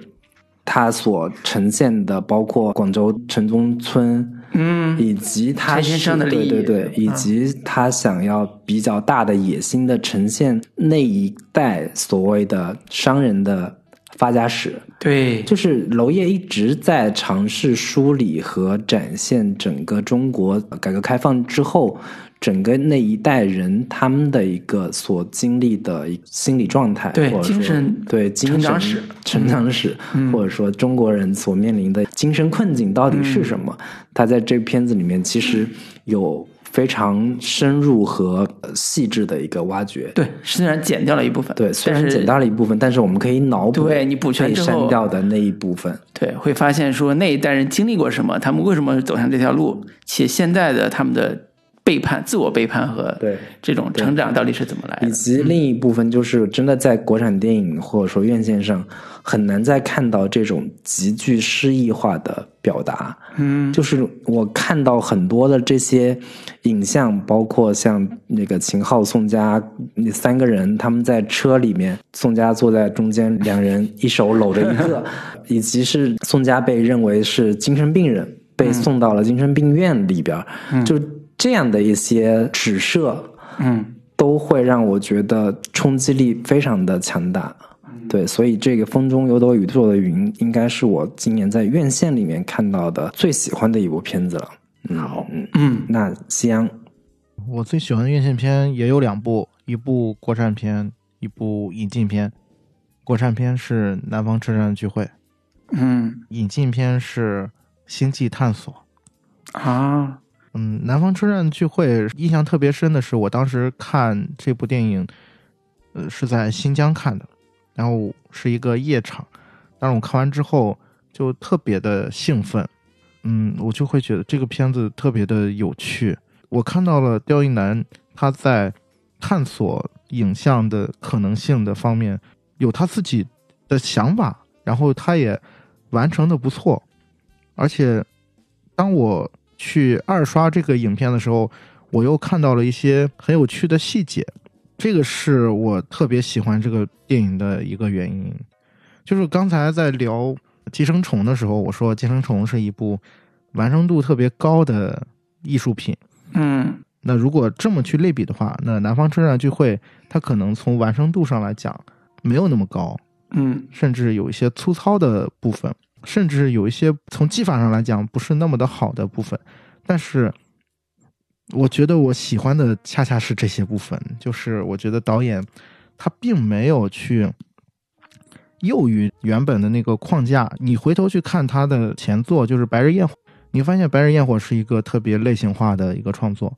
他所呈现的包括广州城中村，嗯，以及他是对对对，以及他想要比较大的野心的呈现那一代所谓的商人的发家史，对，就是娄烨一直在尝试梳理和展现整个中国改革开放之后。整个那一代人他们的一个所经历的一心理状态，对精神对精神成长史，成长史，或者说中国人所面临的精神困境到底是什么？他在这片子里面其实有非常深入和细致的一个挖掘。对，虽然剪掉了一部分，对，虽然剪掉了一部分，但是我们可以脑补，对你补全之后删掉的那一部分，对，会发现说那一代人经历过什么，他们为什么走向这条路，且现在的他们的。背叛、自我背叛和对这种成长到底是怎么来的？以及另一部分就是真的在国产电影或者说院线上很难再看到这种极具诗意化的表达。嗯，就是我看到很多的这些影像，包括像那个秦昊、宋佳那三个人，他们在车里面，宋佳坐在中间，两人一手搂着一个，以及是宋佳被认为是精神病人，被送到了精神病院里边，就。这样的一些指涉，嗯，都会让我觉得冲击力非常的强大。对，所以这个《风中有朵雨做的云》应该是我今年在院线里面看到的最喜欢的一部片子了。好，嗯嗯，那夕阳，我最喜欢的院线片也有两部，一部国产片，一部引进片。国产片是《南方车站聚会》，嗯，引进片是《星际探索》啊。嗯，南方车站聚会印象特别深的是，我当时看这部电影，呃，是在新疆看的，然后是一个夜场，但是我看完之后就特别的兴奋，嗯，我就会觉得这个片子特别的有趣。我看到了刁亦男他在探索影像的可能性的方面有他自己的想法，然后他也完成的不错，而且当我。去二刷这个影片的时候，我又看到了一些很有趣的细节，这个是我特别喜欢这个电影的一个原因。就是刚才在聊《寄生虫》的时候，我说《寄生虫》是一部完成度特别高的艺术品。嗯，那如果这么去类比的话，那《南方车站聚会》它可能从完成度上来讲没有那么高，嗯，甚至有一些粗糙的部分。甚至有一些从技法上来讲不是那么的好的部分，但是我觉得我喜欢的恰恰是这些部分。就是我觉得导演他并没有去囿于原本的那个框架。你回头去看他的前作，就是《白日焰火》，你发现《白日焰火》是一个特别类型化的一个创作，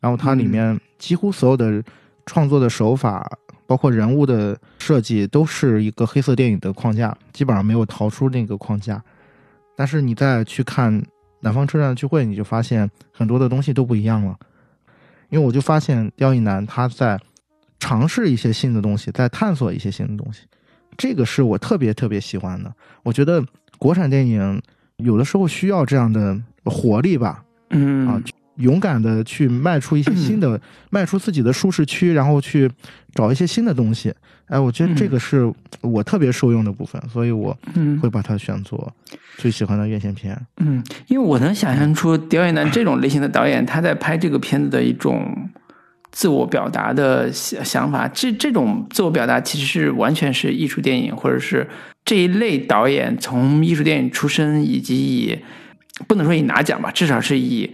然后它里面几乎所有的创作的手法。包括人物的设计都是一个黑色电影的框架，基本上没有逃出那个框架。但是你再去看《南方车站聚会》，你就发现很多的东西都不一样了。因为我就发现刁亦男他在尝试一些新的东西，在探索一些新的东西，这个是我特别特别喜欢的。我觉得国产电影有的时候需要这样的活力吧，嗯啊。勇敢的去迈出一些新的，迈出自己的舒适区，然后去找一些新的东西。哎，我觉得这个是我特别受用的部分，所以我会把它选作最喜欢的院线片。嗯，因为我能想象出刁亦男这种类型的导演，他在拍这个片子的一种自我表达的想想法。这这种自我表达其实是完全是艺术电影，或者是这一类导演从艺术电影出身，以及以不能说以拿奖吧，至少是以。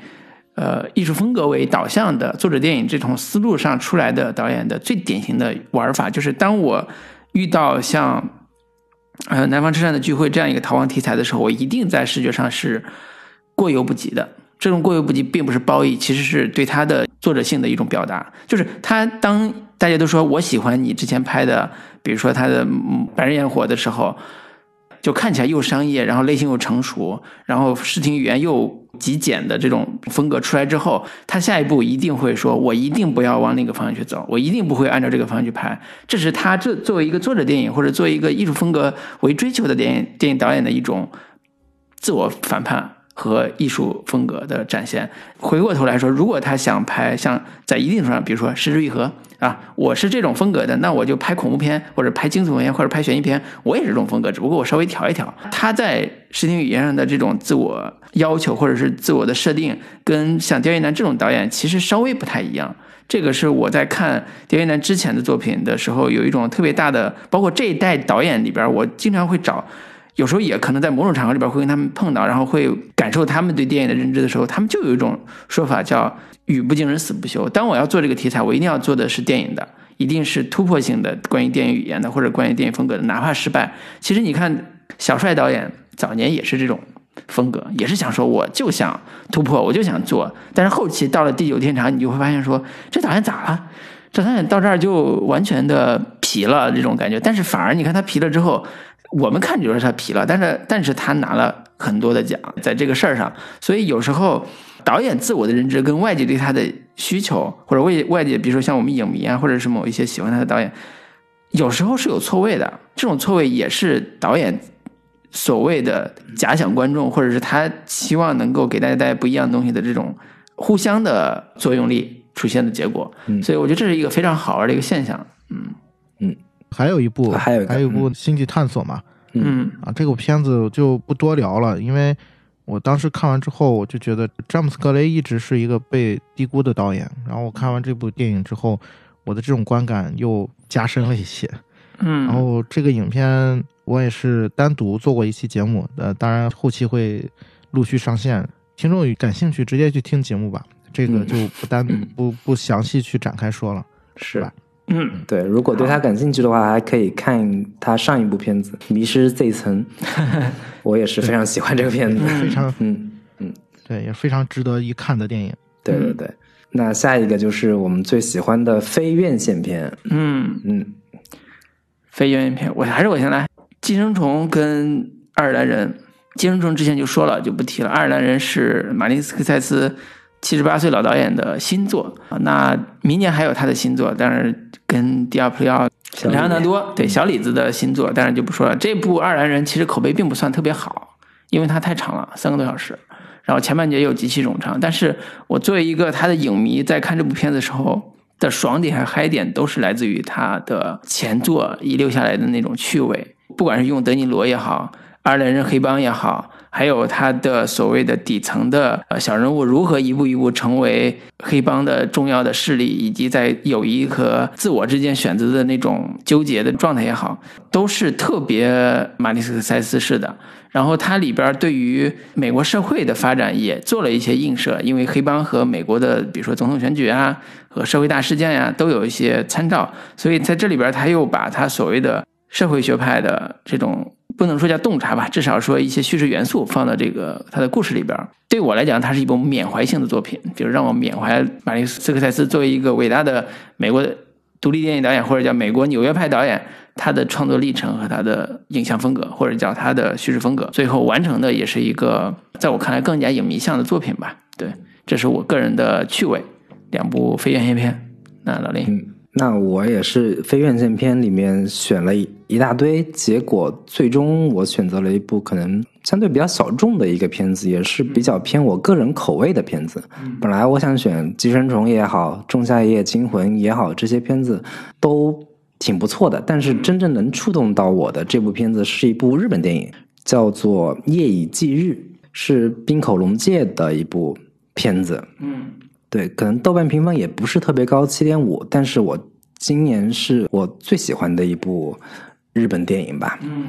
呃，艺术风格为导向的作者电影这种思路上出来的导演的最典型的玩法，就是当我遇到像呃《南方车站的聚会》这样一个逃亡题材的时候，我一定在视觉上是过犹不及的。这种过犹不及并不是褒义，其实是对他的作者性的一种表达。就是他当大家都说我喜欢你之前拍的，比如说他的《白日焰火》的时候。就看起来又商业，然后类型又成熟，然后视听语言又极简的这种风格出来之后，他下一步一定会说：“我一定不要往那个方向去走，我一定不会按照这个方向去拍。”这是他这作为一个作者电影或者作为一个艺术风格为追求的电影电影导演的一种自我反叛和艺术风格的展现。回过头来说，如果他想拍像在一定程度上，比如说《失之愈合》。啊，我是这种风格的，那我就拍恐怖片，或者拍惊悚片，或者拍悬疑片，我也是这种风格，只不过我稍微调一调。他在视听语言上的这种自我要求，或者是自我的设定，跟像刁亦男这种导演其实稍微不太一样。这个是我在看刁亦男之前的作品的时候，有一种特别大的，包括这一代导演里边，我经常会找，有时候也可能在某种场合里边会跟他们碰到，然后会感受他们对电影的认知的时候，他们就有一种说法叫。语不惊人死不休。当我要做这个题材，我一定要做的是电影的，一定是突破性的关于电影语言的，或者关于电影风格的，哪怕失败。其实你看，小帅导演早年也是这种风格，也是想说我就想突破，我就想做。但是后期到了《地久天长》，你就会发现说，这导演咋了？这导演到这儿就完全的皮了，这种感觉。但是反而你看他皮了之后，我们看就是他皮了，但是但是他拿了很多的奖在这个事儿上。所以有时候。导演自我的认知跟外界对他的需求，或者外外界，比如说像我们影迷啊，或者是某一些喜欢他的导演，有时候是有错位的。这种错位也是导演所谓的假想观众，或者是他希望能够给大家带来不一样东西的这种互相的作用力出现的结果。所以我觉得这是一个非常好玩的一个现象。嗯，还有一部，还有还有一部《星际探索》嘛。嗯啊，这个片子就不多聊了，因为。我当时看完之后，我就觉得詹姆斯·格雷一直是一个被低估的导演。然后我看完这部电影之后，我的这种观感又加深了一些。嗯，然后这个影片我也是单独做过一期节目，呃，当然后期会陆续上线。听众感兴趣，直接去听节目吧，这个就不单不不详细去展开说了，是吧？嗯，对，如果对他感兴趣的话，还可以看他上一部片子《迷失这一层 》，我也是非常喜欢这个片子，非常嗯嗯，对，也非常值得一看的电影。对对对。那下一个就是我们最喜欢的非院线片。嗯，嗯，非院线片，我还是我先来。寄生虫跟爱尔兰人，寄生虫之前就说了，就不提了。爱尔兰人是马丁斯科塞斯七十八岁老导演的新作啊。那明年还有他的新作，但是跟迪奥普里奥、小李莱昂纳多对小李子的新作，当然就不说了。这部爱尔兰人其实口碑并不算特别好，因为它太长了，三个多小时。然后前半节又极其冗长，但是我作为一个他的影迷，在看这部片子的时候的爽点和嗨点，都是来自于他的前作遗留下来的那种趣味，不管是用德尼罗也好，爱尔兰人黑帮也好，还有他的所谓的底层的呃小人物如何一步一步成为黑帮的重要的势力，以及在友谊和自我之间选择的那种纠结的状态也好，都是特别马蒂斯科塞斯式的。然后它里边对于美国社会的发展也做了一些映射，因为黑帮和美国的比如说总统选举啊和社会大事件呀、都有一些参照，所以在这里边他又把他所谓的社会学派的这种不能说叫洞察吧，至少说一些叙事元素放到这个他的故事里边。对我来讲，它是一部缅怀性的作品，就是让我缅怀马丽斯科塞斯作为一个伟大的美国独立电影导演，或者叫美国纽约派导演，他的创作历程和他的影像风格，或者叫他的叙事风格，最后完成的也是一个在我看来更加影迷向的作品吧。对，这是我个人的趣味，两部非院线片。那老林，那我也是非院线片里面选了一一大堆，结果最终我选择了一部可能相对比较小众的一个片子，也是比较偏我个人口味的片子。本来我想选《寄生虫》也好，《仲夏夜惊魂》也好，这些片子都挺不错的，但是真正能触动到我的这部片子是一部日本电影，叫做《夜以继日》，是滨口龙介的一部片子。嗯对，可能豆瓣评分也不是特别高，七点五，但是我今年是我最喜欢的一部日本电影吧。嗯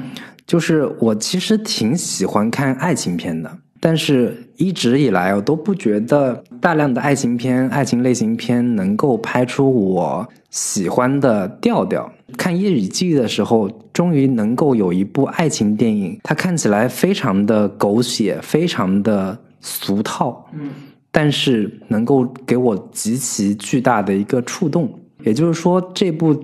就是我其实挺喜欢看爱情片的，但是一直以来我都不觉得大量的爱情片、爱情类型片能够拍出我喜欢的调调。看《夜以继》的时候，终于能够有一部爱情电影，它看起来非常的狗血，非常的俗套，嗯但是能够给我极其巨大的一个触动。也就是说，这部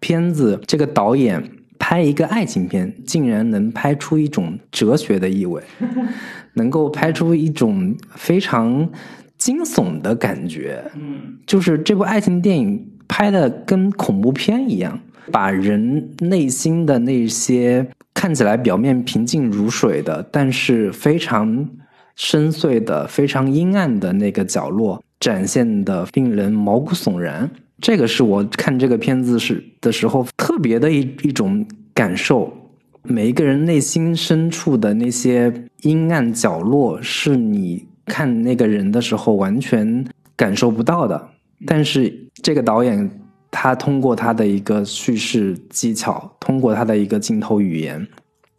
片子这个导演拍一个爱情片，竟然能拍出一种哲学的意味，能够拍出一种非常惊悚的感觉。嗯就是这部爱情电影拍的跟恐怖片一样，把人内心的那些看起来表面平静如水的，但是非常深邃的、非常阴暗的那个角落展现的令人毛骨悚然。这个是我看这个片子是的时候特别的一一种感受。每一个人内心深处的那些阴暗角落，是你看那个人的时候完全感受不到的。但是这个导演，他通过他的一个叙事技巧，通过他的一个镜头语言，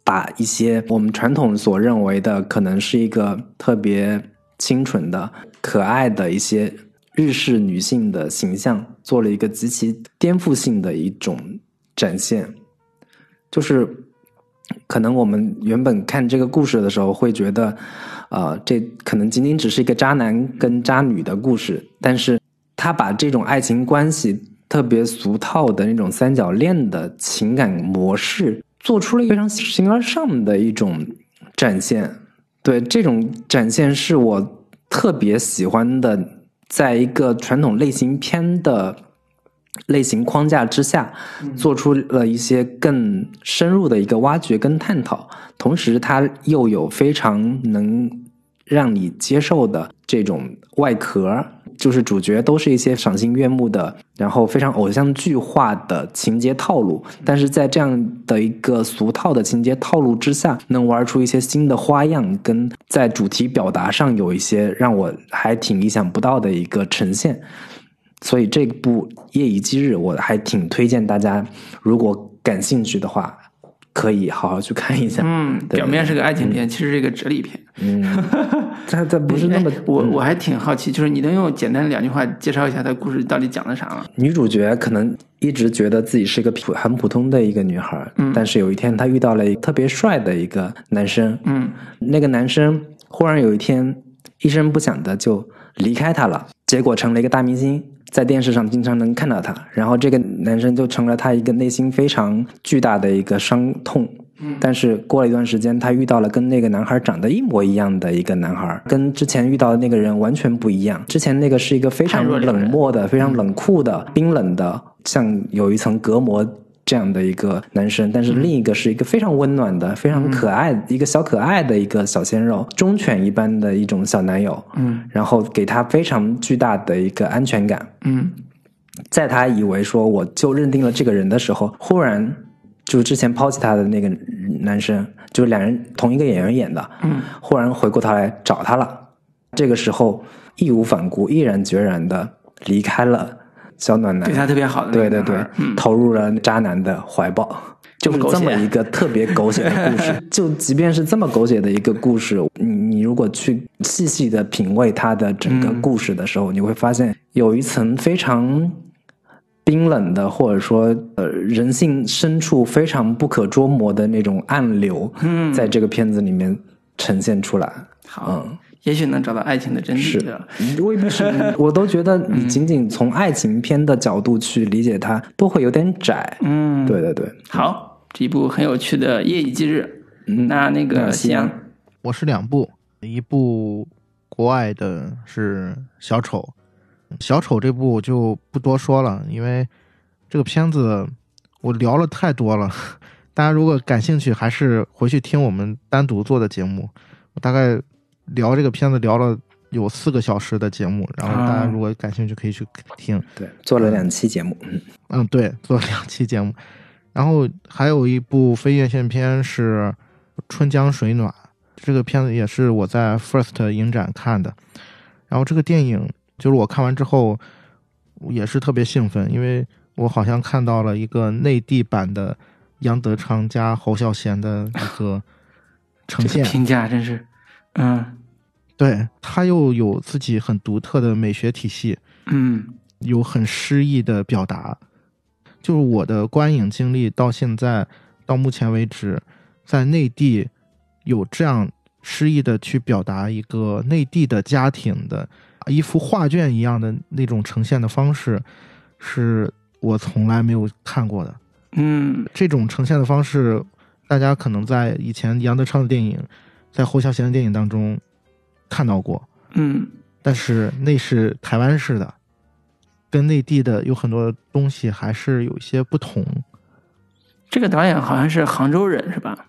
把一些我们传统所认为的可能是一个特别清纯的、可爱的一些日式女性的形象，做了一个极其颠覆性的一种展现。就是可能我们原本看这个故事的时候会觉得，呃，这可能仅仅只是一个渣男跟渣女的故事，但是他把这种爱情关系特别俗套的那种三角恋的情感模式，做出了非常形而上的一种展现。对这种展现是我特别喜欢的，在一个传统类型片的类型框架之下，做出了一些更深入的一个挖掘跟探讨，同时它又有非常能让你接受的这种外壳，就是主角都是一些赏心悦目的，然后非常偶像剧化的情节套路，但是在这样的一个俗套的情节套路之下，能玩出一些新的花样，跟在主题表达上有一些让我还挺意想不到的一个呈现。所以这部《夜以继日》我还挺推荐大家，如果感兴趣的话，可以好好去看一下。嗯，表面是个爱情片，其实是一个哲理片。嗯，他他不是那么哎我我还挺好奇，就是你能用简单的两句话介绍一下他故事到底讲的啥吗？女主角可能一直觉得自己是一个普很普通的一个女孩，嗯但是有一天她遇到了一个特别帅的一个男生，嗯那个男生忽然有一天一声不响的就离开她了，结果成了一个大明星，在电视上经常能看到他。然后这个男生就成了她一个内心非常巨大的一个伤痛。但是过了一段时间，他遇到了跟那个男孩长得一模一样的一个男孩，跟之前遇到的那个人完全不一样。之前那个是一个非常冷漠的、非常冷酷的、冰冷的，像有一层隔膜这样的一个男生。但是另一个是一个非常温暖的、非常可爱、一个小可爱的一个小鲜肉，忠犬一般的一种小男友。嗯，然后给他非常巨大的一个安全感。嗯，在他以为说我就认定了这个人的时候，忽然。就是之前抛弃他的那个男生，就是两人同一个演员演的，嗯，忽然回过头来找他了。这个时候义无反顾、毅然决然的离开了小暖男，对他特别好的，对对对，嗯，投入了渣男的怀抱，就是这么一个特别狗血的故事。就即便是这么狗血的一个故事，你你如果去细细的品味它的整个故事的时候，你会发现有一层非常。冰冷的，或者说呃人性深处非常不可捉摸的那种暗流，嗯，在这个片子里面呈现出来。好，也许能找到爱情的真谛。是，未必是，我都觉得你仅仅从爱情片的角度去理解它，都会有点窄。嗯，对对对。好，这一部很有趣的《夜以继日》。那那个夕阳，我是两部，一部国外的是小丑。小丑这部就不多说了，因为这个片子我聊了太多了。大家如果感兴趣，还是回去听我们单独做的节目。我大概聊这个片子聊了有四个小时的节目，然后大家如果感兴趣可以去听。对，做了两期节目。嗯，对，做了两期节目。然后还有一部非院线片是《春江水暖》，这个片子也是我在 First 影展看的。然后这个电影。就是我看完之后，也是特别兴奋，因为我好像看到了一个内地版的杨德昌加侯孝贤的一个 呈现。评价真是，嗯，对他又有自己很独特的美学体系，嗯，有很诗意的表达。就是我的观影经历到现在到目前为止，在内地有这样诗意的去表达一个内地的家庭的。一幅画卷一样的那种呈现的方式，是我从来没有看过的。嗯，这种呈现的方式，大家可能在以前杨德昌的电影，在侯孝贤的电影当中看到过。嗯，但是那是台湾式的，跟内地的有很多东西还是有一些不同。这个导演好像是杭州人，是吧？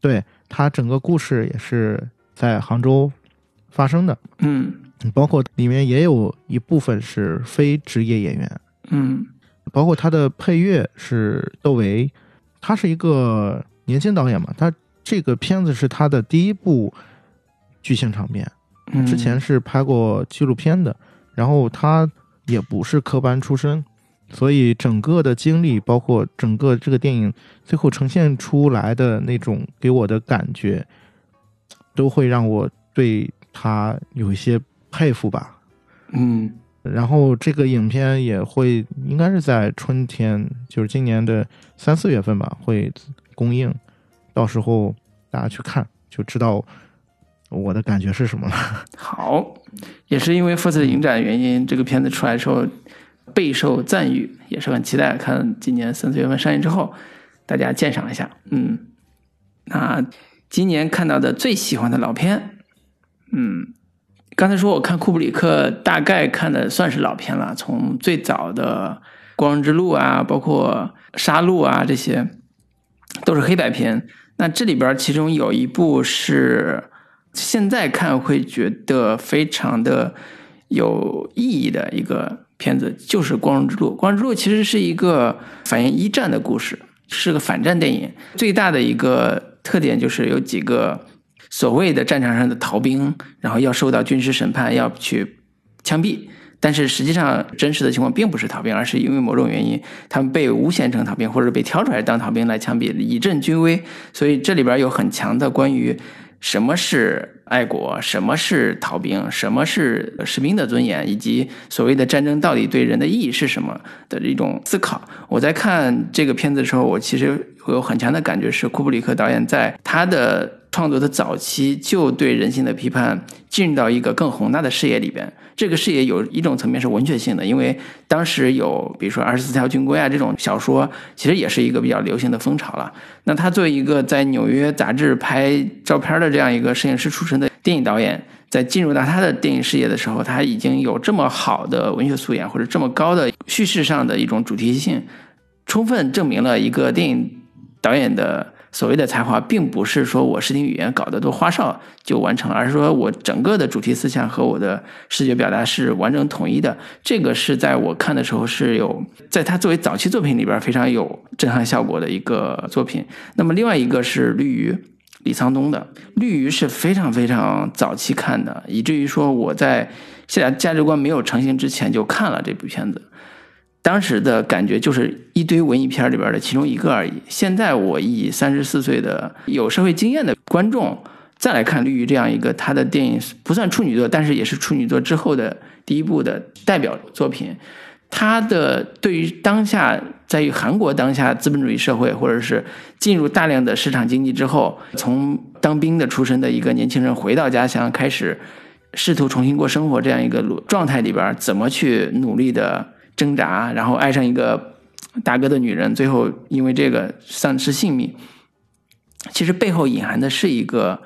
对他整个故事也是在杭州发生的。嗯。包括里面也有一部分是非职业演员，嗯，包括他的配乐是窦唯，他是一个年轻导演嘛，他这个片子是他的第一部剧情长片，之前是拍过纪录片的，然后他也不是科班出身，所以整个的经历，包括整个这个电影最后呈现出来的那种给我的感觉，都会让我对他有一些。佩服吧，嗯，然后这个影片也会应该是在春天，就是今年的三四月份吧，会公映，到时候大家去看就知道我的感觉是什么了。好，也是因为 First 影展原因，这个片子出来的时候备受赞誉，也是很期待看今年三四月份上映之后大家鉴赏一下。嗯，那今年看到的最喜欢的老片，嗯。刚才说我看库布里克，大概看的算是老片了。从最早的《光荣之路》啊，包括《杀戮》啊，这些都是黑白片。那这里边其中有一部是现在看会觉得非常的有意义的一个片子，就是《光荣之路》。《光荣之路》其实是一个反映一战的故事，是个反战电影。最大的一个特点就是有几个。所谓的战场上的逃兵，然后要受到军事审判，要去枪毙。但是实际上，真实的情况并不是逃兵，而是因为某种原因，他们被诬陷成逃兵，或者被挑出来当逃兵来枪毙，以振军威。所以这里边有很强的关于什么是爱国，什么是逃兵，什么是士兵的尊严，以及所谓的战争到底对人的意义是什么的一种思考。我在看这个片子的时候，我其实有很强的感觉，是库布里克导演在他的。创作的早期就对人性的批判进入到一个更宏大的视野里边。这个视野有一种层面是文学性的，因为当时有比如说《二十四条军规》啊这种小说，其实也是一个比较流行的风潮了。那他作为一个在纽约杂志拍照片的这样一个摄影师出身的电影导演，在进入到他的电影事业的时候，他已经有这么好的文学素养或者这么高的叙事上的一种主题性，充分证明了一个电影导演的。所谓的才华，并不是说我视听语言搞得多花哨就完成了，而是说我整个的主题思想和我的视觉表达是完整统一的。这个是在我看的时候是有，在他作为早期作品里边非常有震撼效果的一个作品。那么另外一个是《绿鱼》，李沧东的《绿鱼》是非常非常早期看的，以至于说我在现在价值观没有成型之前就看了这部片子。当时的感觉就是一堆文艺片里边的其中一个而已。现在我以三十四岁的有社会经验的观众再来看《绿鱼》这样一个他的电影，不算处女作，但是也是处女作之后的第一部的代表作品。他的对于当下，在于韩国当下资本主义社会，或者是进入大量的市场经济之后，从当兵的出身的一个年轻人回到家乡，开始试图重新过生活这样一个状态里边，怎么去努力的。挣扎，然后爱上一个大哥的女人，最后因为这个丧失性命。其实背后隐含的是一个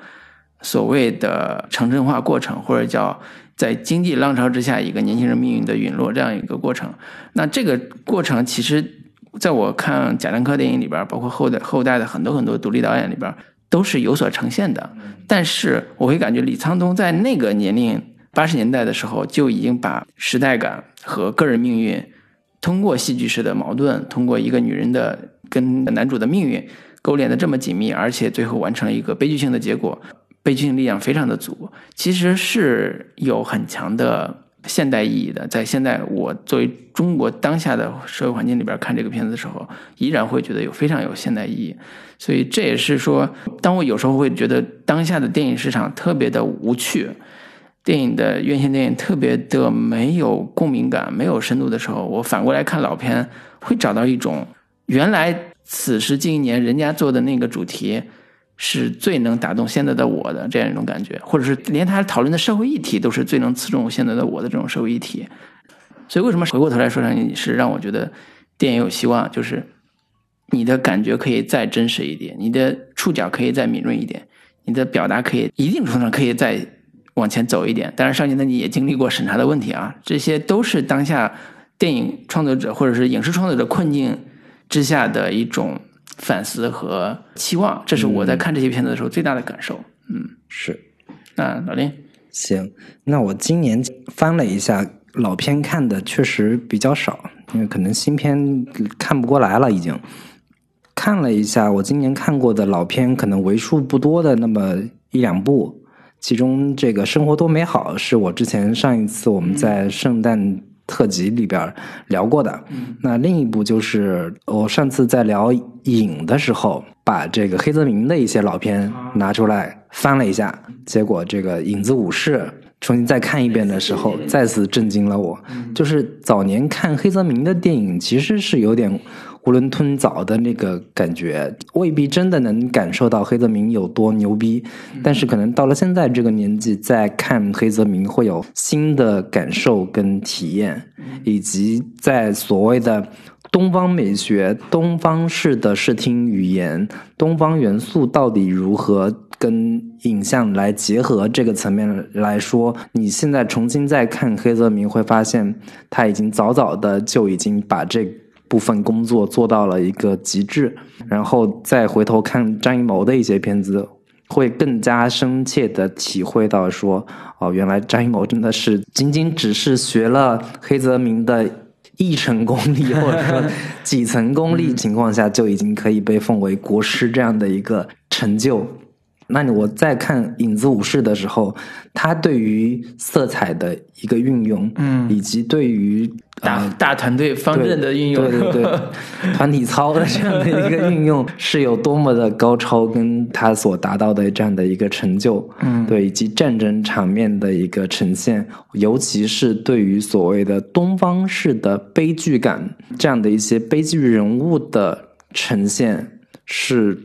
所谓的城镇化过程，或者叫在经济浪潮之下一个年轻人命运的陨落这样一个过程。那这个过程，其实在我看贾樟柯电影里边，包括后代后代的很多很多独立导演里边，都是有所呈现的。但是我会感觉李沧东在那个年龄。八十年代的时候就已经把时代感和个人命运通过戏剧式的矛盾，通过一个女人的跟男主的命运勾连的这么紧密，而且最后完成了一个悲剧性的结果，悲剧性力量非常的足，其实是有很强的现代意义的。在现在我作为中国当下的社会环境里边看这个片子的时候，依然会觉得有非常有现代意义。所以这也是说，当我有时候会觉得当下的电影市场特别的无趣。电影的院线电影特别的没有共鸣感、没有深度的时候，我反过来看老片，会找到一种原来此时近一年人家做的那个主题是最能打动现在的我的这样一种感觉，或者是连他讨论的社会议题都是最能刺中现在的我的这种社会议题。所以为什么回过头来说上你是让我觉得电影有希望，就是你的感觉可以再真实一点，你的触角可以再敏锐一点，你的表达可以一定程度上可以再。往前走一点，当然，少年的你也经历过审查的问题啊，这些都是当下电影创作者或者是影视创作者困境之下的一种反思和期望，这是我在看这些片子的时候最大的感受。嗯，是。那老林，行，那我今年翻了一下老片，看的确实比较少，因为可能新片看不过来了，已经。看了一下我今年看过的老片，可能为数不多的那么一两部。其中这个《生活多美好》是我之前上一次我们在圣诞特辑里边聊过的。那另一部就是我上次在聊影的时候，把这个黑泽明的一些老片拿出来翻了一下，结果这个《影子武士》重新再看一遍的时候，再次震惊了我。就是早年看黑泽明的电影，其实是有点。囫囵吞枣的那个感觉，未必真的能感受到黑泽明有多牛逼，但是可能到了现在这个年纪，再看黑泽明会有新的感受跟体验，以及在所谓的东方美学、东方式的视听语言、东方元素到底如何跟影像来结合这个层面来说，你现在重新再看黑泽明，会发现他已经早早的就已经把这。部分工作做到了一个极致，然后再回头看张艺谋的一些片子，会更加深切的体会到说，哦，原来张艺谋真的是仅仅只是学了黑泽明的一成功力，或者说几层功力情况下，就已经可以被奉为国师这样的一个成就。那我在看《影子武士》的时候，他对于色彩的一个运用，嗯，以及对于大大团队方阵的运用，对对对，团体操的这样的一个运用是有多么的高超，跟他所达到的这样的一个成就，嗯，对，以及战争场面的一个呈现，尤其是对于所谓的东方式的悲剧感这样的一些悲剧人物的呈现，是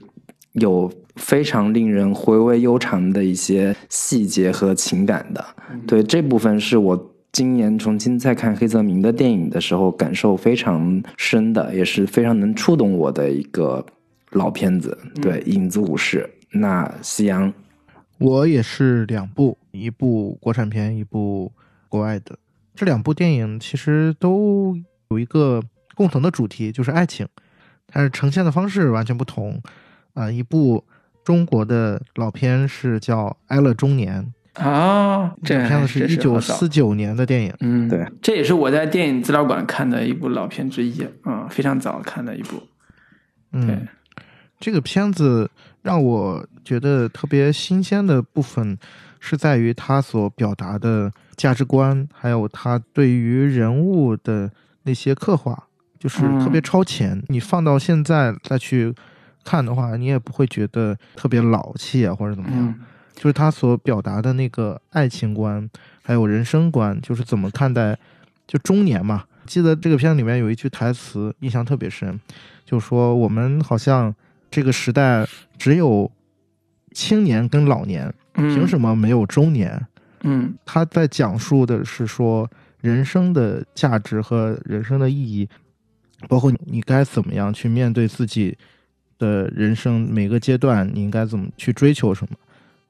有。非常令人回味悠长的一些细节和情感的。对这部分是我今年重新再看黑泽明的电影的时候感受非常深的，也是非常能触动我的一个老片子。对，《影子武士》那夕阳，我也是两部，一部国产片，一部国外的。这两部电影其实都有一个共同的主题，就是爱情，但是呈现的方式完全不同。啊、一部中国的老片是叫《哀乐中年》，哦，这这片子是一九四九年的电影。嗯，对，这也是我在电影资料馆看的一部老片之一，嗯，非常早看的一部。对嗯，这个片子让我觉得特别新鲜的部分，是在于它所表达的价值观，还有它对于人物的那些刻画，就是特别超前。你放到现在再去看的话，你也不会觉得特别老气啊，或者怎么样。嗯就是他所表达的那个爱情观，还有人生观，就是怎么看待就中年嘛。记得这个片子里面有一句台词印象特别深，就说我们好像这个时代只有青年跟老年，嗯，凭什么没有中年？嗯他在讲述的是说人生的价值和人生的意义，包括你该怎么样去面对自己的人生每个阶段，你应该怎么去追求什么。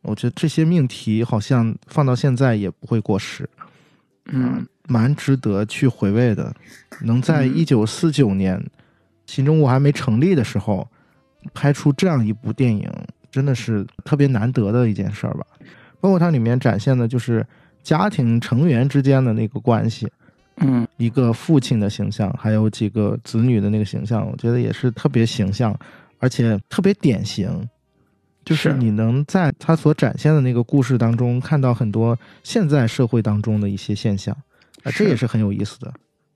我觉得这些命题好像放到现在也不会过时，嗯蛮值得去回味的。能在嗯一九四九年新中国还没成立的时候拍出这样一部电影，真的是特别难得的一件事儿吧。包括它里面展现的就是家庭成员之间的那个关系，嗯一个父亲的形象，还有几个子女的那个形象，我觉得也是特别形象，而且特别典型。就是是你能在他所展现的那个故事当中看到很多现在社会当中的一些现象，啊，这也是很有意思的。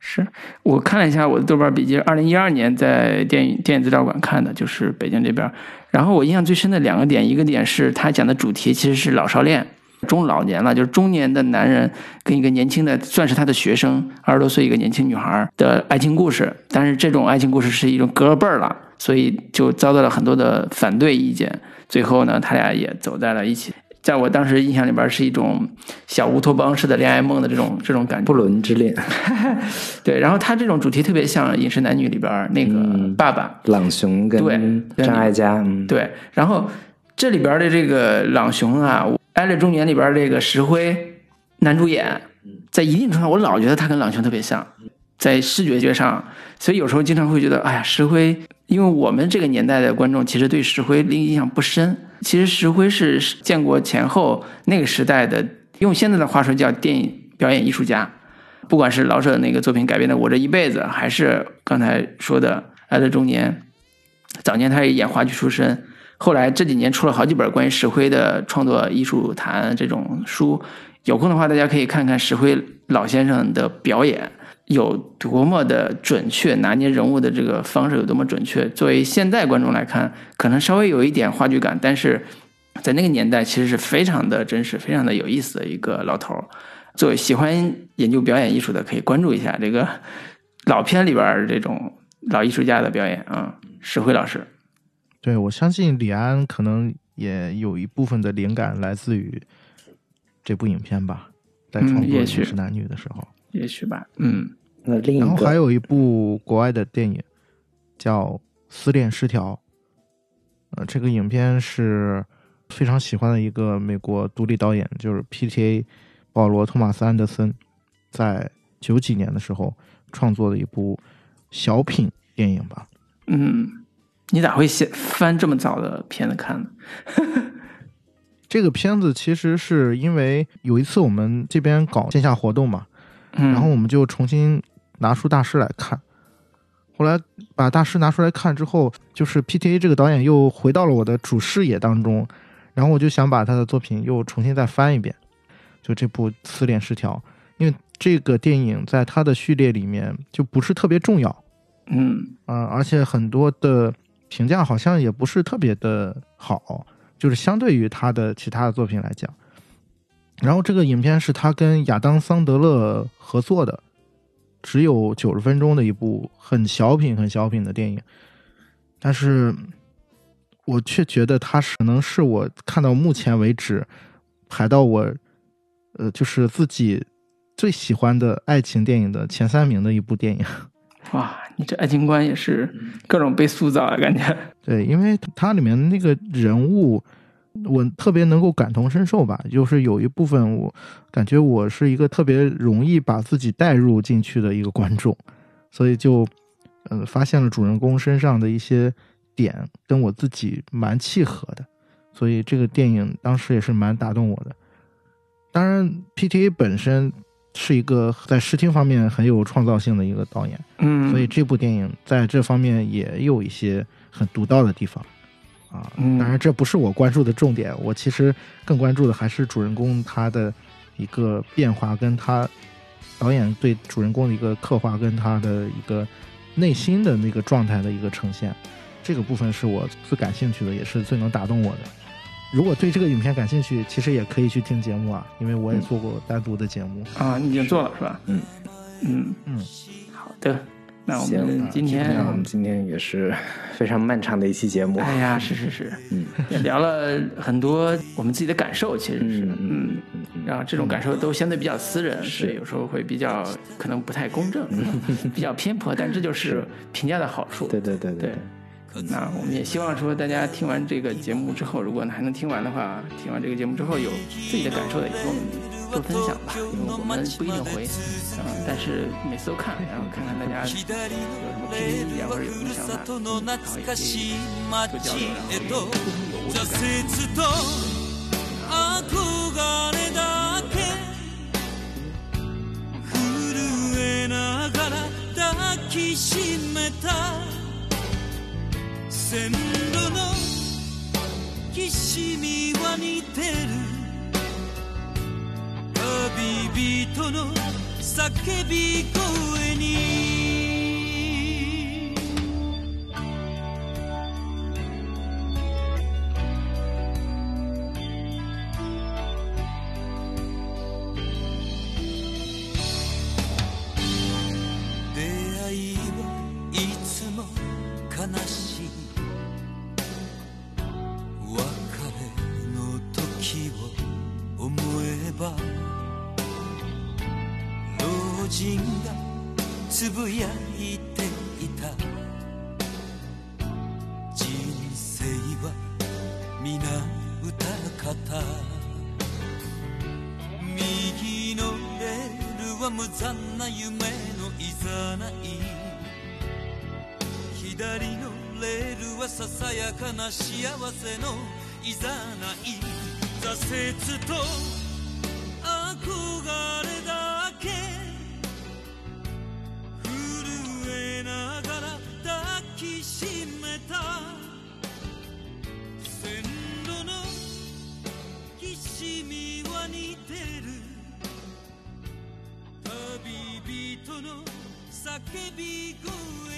是我看了一下我的豆瓣笔记，二零一二年在电影电影资料馆看的，就是北京这边。然后我印象最深的两个点，一个点是他讲的主题其实是老少恋，中老年了，就是中年的男人跟一个年轻的，算是他的学生，二十多岁一个年轻女孩的爱情故事。但是这种爱情故事是一种隔了辈儿了，所以就遭到了很多的反对意见。最后呢，他俩也走在了一起。在我当时印象里边，是一种小乌托邦式的恋爱梦的这种这种感觉不。伦之恋，对，然后他这种主题特别像《饮食男女》里边那个嗯爸爸，朗雄对跟张艾嘉，嗯，对，然后这里边的这个朗雄啊，《爱乐中年》里边这个石灰男主演，在一定程度上，我老觉得他跟朗雄特别像，在视觉觉上，所以有时候经常会觉得，哎呀，石灰，因为我们这个年代的观众其实对石灰印象不深，其实石灰是建国前后那个时代的，用现在的话说叫电影表演艺术家。不管是老舍那个作品改编的《我这一辈子》，还是刚才说的《爱乐中年》，早年他也演话剧出身，后来这几年出了好几本关于石灰的创作艺术谈这种书，有空的话大家可以看看石灰老先生的表演。有多么的准确，拿捏人物的这个方式有多么准确。作为现代观众来看，可能稍微有一点话剧感，但是在那个年代其实是非常的真实、非常的有意思的一个老头儿。作为喜欢研究表演艺术的，可以关注一下这个老片里边儿这种老艺术家的表演啊，石辉老师。对我相信李安可能也有一部分的灵感来自于这部影片吧，在嗯创作《饮也许食男女》的时候。也许吧，嗯那另一个然后还有一部国外的电影叫《思恋失调》，呃，这个影片是非常喜欢的一个美国独立导演，就是 P.T.A. 保罗·托马斯·安德森，在九几年的时候创作的一部小品电影吧。嗯，你咋会写翻这么早的片子看呢？这个片子其实是因为有一次我们这边搞线下活动嘛，嗯，然后我们就重新拿出大师来看。后来把大师拿出来看之后，就是 P.T.A 这个导演又回到了我的主视野当中，然后我就想把他的作品又重新再翻一遍，就这部《词典失调》，因为这个电影在他的序列里面就不是特别重要，嗯啊、而且很多的评价好像也不是特别的好，就是相对于他的其他的作品来讲。然后这个影片是他跟亚当·桑德勒合作的，只有九十分钟的一部很小品、很小品的电影，但是我却觉得它是可能是我看到目前为止排到我呃就是自己最喜欢的爱情电影的前三名的一部电影。哇，你这爱情观也是各种被塑造啊，感觉。对，因为它里面那个人物，我特别能够感同身受吧。就是有一部分，我感觉我是一个特别容易把自己带入进去的一个观众，所以就，呃，发现了主人公身上的一些点跟我自己蛮契合的，所以这个电影当时也是蛮打动我的。当然，P.T.A 本身是一个在视听方面很有创造性的一个导演。嗯，所以这部电影在这方面也有一些很独到的地方，啊，嗯当然这不是我关注的重点，我其实更关注的还是主人公他的一个变化，跟他导演对主人公的一个刻画，跟他的一个内心的那个状态的一个呈现，这个部分是我最感兴趣的，也是最能打动我的。如果对这个影片感兴趣，其实也可以去听节目啊，因为我也做过单独的节目。啊，你已经做了是吧？嗯嗯嗯，好的。那我们今天，那我们今天也是 非常漫长的一期节目。哎呀，是是是，嗯，也聊了很多我们自己的感受，其实是，嗯然后这种感受都相对比较私人，所以有时候会比较可能不太公正，比较偏颇，但这就是评价的好处。对对对。对，那我们也希望说，大家听完这个节目之后，如果还能听完的话，听完这个节目之后有自己的感受的，也跟我们多分享吧，因为我们不一定回，嗯、但是每次都看，然后看看大家有什么批评意见或者有什么想法，然后也可以多交流，然后也互通有无的感觉。挫と憧れだけ震えながら抱きしめた線路のきしみは似てる旅人の叫び声には無残な夢のいざない。左のレールはささやかな幸せのいざない。挫折と旅人の叫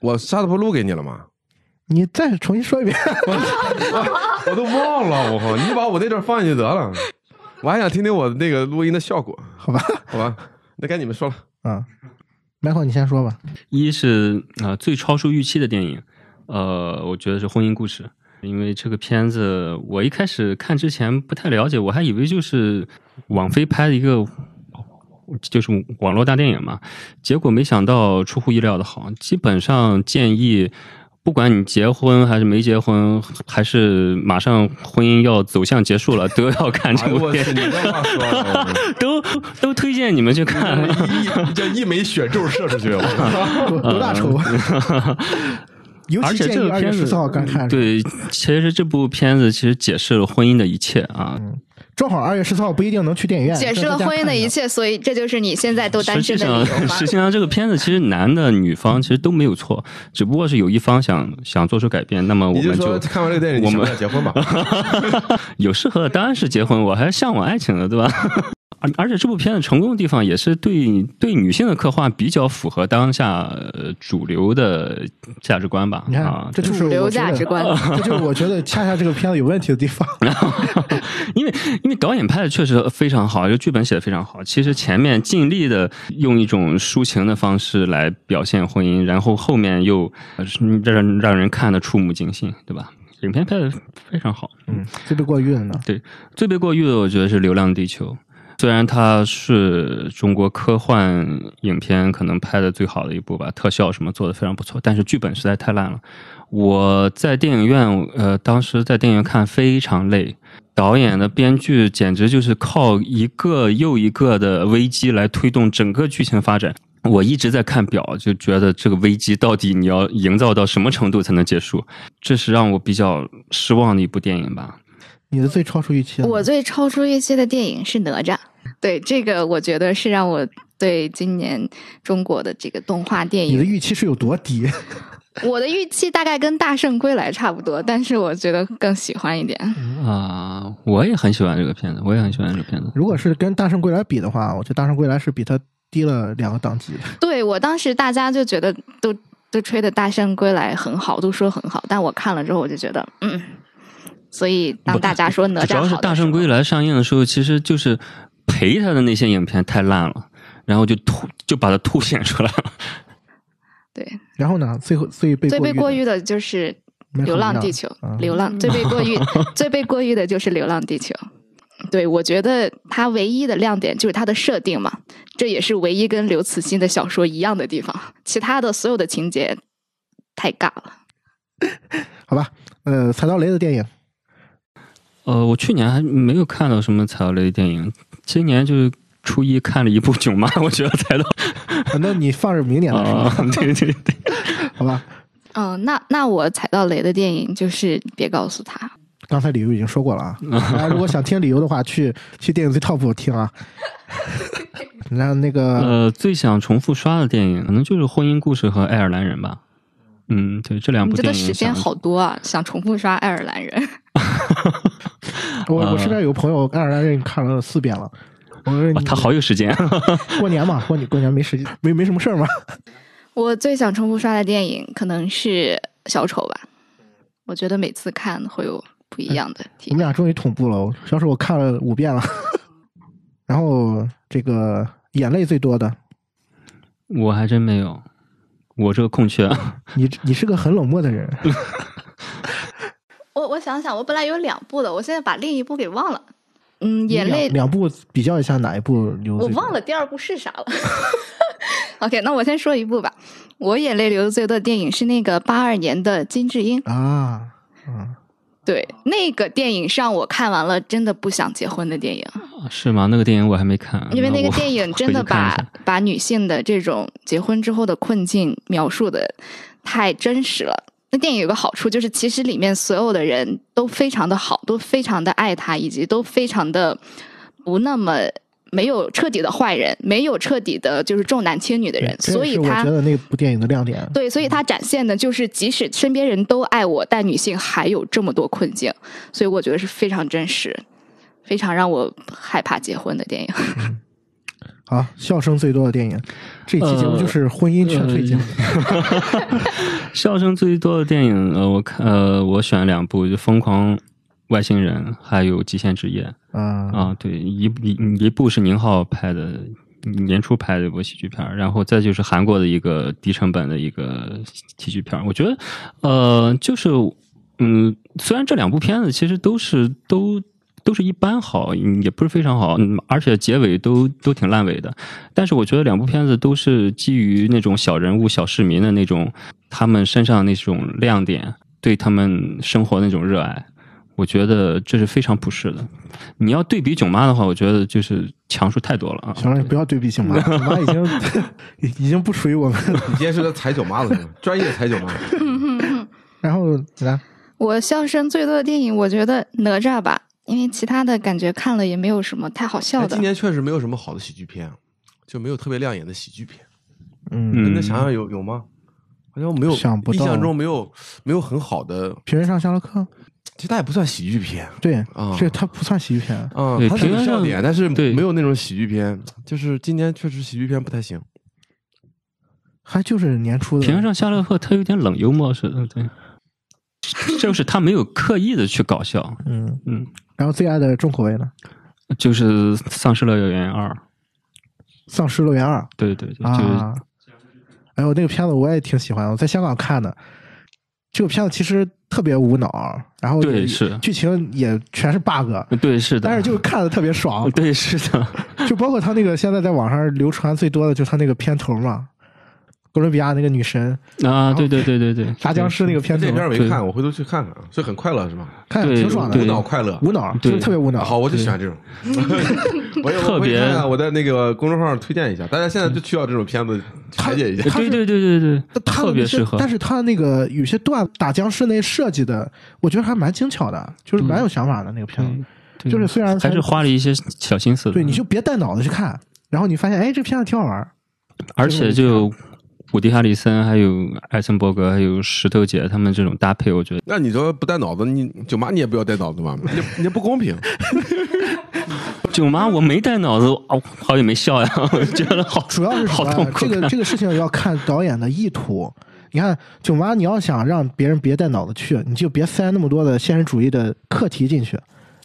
我沙特不录给你了吗？你再重新说一遍。我都忘了，我靠！你把我那段放进去得了，我还想听听我那个录音的效果，好吧，好吧？那该你们说了。啊，Michael，你先说吧。一是啊、呃最超出预期的电影，呃，我觉得是《婚姻故事》，因为这个片子我一开始看之前不太了解，我还以为就是网飞拍的一个。就是网络大电影嘛，结果没想到出乎意料的好。基本上建议，不管你结婚还是没结婚，还是马上婚姻要走向结束了，都要看这部片哎我去，。你这话说，都都推荐你们去看。一叫一枚血咒射出去，我多多大仇？尤而且其建议二月这个片子十四号刚看，，对，其实这部片子其实解释了婚姻的一切啊。正好二月十四号不一定能去电影院，解释了婚姻的一切，所以这就是你现在都单身的上，理由吗实？际上这个片子其实男的、女方其实都没有错，只不过是有一方想想做出改变，那么我们就看完这个电影，你我们结婚吧？有适合的当然是结婚，我还是向往爱情的，对吧？而而且这部片子成功的地方也是对对女性的刻画比较符合当下呃主流的价值观吧？你看啊，，这就是主流我觉得价值观这就是我觉得恰恰这个片子有问题的地方。因为因为导演拍的确实非常好，就剧本写的非常好。其实前面尽力的用一种抒情的方式来表现婚姻，然后后面又呃让让人看的触目惊心，对吧？影片拍的非常好。嗯，最被过誉的呢？对最被过誉的，我觉得是《流浪地球》，虽然它是中国科幻影片可能拍的最好的一部吧，特效什么做的非常不错，但是剧本实在太烂了。我在电影院，呃，当时在电影院看非常累。导演的编剧简直就是靠一个又一个的危机来推动整个剧情发展。我一直在看表，就觉得这个危机到底你要营造到什么程度才能结束？这是让我比较失望的一部电影吧。你的最超出预期我最超出预期的电影是哪吒，对这个我觉得是让我对今年中国的这个动画电影你的，预期是有多低？我的预期大概跟《大圣归来》差不多，但是我觉得更喜欢一点。啊，我也很喜欢这个片子，我也很喜欢这个片子。如果是跟《大圣归来》比的话，我觉得《大圣归来》是比它低了两个档级。对我当时大家就觉得都都吹的《大圣归来》很好，都说很好，但我看了之后我就觉得，嗯，所以当大家说哪吒主要是《大圣归来》上映的时候，其实就是陪他的那些影片太烂了，然后就突就把它凸显出来了。对然后呢，最后最被最被过誉誉的就是《流浪地球》啊流浪最被过誉 最被过誉的就是《流浪地球》。对，我觉得它唯一的亮点就是它的设定嘛，这也是唯一跟刘慈欣的小说一样的地方。其他的所有的情节太尬了。好吧？呃，踩到雷的电影，呃，我去年还没有看到什么踩到雷的电影，今年就是初一看了一部《囧妈》，我觉得踩到啊那你放着明年的是啊吧？，对对对，好吧？嗯，那那我踩到雷的电影就是别告诉他。刚才理由已经说过了 啊，大家如果想听理由的话，去去电影最 top 听啊。然后那个呃，最想重复刷的电影可能就是《婚姻故事》和《爱尔兰人》吧。嗯，对，这两部电影时间好多啊，想重复刷《爱尔兰人》。我我呃身边有朋友爱尔兰人看了四遍了。我说你哇他好有时间。过年嘛，过年过年没时间，没没什么事儿嘛。我最想重复刷的电影可能是小丑吧，我觉得每次看会有不一样的体验。我们俩终于同步了，小丑我看了五遍了。然后这个眼泪最多的，我还真没有，我这个空缺。你你是个很冷漠的人。我我想想，我本来有两部的，我现在把另一部给忘了。嗯，眼泪两两部比较一下哪一部流？我忘了。第二部是啥了。OK，那我先说一部吧。我眼泪流的最多的电影是那个八二年的《金智英》。啊，嗯，对，那个电影是让我看完了真的不想结婚的电影，是吗？那个电影我还没看，因为那个电影 真的把把女性的这种结婚之后的困境描述的太真实了。那电影有个好处就是，其实里面所有的人都非常的好，都非常的爱他，以及都非常的不那么没有彻底的坏人，没有彻底的就是重男轻女的人，这也是我所以他觉得那部电影的亮点。对，所以他展现的就是，即使身边人都爱我，但女性还有这么多困境，所以我觉得是非常真实，非常让我害怕结婚的电影。好，笑声最多的电影，这期节目呃就是婚姻劝退节目。笑声最多的电影，呃，我看，呃，我选两部，就《疯狂外星人》还有《极限职业》啊啊，对，一一一部是宁浩拍的，年初拍的一部喜剧片，然后再就是韩国的一个低成本的一个喜剧片。我觉得，呃，就是，嗯，虽然这两部片子其实都是都都是一般好，也不是非常好，而且结尾都都挺烂尾的。但是我觉得两部片子都是基于那种小人物、小市民的那种他们身上那种亮点，对他们生活那种热爱。我觉得这是非常不是的。你要对比囧妈的话，我觉得就是强数太多了啊。行了，你不要对比囧妈，囧妈已经 已经不属于我们。你今天是在踩囧妈的吗？专业踩囧妈。然后来，我笑声最多的电影，我觉得哪吒吧，因为其他的感觉看了也没有什么太好笑的哎今。年确实没有什么好的喜剧片，就没有特别亮眼的喜剧片。嗯，那想想有有吗？好像没有，想不到印象中没有没有很好的，平原上夏洛克，其实它也不算喜剧片。对啊，这它不算喜剧片。啊，对它是有平原上笑点，但是对。没有那种喜剧片。就是今年确实喜剧片不太行。还就是年初的。平原上夏洛克他有点冷幽默似的，对，就是他没有刻意的去搞笑，嗯。嗯，然后最爱的重口味呢，就是《丧尸乐园二》，《丧尸乐园二。对对对，》啊。就是。哎呦，那个片子我也挺喜欢，我在香港看的。这个片子其实特别无脑，然后对是。剧情也全是 bug，对是的，但是就是看的特别爽。对是的，就包括他那个现在在网上流传最多的就是他那个片头嘛，哥伦比亚那个女神啊，对对对对对，杀 僵尸那个片子，那，片儿没对看，我回头去看看，所以很快乐是吧？看着挺爽的无，脑快乐。无脑，对就是特别无脑。好，我就喜欢这种。我也特别我在那个公众号上推荐一下，大家现在就需要这种片子排解一下。对对对对对，特别适合。但是他那个有些段打僵尸那设计的，我觉得还蛮精巧的，就是蛮有想法的那个片子。对就是虽然还是花了一些小心思，对，你就别带脑子去看，然后你发现哎，这片子挺好玩。而且就伍迪·哈里森、还有艾森伯格、还有石头姐他们这种搭配，我觉得那你说不带脑子，你舅妈你也不要带脑子嘛，你你不公平。舅妈我没带脑子，哦，好久没笑呀，我觉得好主要是什好？痛苦这个这个事情要看导演的意图。你看，囧妈，你要想让别人别带脑子去，你就别塞那么多的现实主义的课题进去。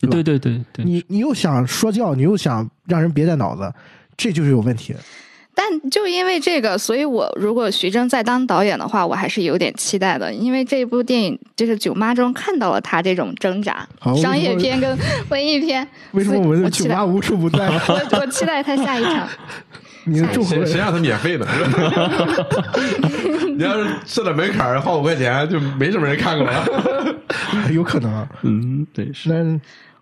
对对对对，你你又想说教，你又想让人别带脑子，这就是有问题。但就因为这个，所以我如果徐峥再当导演的话，我还是有点期待的，因为这部电影就是《囧妈》中看到了他这种挣扎，商业片跟 文艺片。为什么我们的期待囧妈无处不在？我我期待他下一场。你的重口谁谁让他免费的？你要是设了门槛儿，花五块钱，就没什么人看过了。有可能。嗯，对是。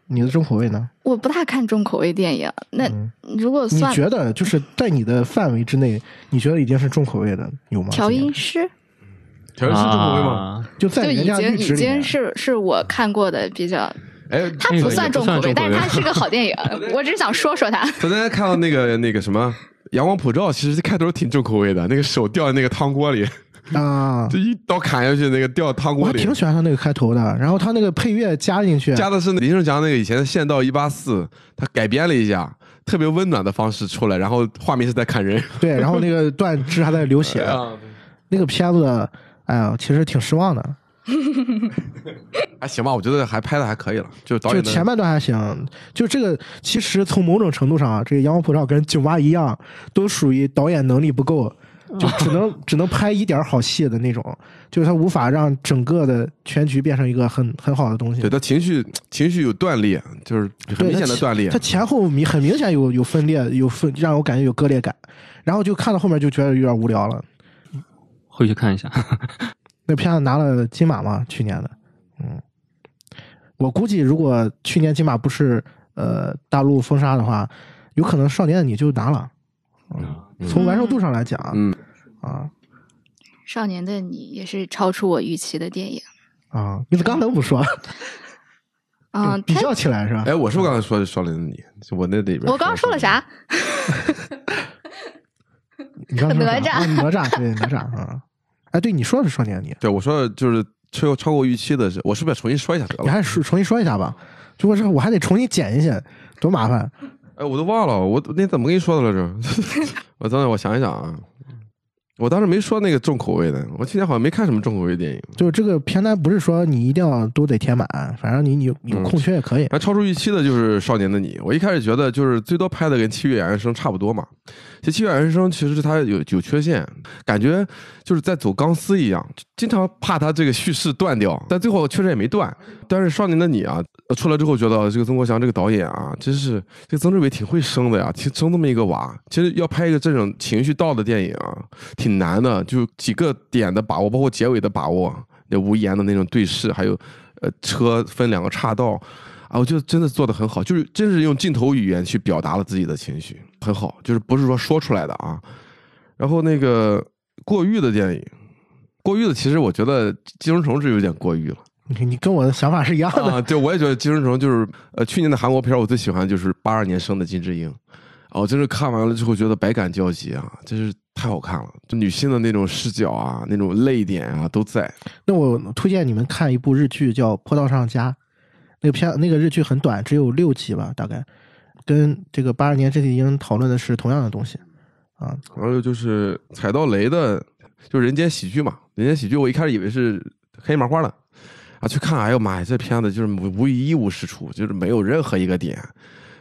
那你的重口味呢？我不大看重口味电影，那如果嗯你算觉得就是在你的范围之内，你觉得已经是重口味的有吗？调音师，调音师重口味吗？啊？就在就已人家经已经是是我看过的比较，哎，它不算重口味，算重口味但是它 是个好电影。我只是想说说它。昨天看到那个那个什么《阳光普照》，其实开头挺重口味的，那个手掉在那个汤锅里，啊。就一刀砍下去，那个掉汤锅里我还挺。喜欢他那个开头的，然后他那个配乐加进去，加的是林生祥那个以前的《县道一八四》，他改编了一下，特别温暖的方式出来，然后画面是在砍人。对，然后那个断肢还在流血，啊，那个片子，哎呀，其实挺失望的。还行吧，我觉得还拍的还可以了，就导就演的前半段还行，就这个其实从某种程度上啊，这个《阳光普照》跟《囧妈》一样，都属于导演能力不够，就只能 只能拍一点好戏的那种，就是他无法让整个的全局变成一个很很好的东西对。他情绪情绪有断裂，就是很明显的断裂他。前后明很明显有有分裂，有分让我感觉有割裂感，然后就看到后面就觉得有点无聊了。回去看一下。那片子拿了金马吗，去年的，嗯，我估计如果去年金马不是呃大陆封杀的话，有可能《少年的你》就拿了。嗯，从完成度上来讲，嗯啊少年的你也是超出我预期的电影。啊，你怎么刚才不说？啊，比较起来是吧？哎，我是不是刚才说的《少年的你》？我那里边我刚刚说了啥？哪吒啊哪吒对哪吒啊！哎，对，你说的是《少年的你》，对我说的就是超超过预期的是，我是不是要重新说一下得了？你还是重新说一下吧。如果是我还得重新剪一剪，多麻烦。哎，我都忘了，我那怎么跟你说的来着？我等等，我想一想啊。我当时没说那个重口味的，我去年好像没看什么重口味电影。就是这个片单不是说你一定要都得填满，反正你你有空缺也可以。还超出预期的就是《少年的你》，我一开始觉得就是最多拍的跟《七月与安生》差不多嘛。其实《七月与安生》其实它有有缺陷，感觉就是在走钢丝一样，经常怕它这个叙事断掉，但最后确实也没断。但是《少年的你》啊，出来之后觉得这个曾国祥这个导演啊，真是这曾志伟挺会生的呀，挺生这么一个娃。其实要拍一个这种情绪到的电影啊，挺难的，就几个点的把握，包括结尾的把握，那无言的那种对视，还有呃车分两个岔道。啊，我觉得真的做的很好，就是真是用镜头语言去表达了自己的情绪，很好，就是不是说说出来的啊。然后那个过誉的电影，过誉的其实我觉得《寄生虫》是有点过誉了你你跟我的想法是一样的。啊。对，我也觉得《寄生虫》就是呃去年的韩国片，我最喜欢就是八二年生的金智英，哦，真是看完了之后觉得百感交集啊，真是太好看了，就女性的那种视角啊，那种泪点啊都在。那我推荐你们看一部日剧叫《坡道上家》，那个片那个日剧很短，只有六集吧，大概跟这个八二年这体英讨论的是同样的东西啊。然后就是踩到雷的，就是人间喜剧嘛。人间喜剧，我一开始以为是黑麻花的，啊，去看，哎呦妈呀，这片子就是无无一无是处，就是没有任何一个点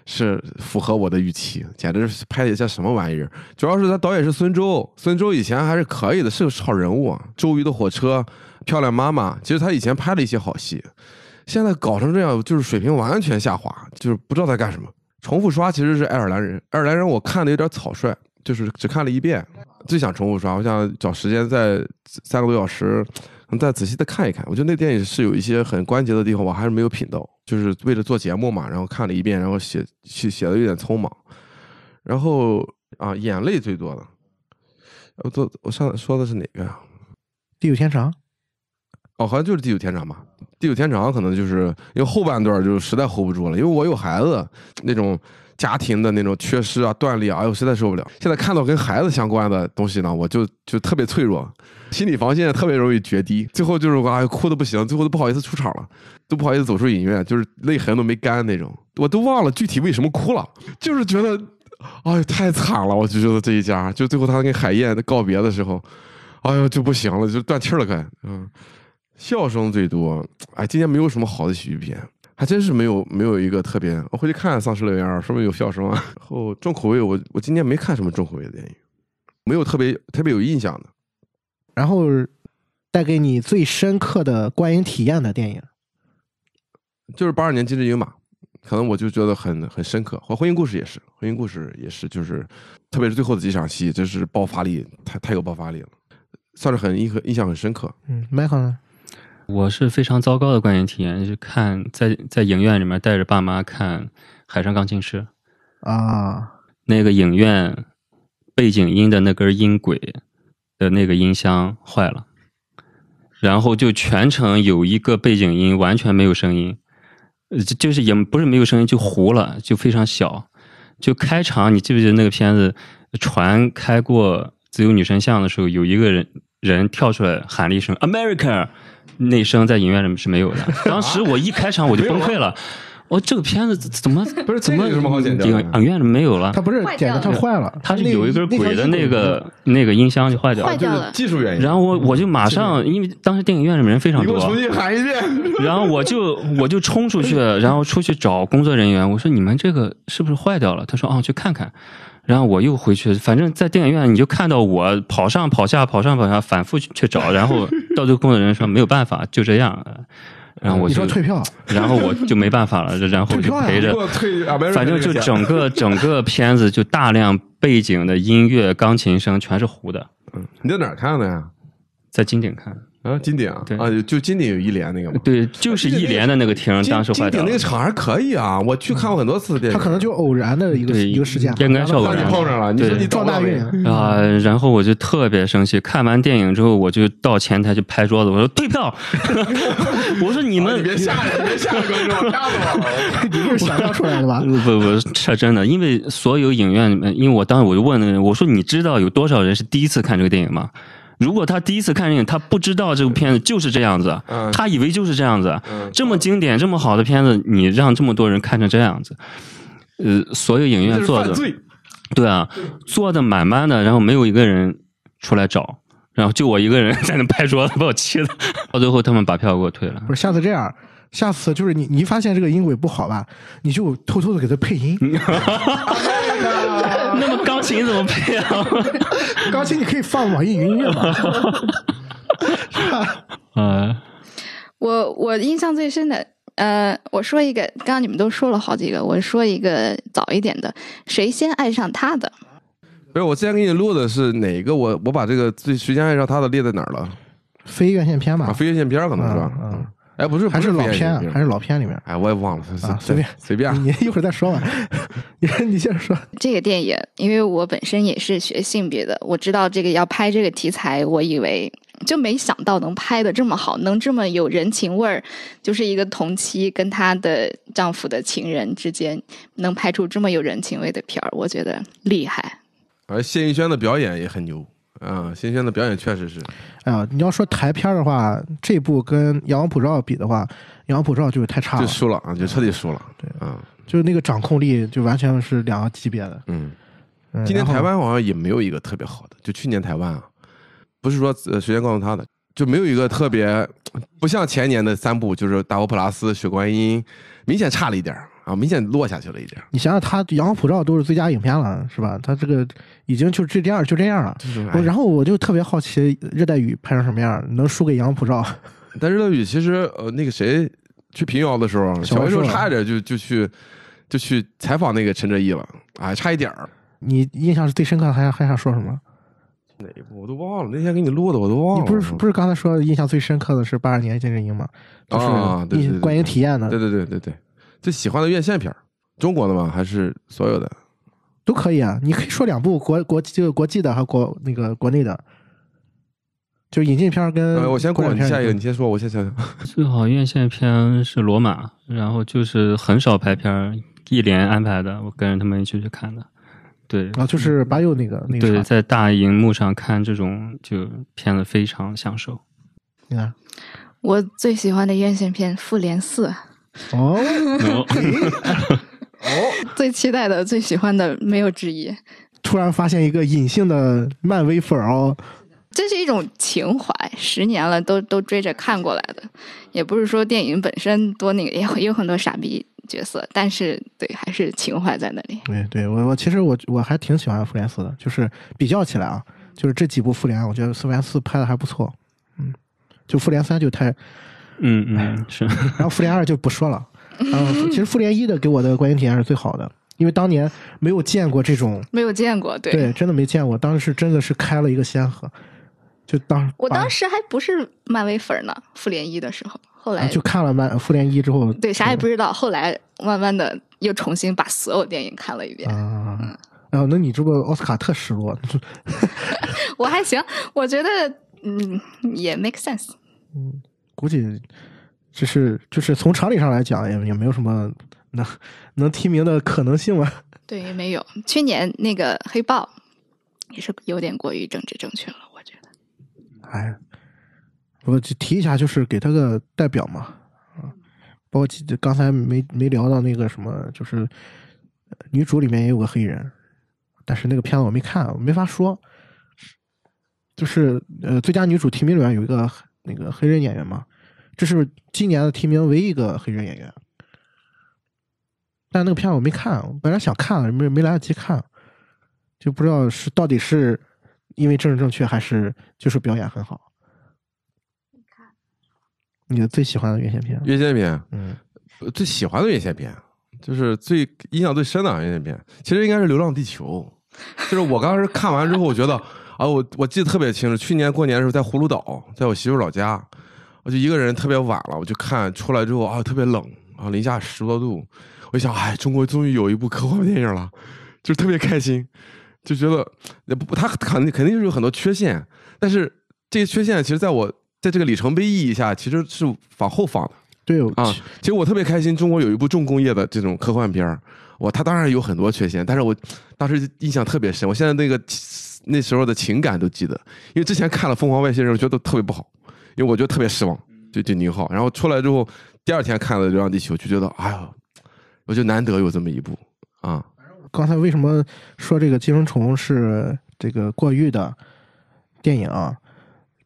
是符合我的预期，简直是拍的像什么玩意儿。主要是他导演是孙周，孙周以前还是可以的，是个好人物啊。周瑜的火车、漂亮妈妈，其实他以前拍了一些好戏，现在搞成这样，就是水平完全下滑，就是不知道在干什么。重复刷其实是爱尔兰人，爱尔兰人我看的有点草率，就是只看了一遍，最想重复刷，我想找时间再三个多小时，再仔细的看一看。我觉得那电影是有一些很关节的地方，我还是没有品到，就是为了做节目嘛，然后看了一遍，然后写写写的有点匆忙，然后啊，眼泪最多的，我做我上说的是哪个呀？地久天长，哦，好像就是地久天长吧。地久天长可能就是因为后半段就实在 hold 不住了，因为我有孩子，那种家庭的那种缺失啊、断裂啊，哎呦，实在受不了。现在看到跟孩子相关的东西呢，我就就特别脆弱，心理防线特别容易决堤，最后就是我哎哭的不行，最后都不好意思出场了，都不好意思走出影院，就是泪痕都没干那种，我都忘了具体为什么哭了，就是觉得。哎，太惨了！我就觉得这一家，就最后他跟海燕告别的时候，哎呦就不行了，就断气了，快，嗯，笑声最多。哎，今年没有什么好的喜剧片，还真是没有没有一个特别。我回去看《丧尸乐园二》，说不定有笑声啊。然后重口味，我我今年没看什么重口味的电影，没有特别特别有印象的。然后带给你最深刻的观影体验的电影。就是八二年金智英嘛，可能我就觉得很很深刻。和婚姻故事也是，婚姻故事也是，就是特别是最后的几场戏，真是爆发力太太有爆发力了，算是很印印象很深刻。嗯，Michael 呢？我是非常糟糕的观影体验，是看在在影院里面带着爸妈看《海上钢琴师》，啊，那个影院背景音的那根音轨的那个音箱坏了，然后就全程有一个背景音完全没有声音，呃，就就是也不是没有声音，就糊了，就非常小。就开场，你记不记得那个片子，船开过自由女神像的时候，有一个人人跳出来喊了一声 “America”，那声在影院里面是没有的。当时我一开场我就崩溃了。哦，这个片子怎么 不是怎么这个有什么好剪掉的影影院里没有了？它不是剪的，它坏了，它是有一根那条轨的那个那个音箱就坏掉了，坏掉了。技术原因。然后我我就马上，因为当时电影院里面人非常多，给我重新喊一遍。然后我就我就冲出去，然后出去找工作人员，我说你们这个是不是坏掉了？他说哦，去看看。然后我又回去，反正在电影院你就看到我跑上跑下跑上跑下，反复去去找，然后到最后工作人员说没有办法，就这样。然后我你就说退票，然后我就没办法了，然后就陪着反正就整个整个片子就大量背景的音乐、钢琴声全是糊的，嗯你在哪儿看的呀？在金鼎看。啊，金鼎啊，对啊，就金鼎有一联那个嘛。对，就是一联的那个厅，当时坏掉了金鼎那个。场还可以啊，我去看过很多次电影。他可能就偶然的一个一个事件吧，应该是偶然你碰上了，你说对你撞大运。啊、然后我就特别生气。看完电影之后，我就到前台去拍桌子，我说退票。我说你们、别吓人，别吓观众，吓死我了。你这是想象出来的吧？不不不，是真的，因为所有影院里面，因为我当时我就问那个人，我说你知道有多少人是第一次看这个电影吗？如果他第一次看电影，他不知道这部片子就是这样子，嗯他以为就是这样子，嗯这么经典、这么好的片子，你让这么多人看成这样子，呃，所有影院做的。对啊，做的满满的，然后没有一个人出来找，然后就我一个人在那拍桌子，把我气的。到最后他们把票给我退了。不是，下次这样，下次就是你你一发现这个音轨不好吧，你就偷偷的给他配音。那么钢琴怎么配啊？钢琴你可以放网易云音乐嘛，是吧？啊，我我印象最深的，呃，我说一个，刚刚你们都说了好几个，我说一个早一点的，谁先爱上他的？不是，我之前给你录的是哪个？我我把这个最谁先爱上他的列在哪儿了？非院线片吧啊，，非院线片儿可能是吧？嗯嗯哎，不是，还是老片线，还是老片里面哎，我也忘了，啊，随便随便。你你一会儿再说吧，你你接着说。这个电影，因为我本身也是学性别的，我知道这个要拍这个题材，我以为就没想到能拍的这么好，能这么有人情味儿，就是一个同妻跟她的丈夫的情人之间能拍出这么有人情味的片儿，我觉得厉害。而谢逸轩的表演也很牛啊，谢逸轩的表演确实是，哎呀，你要说台片的话，这部跟《阳光普照》比的话，《阳光普照》就是太差了就，输了啊，就彻底输了。对啊，就是那个掌控力就完全是两个级别的。嗯，今年台湾好像也没有一个特别好的，就去年台湾啊，不是说呃时间告诉他的，就没有一个特别不像前年的三部，就是《大佛普拉斯》《雪观音》，明显差了一点儿啊，明显落下去了已经。你想想，他《阳光普照》都是最佳影片了，是吧？他这个已经就这样就这样了。然后我就特别好奇，《热带雨》拍成什么样，能输给《阳光普照》？但热带雨其实呃那个谁去平遥的时候，小白小白兽兽差一点就就去就去采访那个陈哲艺了，哎，差一点儿。你印象是最深刻的，还还想说什么？哪一部我都忘了，那天给你录的我都忘了。你不是不是刚才说印象最深刻的是八二年金正英吗？就是啊对对观影体验的对对对对对，最喜欢的院线片儿，中国的吗？还是所有的？都可以啊。你可以说两部国国这个国际的和国那个国内的，就是引进片儿跟呃，我先过，国产片儿你下一个，你先说，我先想想。最好院线片是《罗马》，然后就是很少拍片儿，一连安排的，我跟着他们一起去看的。对，啊，就是巴佑那个那个对，在大荧幕上看这种就片子非常享受。你看我最喜欢的院线片《复联四》，哦，最期待的、最喜欢的没有之一。突然发现一个隐性的漫威粉儿哦，这是一种情怀，十年了都都追着看过来的，也不是说电影本身多那个，也有也有很多傻逼角色，但是对，还是情怀在那里。对对，我我其实我我还挺喜欢复联四的，就是比较起来啊，就是这几部复联，我觉得复联四拍的还不错，嗯，就复联三就太，嗯嗯，是。然后复联二就不说了，嗯，其实复联一的给我的观影体验是最好的，因为当年没有见过这种，没有见过，对对，真的没见过，当时真的是开了一个先河，就当我当时还不是漫威粉呢，复联一的时候，后来、啊就看了漫复联一之后，对啥也不知道，后来慢慢的又重新把所有电影看了一遍。啊。哦，那你这个奥斯卡特失落，我还行，我觉得嗯也 make sense。估计就是就是从常理上来讲，也也没有什么能能提名的可能性吧。对，也没有去年那个黑豹也是有点过于政治正确了，我觉得。哎，我就提一下，就是给他个代表嘛，啊，包括刚才没没聊到那个什么，就是呃女主里面也有个黑人，但是那个片子我没看，我没法说。就是呃，最佳女主提名里面有一个那个黑人演员嘛，这是今年的提名唯一一个黑人演员。但那个片我没看，我本来想看，没没来得及看，就不知道是到底是因为政治正确，还是就是表演很好。你看，你的最喜欢的院线片？院线片，嗯，呃最喜欢的院线片，就是最印象最深的院线片，其实应该是《流浪地球》。就是我当时看完之后，我觉得啊，我我记得特别清楚，去年过年的时候在葫芦岛，在我媳妇老家，我就一个人特别晚了，我就看出来之后啊，特别冷啊，零下十多度，我就想，哎，中国终于有一部科幻电影了，就特别开心，就觉得也不，它肯定肯定是有很多缺陷，但是这些缺陷其实在我在这个里程碑意义下，其实是往后放的。对啊，其实我特别开心，中国有一部重工业的这种科幻片儿，我它当然有很多缺陷，但是我当时印象特别深，我现在那个那时候的情感都记得，因为之前看了《疯狂外星人》，我觉得特别不好，因为我觉得特别失望，就就宁浩，然后出来之后，第二天看了《流浪地球》，就觉得哎呀，我就难得有这么一部啊，刚才为什么说这个寄生虫是这个过誉的？电影啊，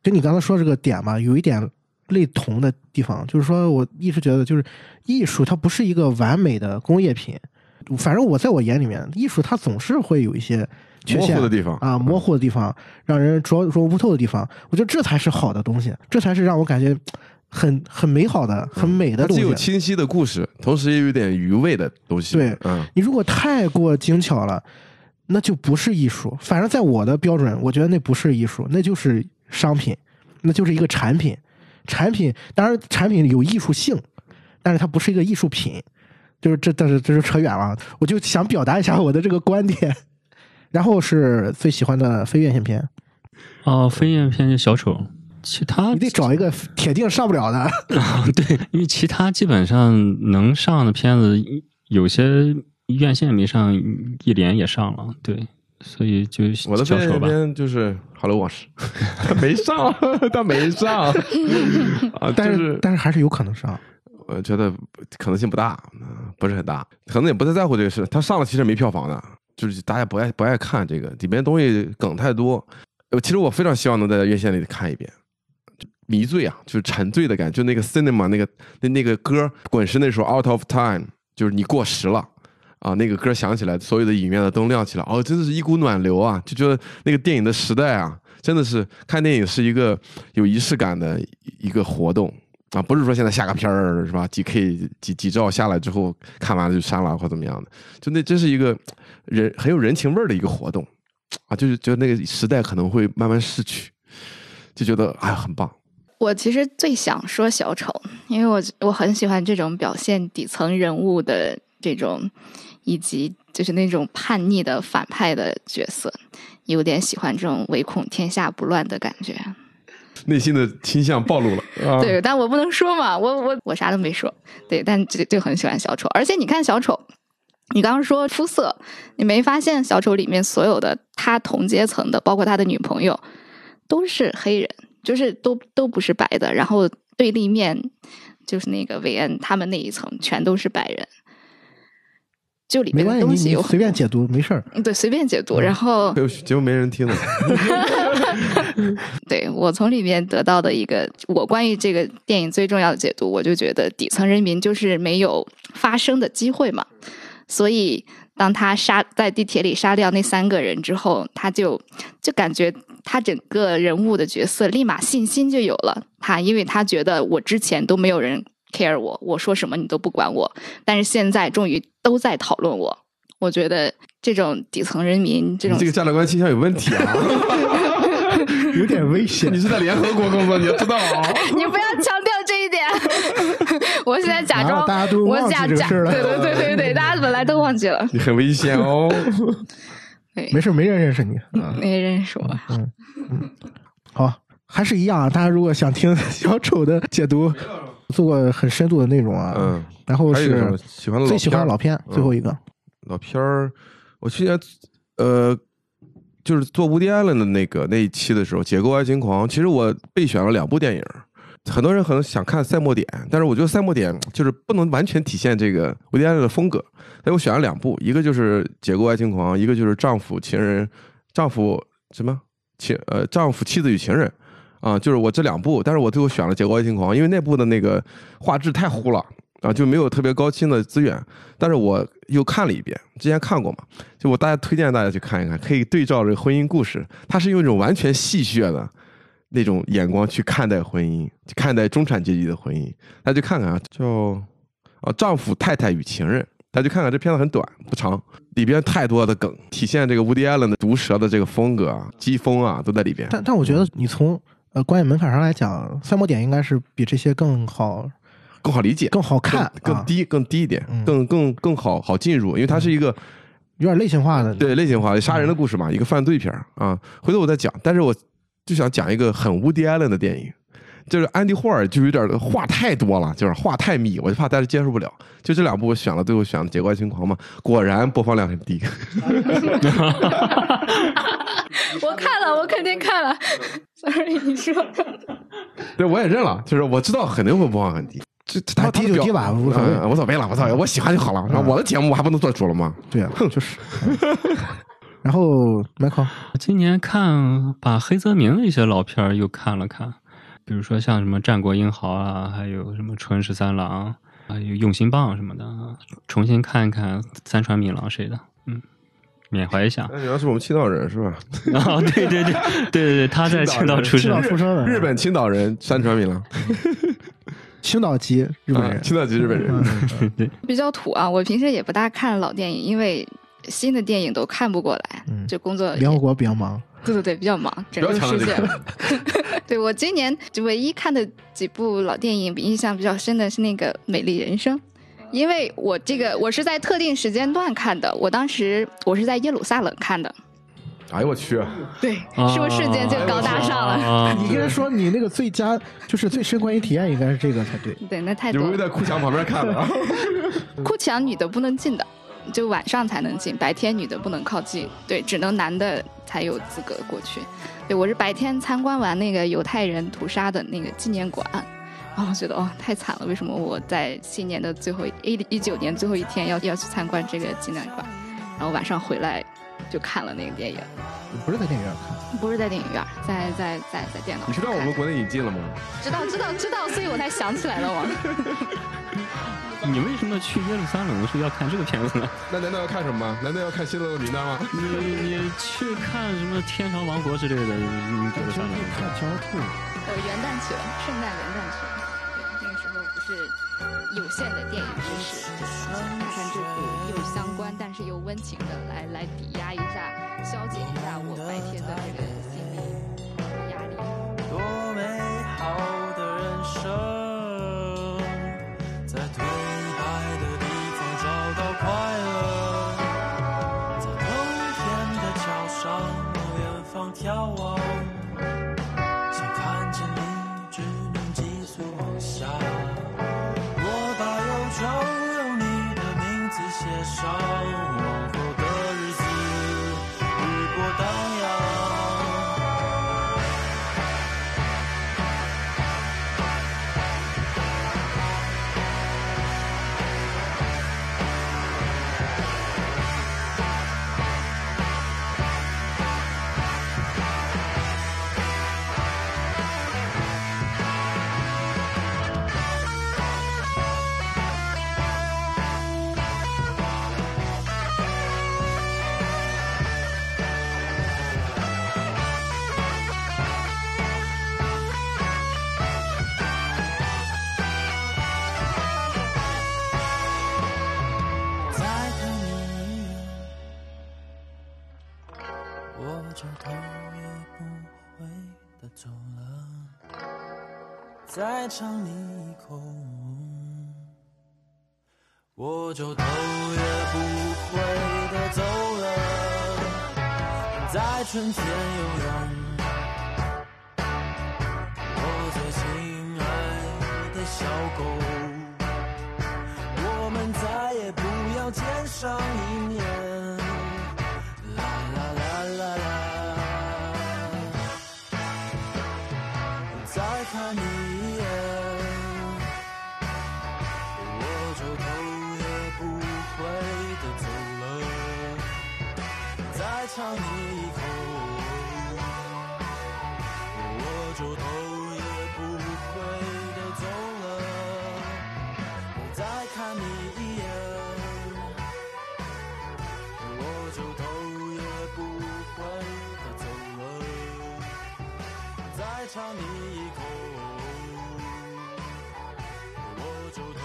跟你刚才说这个点吧，有一点类同的地方，就是说我一直觉得，就是艺术它不是一个完美的工业品，反正我在我眼里面，艺术它总是会有一些缺模陷糊的地方啊，模糊的地方，让人琢琢不透的地方，我觉得这才是好的东西，这才是让我感觉很很美好的、很美的东西。有清晰的故事，同时也有点余味的东西。对嗯，你如果太过精巧了，那就不是艺术。反正在我的标准，我觉得那不是艺术，那就是商品，那就是一个产品。产品当然产品有艺术性，但是它不是一个艺术品。就是这，但是这是扯远了。我就想表达一下我的这个观点。然后是最喜欢的非院线片，哦，非院片就小丑，其他你得找一个铁定上不了的。啊，对，因为其他基本上能上的片子，有些院线没上，一连也上了，对，所以就我的片小丑吧。片就是《好莱坞往事》，他没上，他没上啊，但是但是还是有可能上。我觉得可能性不大，嗯不是很大，可能也不太在乎这个事。他上了其实没票房的，就是大家不爱不爱看这个里边东西梗太多。其实我非常希望能在院线里看一遍，迷醉啊，就是沉醉的感觉，就那个 cinema 那个那那个歌滚石那首 Out of Time，就是你过时了。啊，那个歌响起来，所有的影院的灯亮起来，哦，真的是一股暖流啊！就觉得那个电影的时代啊，真的是看电影是一个有仪式感的一个活动啊，不是说现在下个片儿是吧？几 K 几几兆下来之后看完了就删了或怎么样的，就那真是一个人很有人情味儿的一个活动啊，就是觉得那个时代可能会慢慢逝去，就觉得哎呀很棒。我其实最想说小丑，因为我我很喜欢这种表现底层人物的这种，以及就是那种叛逆的反派的角色，有点喜欢这种唯恐天下不乱的感觉。内心的倾向暴露了啊！对，但我不能说嘛，我我我啥都没说。对，但就就很喜欢小丑，而且你看小丑，你刚刚说肤色，你没发现小丑里面所有的他同阶层的，包括他的女朋友，都是黑人，就是都都不是白的，然后对立面就是那个韦恩他们那一层全都是白人，就里面的东西有随便解读，没事儿。对随便解读，然后哎呦节目没人听了，对我从里面得到的一个我关于这个电影最重要的解读，我就觉得底层人民就是没有发声的机会嘛，所以当他杀在地铁里杀掉那三个人之后，他就就感觉他整个人物的角色立马信心就有了。他因为他觉得我之前都没有人 care 我，我说什么你都不管我，但是现在终于都在讨论我。我觉得这种底层人民这种你这个价值观倾向有问题啊！有点危险你。是在联合国工作，你要知道啊。你不要强调这一点。我现在假装，大家都我假假，对对对对对，大家本来都忘记了。你很危险哦。没事，没人认识你。啊没认识我。好，还是一样啊。大家如果想听 小丑的解读，做过很深度的内容啊。嗯，然后是喜欢最喜欢的老片片，最后一个。老片儿，我去年呃，就是做无敌艾伦的那个那一期的时候，《解构爱情狂》，其实我备选了两部电影。很多人可能想看《赛末点》，但是我觉得《赛末点》就是不能完全体现这个维迪艾伦的风格，所以我选了两部，一个就是《解构爱情狂》，一个就是《丈夫情人》，丈夫什么？情呃丈夫妻子与情人啊，就是我这两部，但是我最后选了《解构爱情狂》，因为那部的那个画质太糊了。啊，就没有特别高清的资源，但是我又看了一遍，之前看过嘛，就我大家推荐大家去看一看，可以对照这婚姻故事，它是用一种完全戏谑的那种眼光去看待婚姻，去看待中产阶级的婚姻，大家去看看啊，叫啊丈夫太太与情人，大家去看看这片子很短不长，里边太多的梗，体现这个乌迪艾伦的毒舌的这个风格啊，机锋啊都在里边。但但我觉得你从呃观影门槛上来讲，赛末点应该是比这些更好、更好理解，更好看、啊更更低、更低一点，嗯更更更好好进入，因为它是一个。有点类型化的。对类型化杀人的故事嘛，一个犯罪片啊。回头我再讲，但是我就想讲一个很乌迪艾伦的电影，就是安迪霍尔就有点话太多了，就是话太密，我就怕大家接受不了。就这两部我选了，最后选了《节怪轻狂》嘛，果然播放量很低。我看了，我肯定看了。Sorry，你说。对，我也认了，就是我知道肯定会播放很低。这他啊低就低吧无所谓嗯无所谓了，无所谓，我喜欢就好了。我的节目我还不能做主了吗？对啊，就是 然后 Michael，今年看把黑泽明的一些老片儿又看了看，比如说像什么《战国英豪》啊，还有什么《春十三郎》，还有《用心棒》什么的，重新看一看三川敏郎谁的，嗯，缅怀一下。那你要是我们青岛人是吧？哦，对对对对对对，他在青岛出生青岛，出生的日本青岛人山川敏郎，青岛籍日本人，啊青岛籍日本人。嗯比较土啊。我平时也不大看老电影，因为新的电影都看不过来，嗯就工作联合国比较忙，对对对，比较忙，整个世界。对我今年就唯一看的几部老电影，印象比较深的是那个《美丽人生》，因为我这个我是在特定时间段看的，我当时我是在耶路撒冷看的，哎呦我去！对，是不是瞬间就高大上了？啊你应该说你那个最佳就是最深观影体验应该是这个才对。对，那太你不会多了。在哭墙旁边看的啊？哭墙女的不能进的，就晚上才能进，白天女的不能靠近，对，只能男的才有资格过去。对我是白天参观完那个犹太人屠杀的那个纪念馆，然后觉得哦太惨了，为什么我在新年的最后一一九年最后一天要要去参观这个纪念馆？然后晚上回来就看了那个电影，不是在电影院看，不是在电影院，在在在在电脑你。知道我们国内引进了吗？知道知道知道，所以我才想起来了我。你为什么去耶路撒冷是要看这个片子呢？那难道要看什么吗？难道要看《希勒的名单》吗？你你去看什么天朝王国之类的，你觉得算了？看《乔兔》，呃，元旦去了，圣诞元旦去了。对，那个时候不是有限的电影知识，就是看看这部又相关但是又温情的，来来抵押一下、消解一下我白天的这个心理压力。多美好的人生，在对白的地方找到快乐，在冬天的桥上往远方眺望，再尝你一口，我就头也不回的走了。在春天游泳，我最心爱的小狗。我们再也不要见上一面。尝一口我就头也不回的走了。再看你一眼我就头也不回的走了再尝你一口。我就头